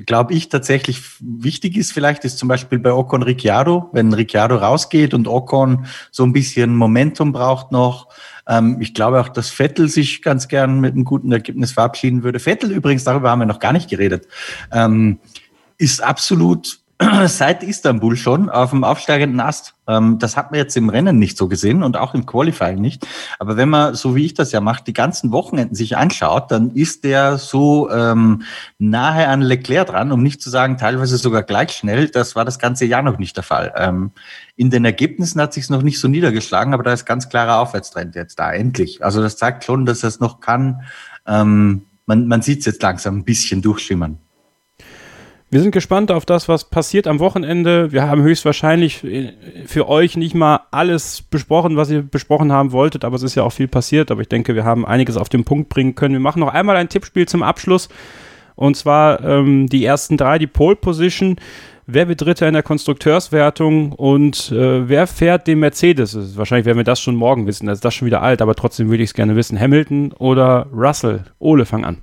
glaube ich, tatsächlich wichtig ist, vielleicht ist zum Beispiel bei Ocon Ricciardo, wenn Ricciardo rausgeht und Ocon so ein bisschen Momentum braucht noch. Ähm, ich glaube auch, dass Vettel sich ganz gern mit einem guten Ergebnis verabschieden würde. Vettel übrigens, darüber haben wir noch gar nicht geredet, ähm, ist absolut (clears throat) seit Istanbul schon auf dem aufsteigenden Ast. Ähm, das hat man jetzt im Rennen nicht so gesehen und auch im Qualifying nicht. Aber wenn man, so wie ich das ja mache, die ganzen Wochenenden sich anschaut, dann ist der so ähm, nahe an Leclerc dran, um nicht zu sagen, teilweise sogar gleich schnell. Das war das ganze Jahr noch nicht der Fall. Ähm, in den Ergebnissen hat sich noch nicht so niedergeschlagen, aber da ist ganz klarer Aufwärtstrend jetzt da, endlich. Also das zeigt schon, dass es noch kann. Ähm, man, man sieht es jetzt langsam ein bisschen durchschimmern. Wir sind gespannt auf das, was passiert am Wochenende. Wir haben höchstwahrscheinlich äh, für euch nicht mal alles besprochen, was ihr besprochen haben wolltet, aber es ist ja auch viel passiert. Aber ich denke, wir haben einiges auf den Punkt bringen können. Wir machen noch einmal ein Tippspiel zum Abschluss. Und zwar ähm, die ersten drei, die Pole Position. Wer wird Dritter in der Konstrukteurswertung und äh, wer fährt den Mercedes? Wahrscheinlich werden wir das schon morgen wissen. Das ist das schon wieder alt, aber trotzdem würde ich es gerne wissen. Hamilton oder Russell? Ole, fang an.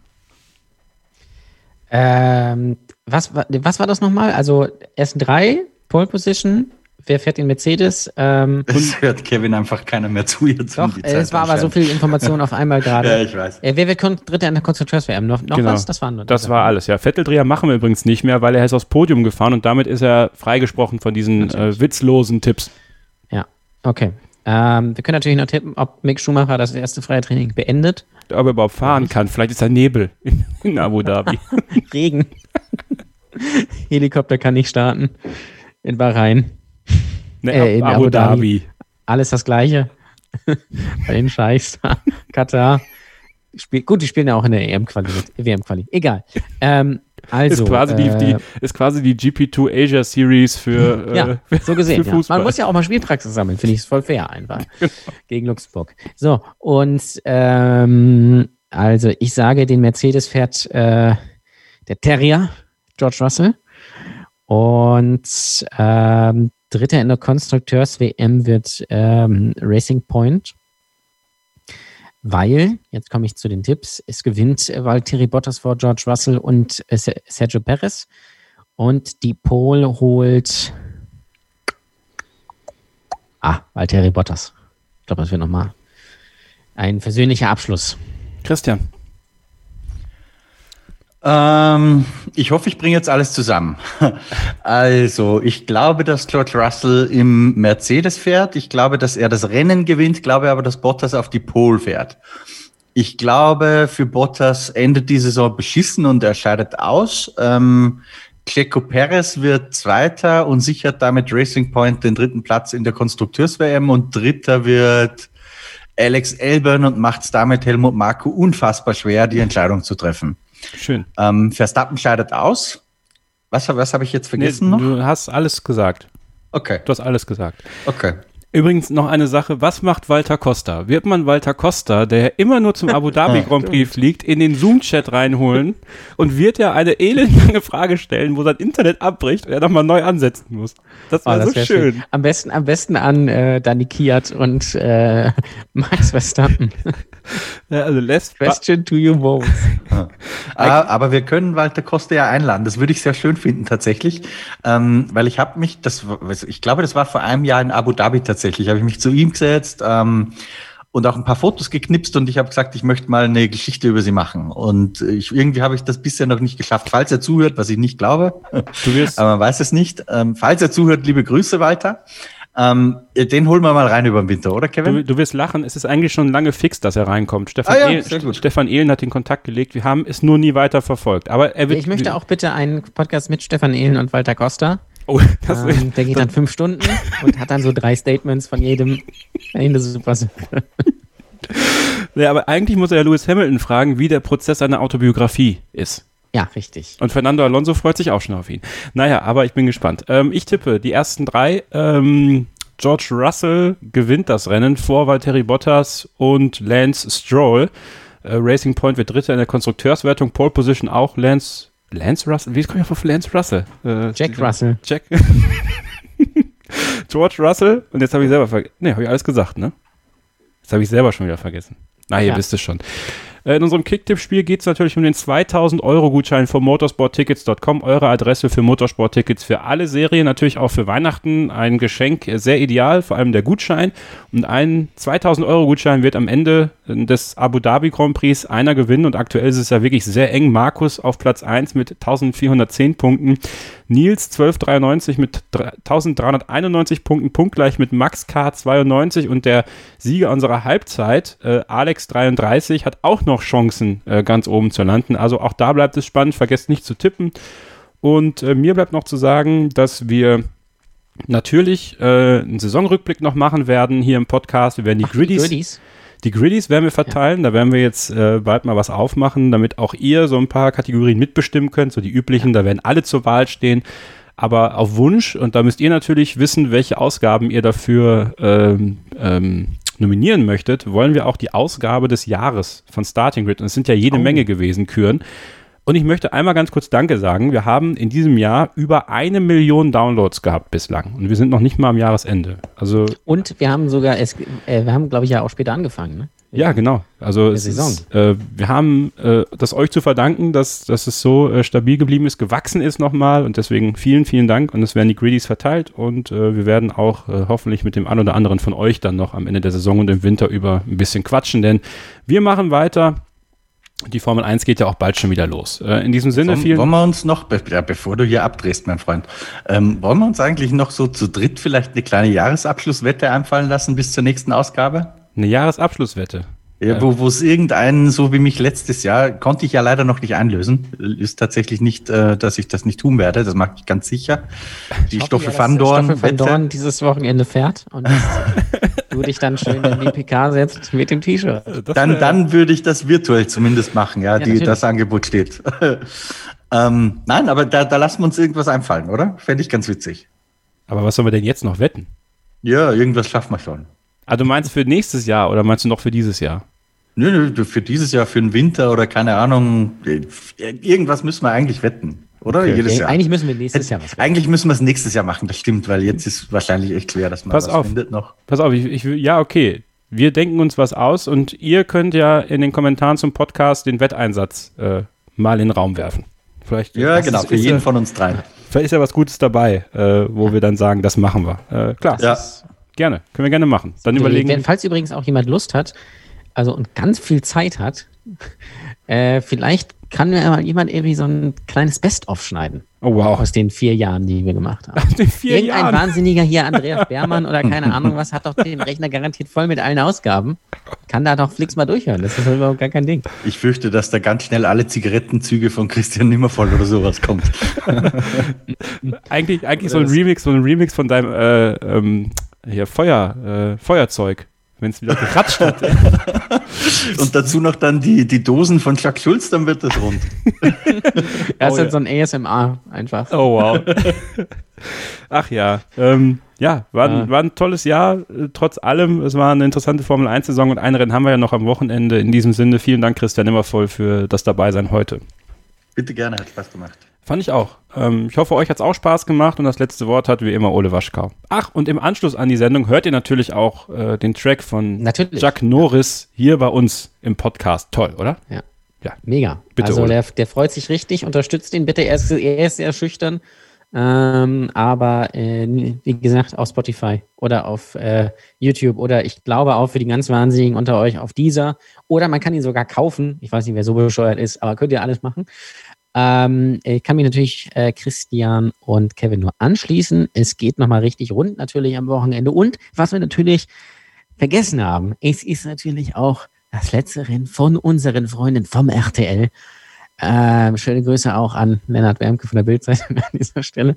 Ähm, was, was war das nochmal? Also ersten drei, Pole Position, wer fährt den Mercedes? Ähm, (laughs) es hört Kevin einfach keiner mehr zu jetzt. Doch, äh, es war aber so viel Information auf einmal (laughs) gerade. ja, ich weiß. Äh, wer wird Dritter in der Konstrukteurs-WM? Noch, noch Genau. was? Das waren nur Das war alles, ja. Vetteldreher machen wir übrigens nicht mehr, weil er ist aufs Podium gefahren und damit ist er freigesprochen von diesen äh, witzlosen Tipps. Ja, okay. Ähm, wir können natürlich noch tippen, ob Mick Schumacher das erste freie Training beendet. Ob er überhaupt fahren kann. Vielleicht ist er Nebel in, (laughs) in Abu Dhabi. Regen. (laughs) Helikopter kann nicht starten. In Bahrain. Ne, Äh, in Abu, Abu Dhabi. Dhabi. Alles das Gleiche. (laughs) Bei den Scheichs. Katar. Spiel, gut, die spielen ja auch in der EM-Quali, WM-Quali. Egal. Ähm, also, ist, quasi äh, die, die, ist quasi die GP2 Asia Series für, Ja, äh, (laughs) so gesehen. für Ja. Fußball. Man muss ja auch mal Spielpraxis sammeln, finde ich, voll fair einfach. Gegen Luxemburg. So, und ähm, also ich sage, den Mercedes fährt äh, der Terrier, George Russell. Und ähm, Dritter in der Konstrukteurs-WM wird ähm, Racing Point. Weil, jetzt komme ich zu den Tipps, es gewinnt Valtteri Bottas vor George Russell und äh, Se- Sergio Perez. Und die Pole holt. Ah, Valtteri Bottas. Ich glaube, das wird nochmal ein versöhnlicher Abschluss. Christian. Ähm, ich hoffe, ich bringe jetzt alles zusammen. (laughs) Also, ich glaube, dass George Russell im Mercedes fährt. Ich glaube, dass er das Rennen gewinnt, glaube aber, dass Bottas auf die Pole fährt. Ich glaube, für Bottas endet die Saison beschissen und er scheidet aus. Ähm, Checo Perez wird Zweiter und sichert damit Racing Point den dritten Platz in der Konstrukteurs-WM und Dritter wird Alex Elburn und macht es damit Helmut Marko unfassbar schwer, die Entscheidung zu treffen. Schön. Ähm, Verstappen scheidet aus. Was, was habe ich jetzt vergessen Nee, noch? Du hast alles gesagt. Okay, Du hast alles gesagt. okay. Übrigens noch eine Sache, was macht Walter Costa? Wird man Walter Costa, der immer nur zum (laughs) Abu Dhabi Grand Prix fliegt, in den Zoom-Chat reinholen und wird er eine elendlange Frage stellen, wo sein Internet abbricht und er nochmal neu ansetzen muss? Das Oh, war das so wär schön. Am besten, am besten an äh, Dani Kiat und äh, (laughs) Max Verstappen. Ja, also lässt Question to you both. Ah, aber wir können Walter Costa ja einladen. Das würde ich sehr schön finden tatsächlich, ähm, weil ich habe mich, das, ich glaube, das war vor einem Jahr in Abu Dhabi tatsächlich, habe ich mich zu ihm gesetzt ähm, und auch ein paar Fotos geknipst und ich habe gesagt, ich möchte mal eine Geschichte über sie machen. Und ich, irgendwie habe ich das bisher noch nicht geschafft. Falls er zuhört, was ich nicht glaube, Du wirst, (laughs) aber man weiß es nicht. Ähm, falls er zuhört, liebe Grüße, Walter. Ähm, den holen wir mal rein über den Winter, oder Kevin? du, du wirst lachen, es ist eigentlich schon lange fix, dass er reinkommt. Stefan, Ah ja, Ehlen, sehr gut. Stefan Ehlen hat den Kontakt gelegt, wir haben es nur nie weiter verfolgt. Aber er wird, Ich möchte auch bitte einen Podcast mit Stefan Ehlen und Walter Costa. Oh, (laughs) das Ähm, der geht dann fünf Stunden und hat dann so drei Statements von jedem. Ey, Das ist super. ja, aber eigentlich muss er ja Lewis Hamilton fragen, wie der Prozess seiner Autobiografie ist. Ja, richtig. Und Fernando Alonso freut sich auch schon auf ihn. Naja, aber ich bin gespannt. Ähm, ich tippe die ersten drei. Ähm, George Russell gewinnt das Rennen vor Valtteri Bottas und Lance Stroll. Äh, Racing Point wird Dritter in der Konstrukteurswertung. Pole Position auch Lance. Lance Russell? Wie komme ich auf Lance Russell? Äh, Jack Russell. Jack. (laughs) George Russell. Und jetzt habe ich selber vergessen. Ne, habe ich alles gesagt, ne? Jetzt habe ich selber schon wieder vergessen. Na, ihr Ja. wisst es schon. Äh, In unserem Kicktipp-Spiel geht es natürlich um den 2000-Euro-Gutschein von motorsporttickets.com, eure Adresse für Motorsporttickets für alle Serien, natürlich auch für Weihnachten. Ein Geschenk, äh, sehr ideal, vor allem der Gutschein. Und ein 2000-Euro-Gutschein wird am Ende äh, des Abu Dhabi Grand Prix einer gewinnen. Und aktuell ist es ja wirklich sehr eng. Markus auf Platz 1 mit 1410 Punkten. Nils 1293 mit dr- 1391 Punkten, punktgleich mit Max K 92 und der Sieger unserer Halbzeit, äh, Alex 33, hat auch noch Chancen, äh, ganz oben zu landen. Also auch da bleibt es spannend, vergesst nicht zu tippen. Und äh, mir bleibt noch zu sagen, dass wir natürlich äh, einen Saisonrückblick noch machen werden hier im Podcast. Wir werden die Griddies, Goodies. Die Griddies werden wir verteilen, ja. da werden wir jetzt äh, bald mal was aufmachen, damit auch ihr so ein paar Kategorien mitbestimmen könnt, so die üblichen, da werden alle zur Wahl stehen. Aber auf Wunsch, und da müsst ihr natürlich wissen, welche Ausgaben ihr dafür ähm, ähm, nominieren möchtet, wollen wir auch die Ausgabe des Jahres von Starting Grid, und es sind ja jede oh. Menge gewesen, küren. Und ich möchte einmal ganz kurz Danke sagen. Wir haben in diesem Jahr über eine Million Downloads gehabt bislang. Und wir sind noch nicht mal am Jahresende. Also und wir haben sogar, es, äh, wir haben, glaube ich, ja auch später angefangen. Ne? Ja, genau. Also es ist, äh, wir haben äh, das euch zu verdanken, dass, dass es so äh, stabil geblieben ist, gewachsen ist nochmal und deswegen vielen, vielen Dank und es werden die Greedies verteilt und äh, wir werden auch äh, hoffentlich mit dem einen oder anderen von euch dann noch am Ende der Saison und im Winter über ein bisschen quatschen, denn wir machen weiter die Formel 1 geht ja auch bald schon wieder los. Äh, in diesem Sinne, vielen Wollen wir uns noch, be ja, bevor du hier abdrehst, mein Freund, ähm, wollen wir uns eigentlich noch so zu dritt vielleicht eine kleine Jahresabschlusswette einfallen lassen bis zur nächsten Ausgabe? Eine Jahresabschlusswette? Ja, wo es irgendeinen, so wie mich letztes Jahr, konnte ich ja leider noch nicht einlösen. Ist tatsächlich nicht, äh, dass ich das nicht tun werde, das mache ich ganz sicher. Die Stoffe Van Dorn. Stoffe Van Dorn dieses Wochenende fährt und (laughs) du dich dann schön in die PK setzt mit dem T-Shirt. Dann, dann würde ich das virtuell zumindest machen, ja, ja die, das Angebot steht. (laughs) ähm, nein, aber da, da lassen wir uns irgendwas einfallen, oder? Fände ich ganz witzig. Aber was sollen wir denn jetzt noch wetten? Ja, irgendwas schaffen wir schon. Ah, du meinst für nächstes Jahr oder meinst du noch für dieses Jahr? Nö, nö, für dieses Jahr, für den Winter oder keine Ahnung. Irgendwas müssen wir eigentlich wetten, oder? Okay. Jedes Jahr. Eigentlich müssen wir nächstes Jahr was wetten. Eigentlich müssen wir es nächstes Jahr machen, das stimmt, weil jetzt ist wahrscheinlich echt schwer, dass man Pass was auf. findet noch. Pass auf, ich, ich, ja, okay. Wir denken uns was aus und ihr könnt ja in den Kommentaren zum Podcast den Wetteinsatz äh, mal in den Raum werfen. Vielleicht, ja, genau, für jeden ja, von uns drei. Vielleicht ist ja was Gutes dabei, äh, wo wir dann sagen, das machen wir. Äh, klar. Ja. Gerne, können wir gerne machen. Dann überlegen. Wenn, falls übrigens auch jemand Lust hat, also und ganz viel Zeit hat, (laughs) äh, vielleicht kann mir mal jemand irgendwie so ein kleines Best-of schneiden. Oh wow. Aus den vier Jahren, die wir gemacht haben. (laughs) Aus den vier Irgendein Jahren. Wahnsinniger hier, Andreas (laughs) Beermann oder keine Ahnung was, hat doch den Rechner garantiert voll mit allen Ausgaben. Kann da doch Flix mal durchhören. Das ist überhaupt gar kein Ding. Ich fürchte, dass da ganz schnell alle Zigarettenzüge von Christian Nimmervoll oder sowas kommt. eigentlich eigentlich so ein Remix, so ein Remix von deinem äh, ähm, hier Feuer, äh, Feuerzeug wenn es wieder geratscht hat. (laughs) Und dazu noch dann die, die Dosen von Chuck Schulz, dann wird das rund. er ist oh, ja. so ein ASMR einfach. Oh wow. Ach ja. Ähm, ja, war, ja. war ein tolles Jahr, äh, trotz allem. Es war eine interessante Formel 1-Saison und ein Rennen haben wir ja noch am Wochenende. In diesem Sinne, vielen Dank, Christian Immervoll, für das Dabeisein heute. Bitte gerne, hat Spaß gemacht. Fand ich auch. Ähm, ich hoffe, euch hat es auch Spaß gemacht und das letzte Wort hat wie immer Ole Waschkau. Ach, und im Anschluss an die Sendung hört ihr natürlich auch äh, den Track von natürlich. Jack Norris hier bei uns im Podcast. Toll, oder? Ja. Ja. Mega. Bitte, also der, der, freut sich richtig, unterstützt ihn bitte. Er ist, er ist sehr schüchtern. Ähm, aber äh, wie gesagt, auf Spotify oder auf äh, YouTube oder ich glaube auch für die ganz Wahnsinnigen unter euch auf dieser. Oder man kann ihn sogar kaufen. Ich weiß nicht, wer so bescheuert ist, aber könnt ihr alles machen. Ähm, ich kann mich natürlich äh, Christian und Kevin nur anschließen. Es geht nochmal richtig rund natürlich am Wochenende. Und was wir natürlich vergessen haben, es ist natürlich auch das letzte Rennen von unseren Freunden vom RTL. Ähm, schöne Grüße auch an Lennart Wermke von der Bildzeitung (laughs) an dieser Stelle.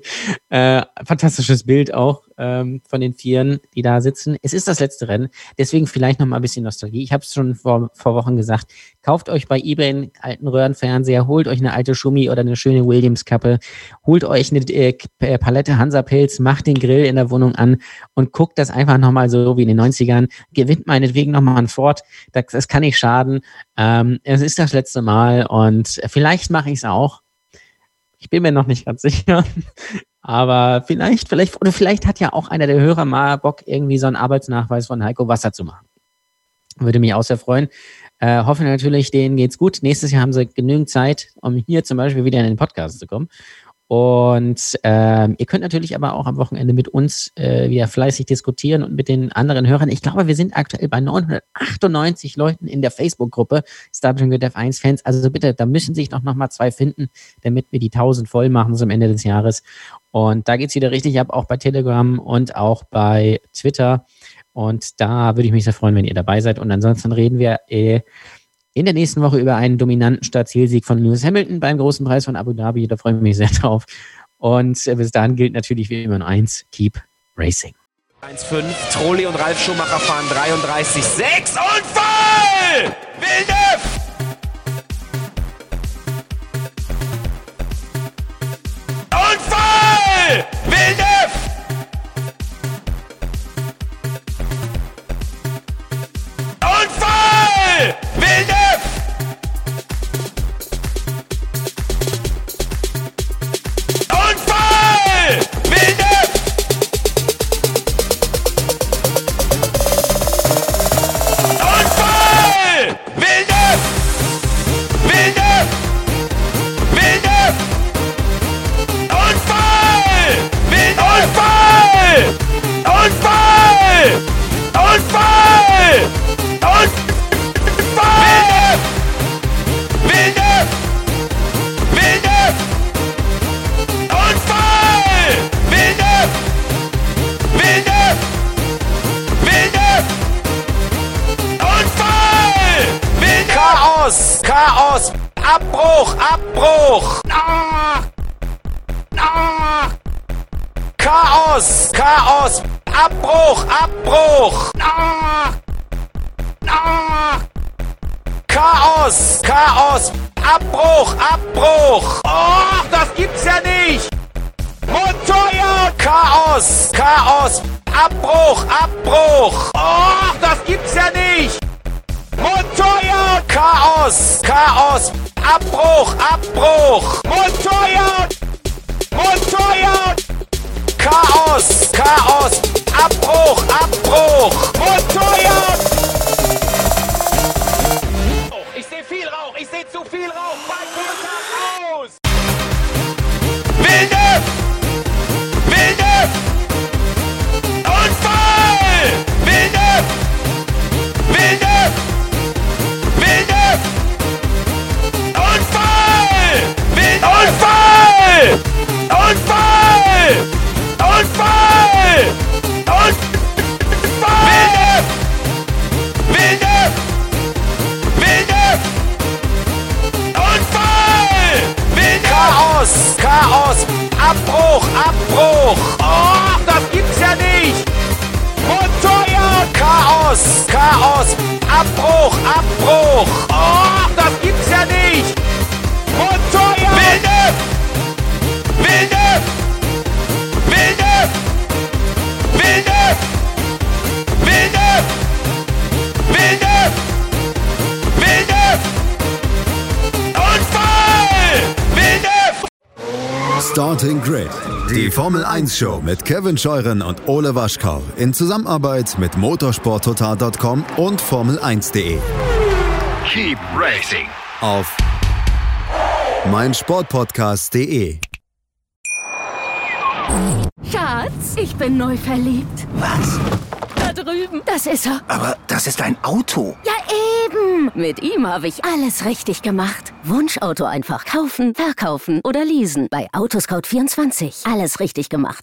Äh, fantastisches Bild auch ähm, von den Vieren, die da sitzen. Es ist das letzte Rennen, deswegen vielleicht noch mal ein bisschen Nostalgie. Ich habe es schon vor, vor Wochen gesagt. Kauft euch bei eBay einen alten Röhrenfernseher, holt euch eine alte Schumi oder eine schöne Williams-Kappe, holt euch eine äh, äh Palette Hansa-Pilz, macht den Grill in der Wohnung an und guckt das einfach noch mal so wie in den 90ern. Gewinnt meinetwegen noch mal ein Ford. Das, das kann nicht schaden. Ähm, es ist das letzte Mal und vielleicht mache ich es auch. Ich bin mir noch nicht ganz (laughs) sicher. Aber vielleicht, vielleicht, oder vielleicht hat ja auch einer der Hörer mal Bock, irgendwie so einen Arbeitsnachweis von Heiko Wasser zu machen. Würde mich auch sehr freuen. Äh, hoffe natürlich, denen geht's gut. Nächstes Jahr haben sie genügend Zeit, um hier zum Beispiel wieder in den Podcast zu kommen. Und ähm, ihr könnt natürlich aber auch am Wochenende mit uns äh, wieder fleißig diskutieren und mit den anderen Hörern. Ich glaube, wir sind aktuell bei 998 Leuten in der Facebook-Gruppe Star Trek Dev 1 Fans. Also bitte, da müssen sich doch nochmal zwei finden, damit wir die 1000 voll machen zum Ende des Jahres. Und da geht's wieder richtig ab, auch bei Telegram und auch bei Twitter. Und da würde ich mich sehr freuen, wenn ihr dabei seid. Und ansonsten reden wir äh, in der nächsten Woche über einen dominanten Startzielsieg von Lewis Hamilton beim großen Preis von Abu Dhabi. Da freue ich mich sehr (laughs) drauf. Und bis dahin gilt natürlich wie immer nur eins: Keep Racing. 1,5. Trolli und Ralf Schumacher fahren 33,6 und voll! Villeneuve! Und voll! Villeneuve! Formel 1 Show mit Kevin Scheuren und Ole Waschkau in Zusammenarbeit mit motorsporttotal.com und Formel1.de. Keep racing. Auf meinsportpodcast.de. Schatz, ich bin neu verliebt. Was? Da drüben. Das ist er. Aber das ist ein Auto. Ja, eben. Mit ihm habe ich alles richtig gemacht. Wunschauto einfach kaufen, verkaufen oder leasen. Bei Autoscout24. Alles richtig gemacht.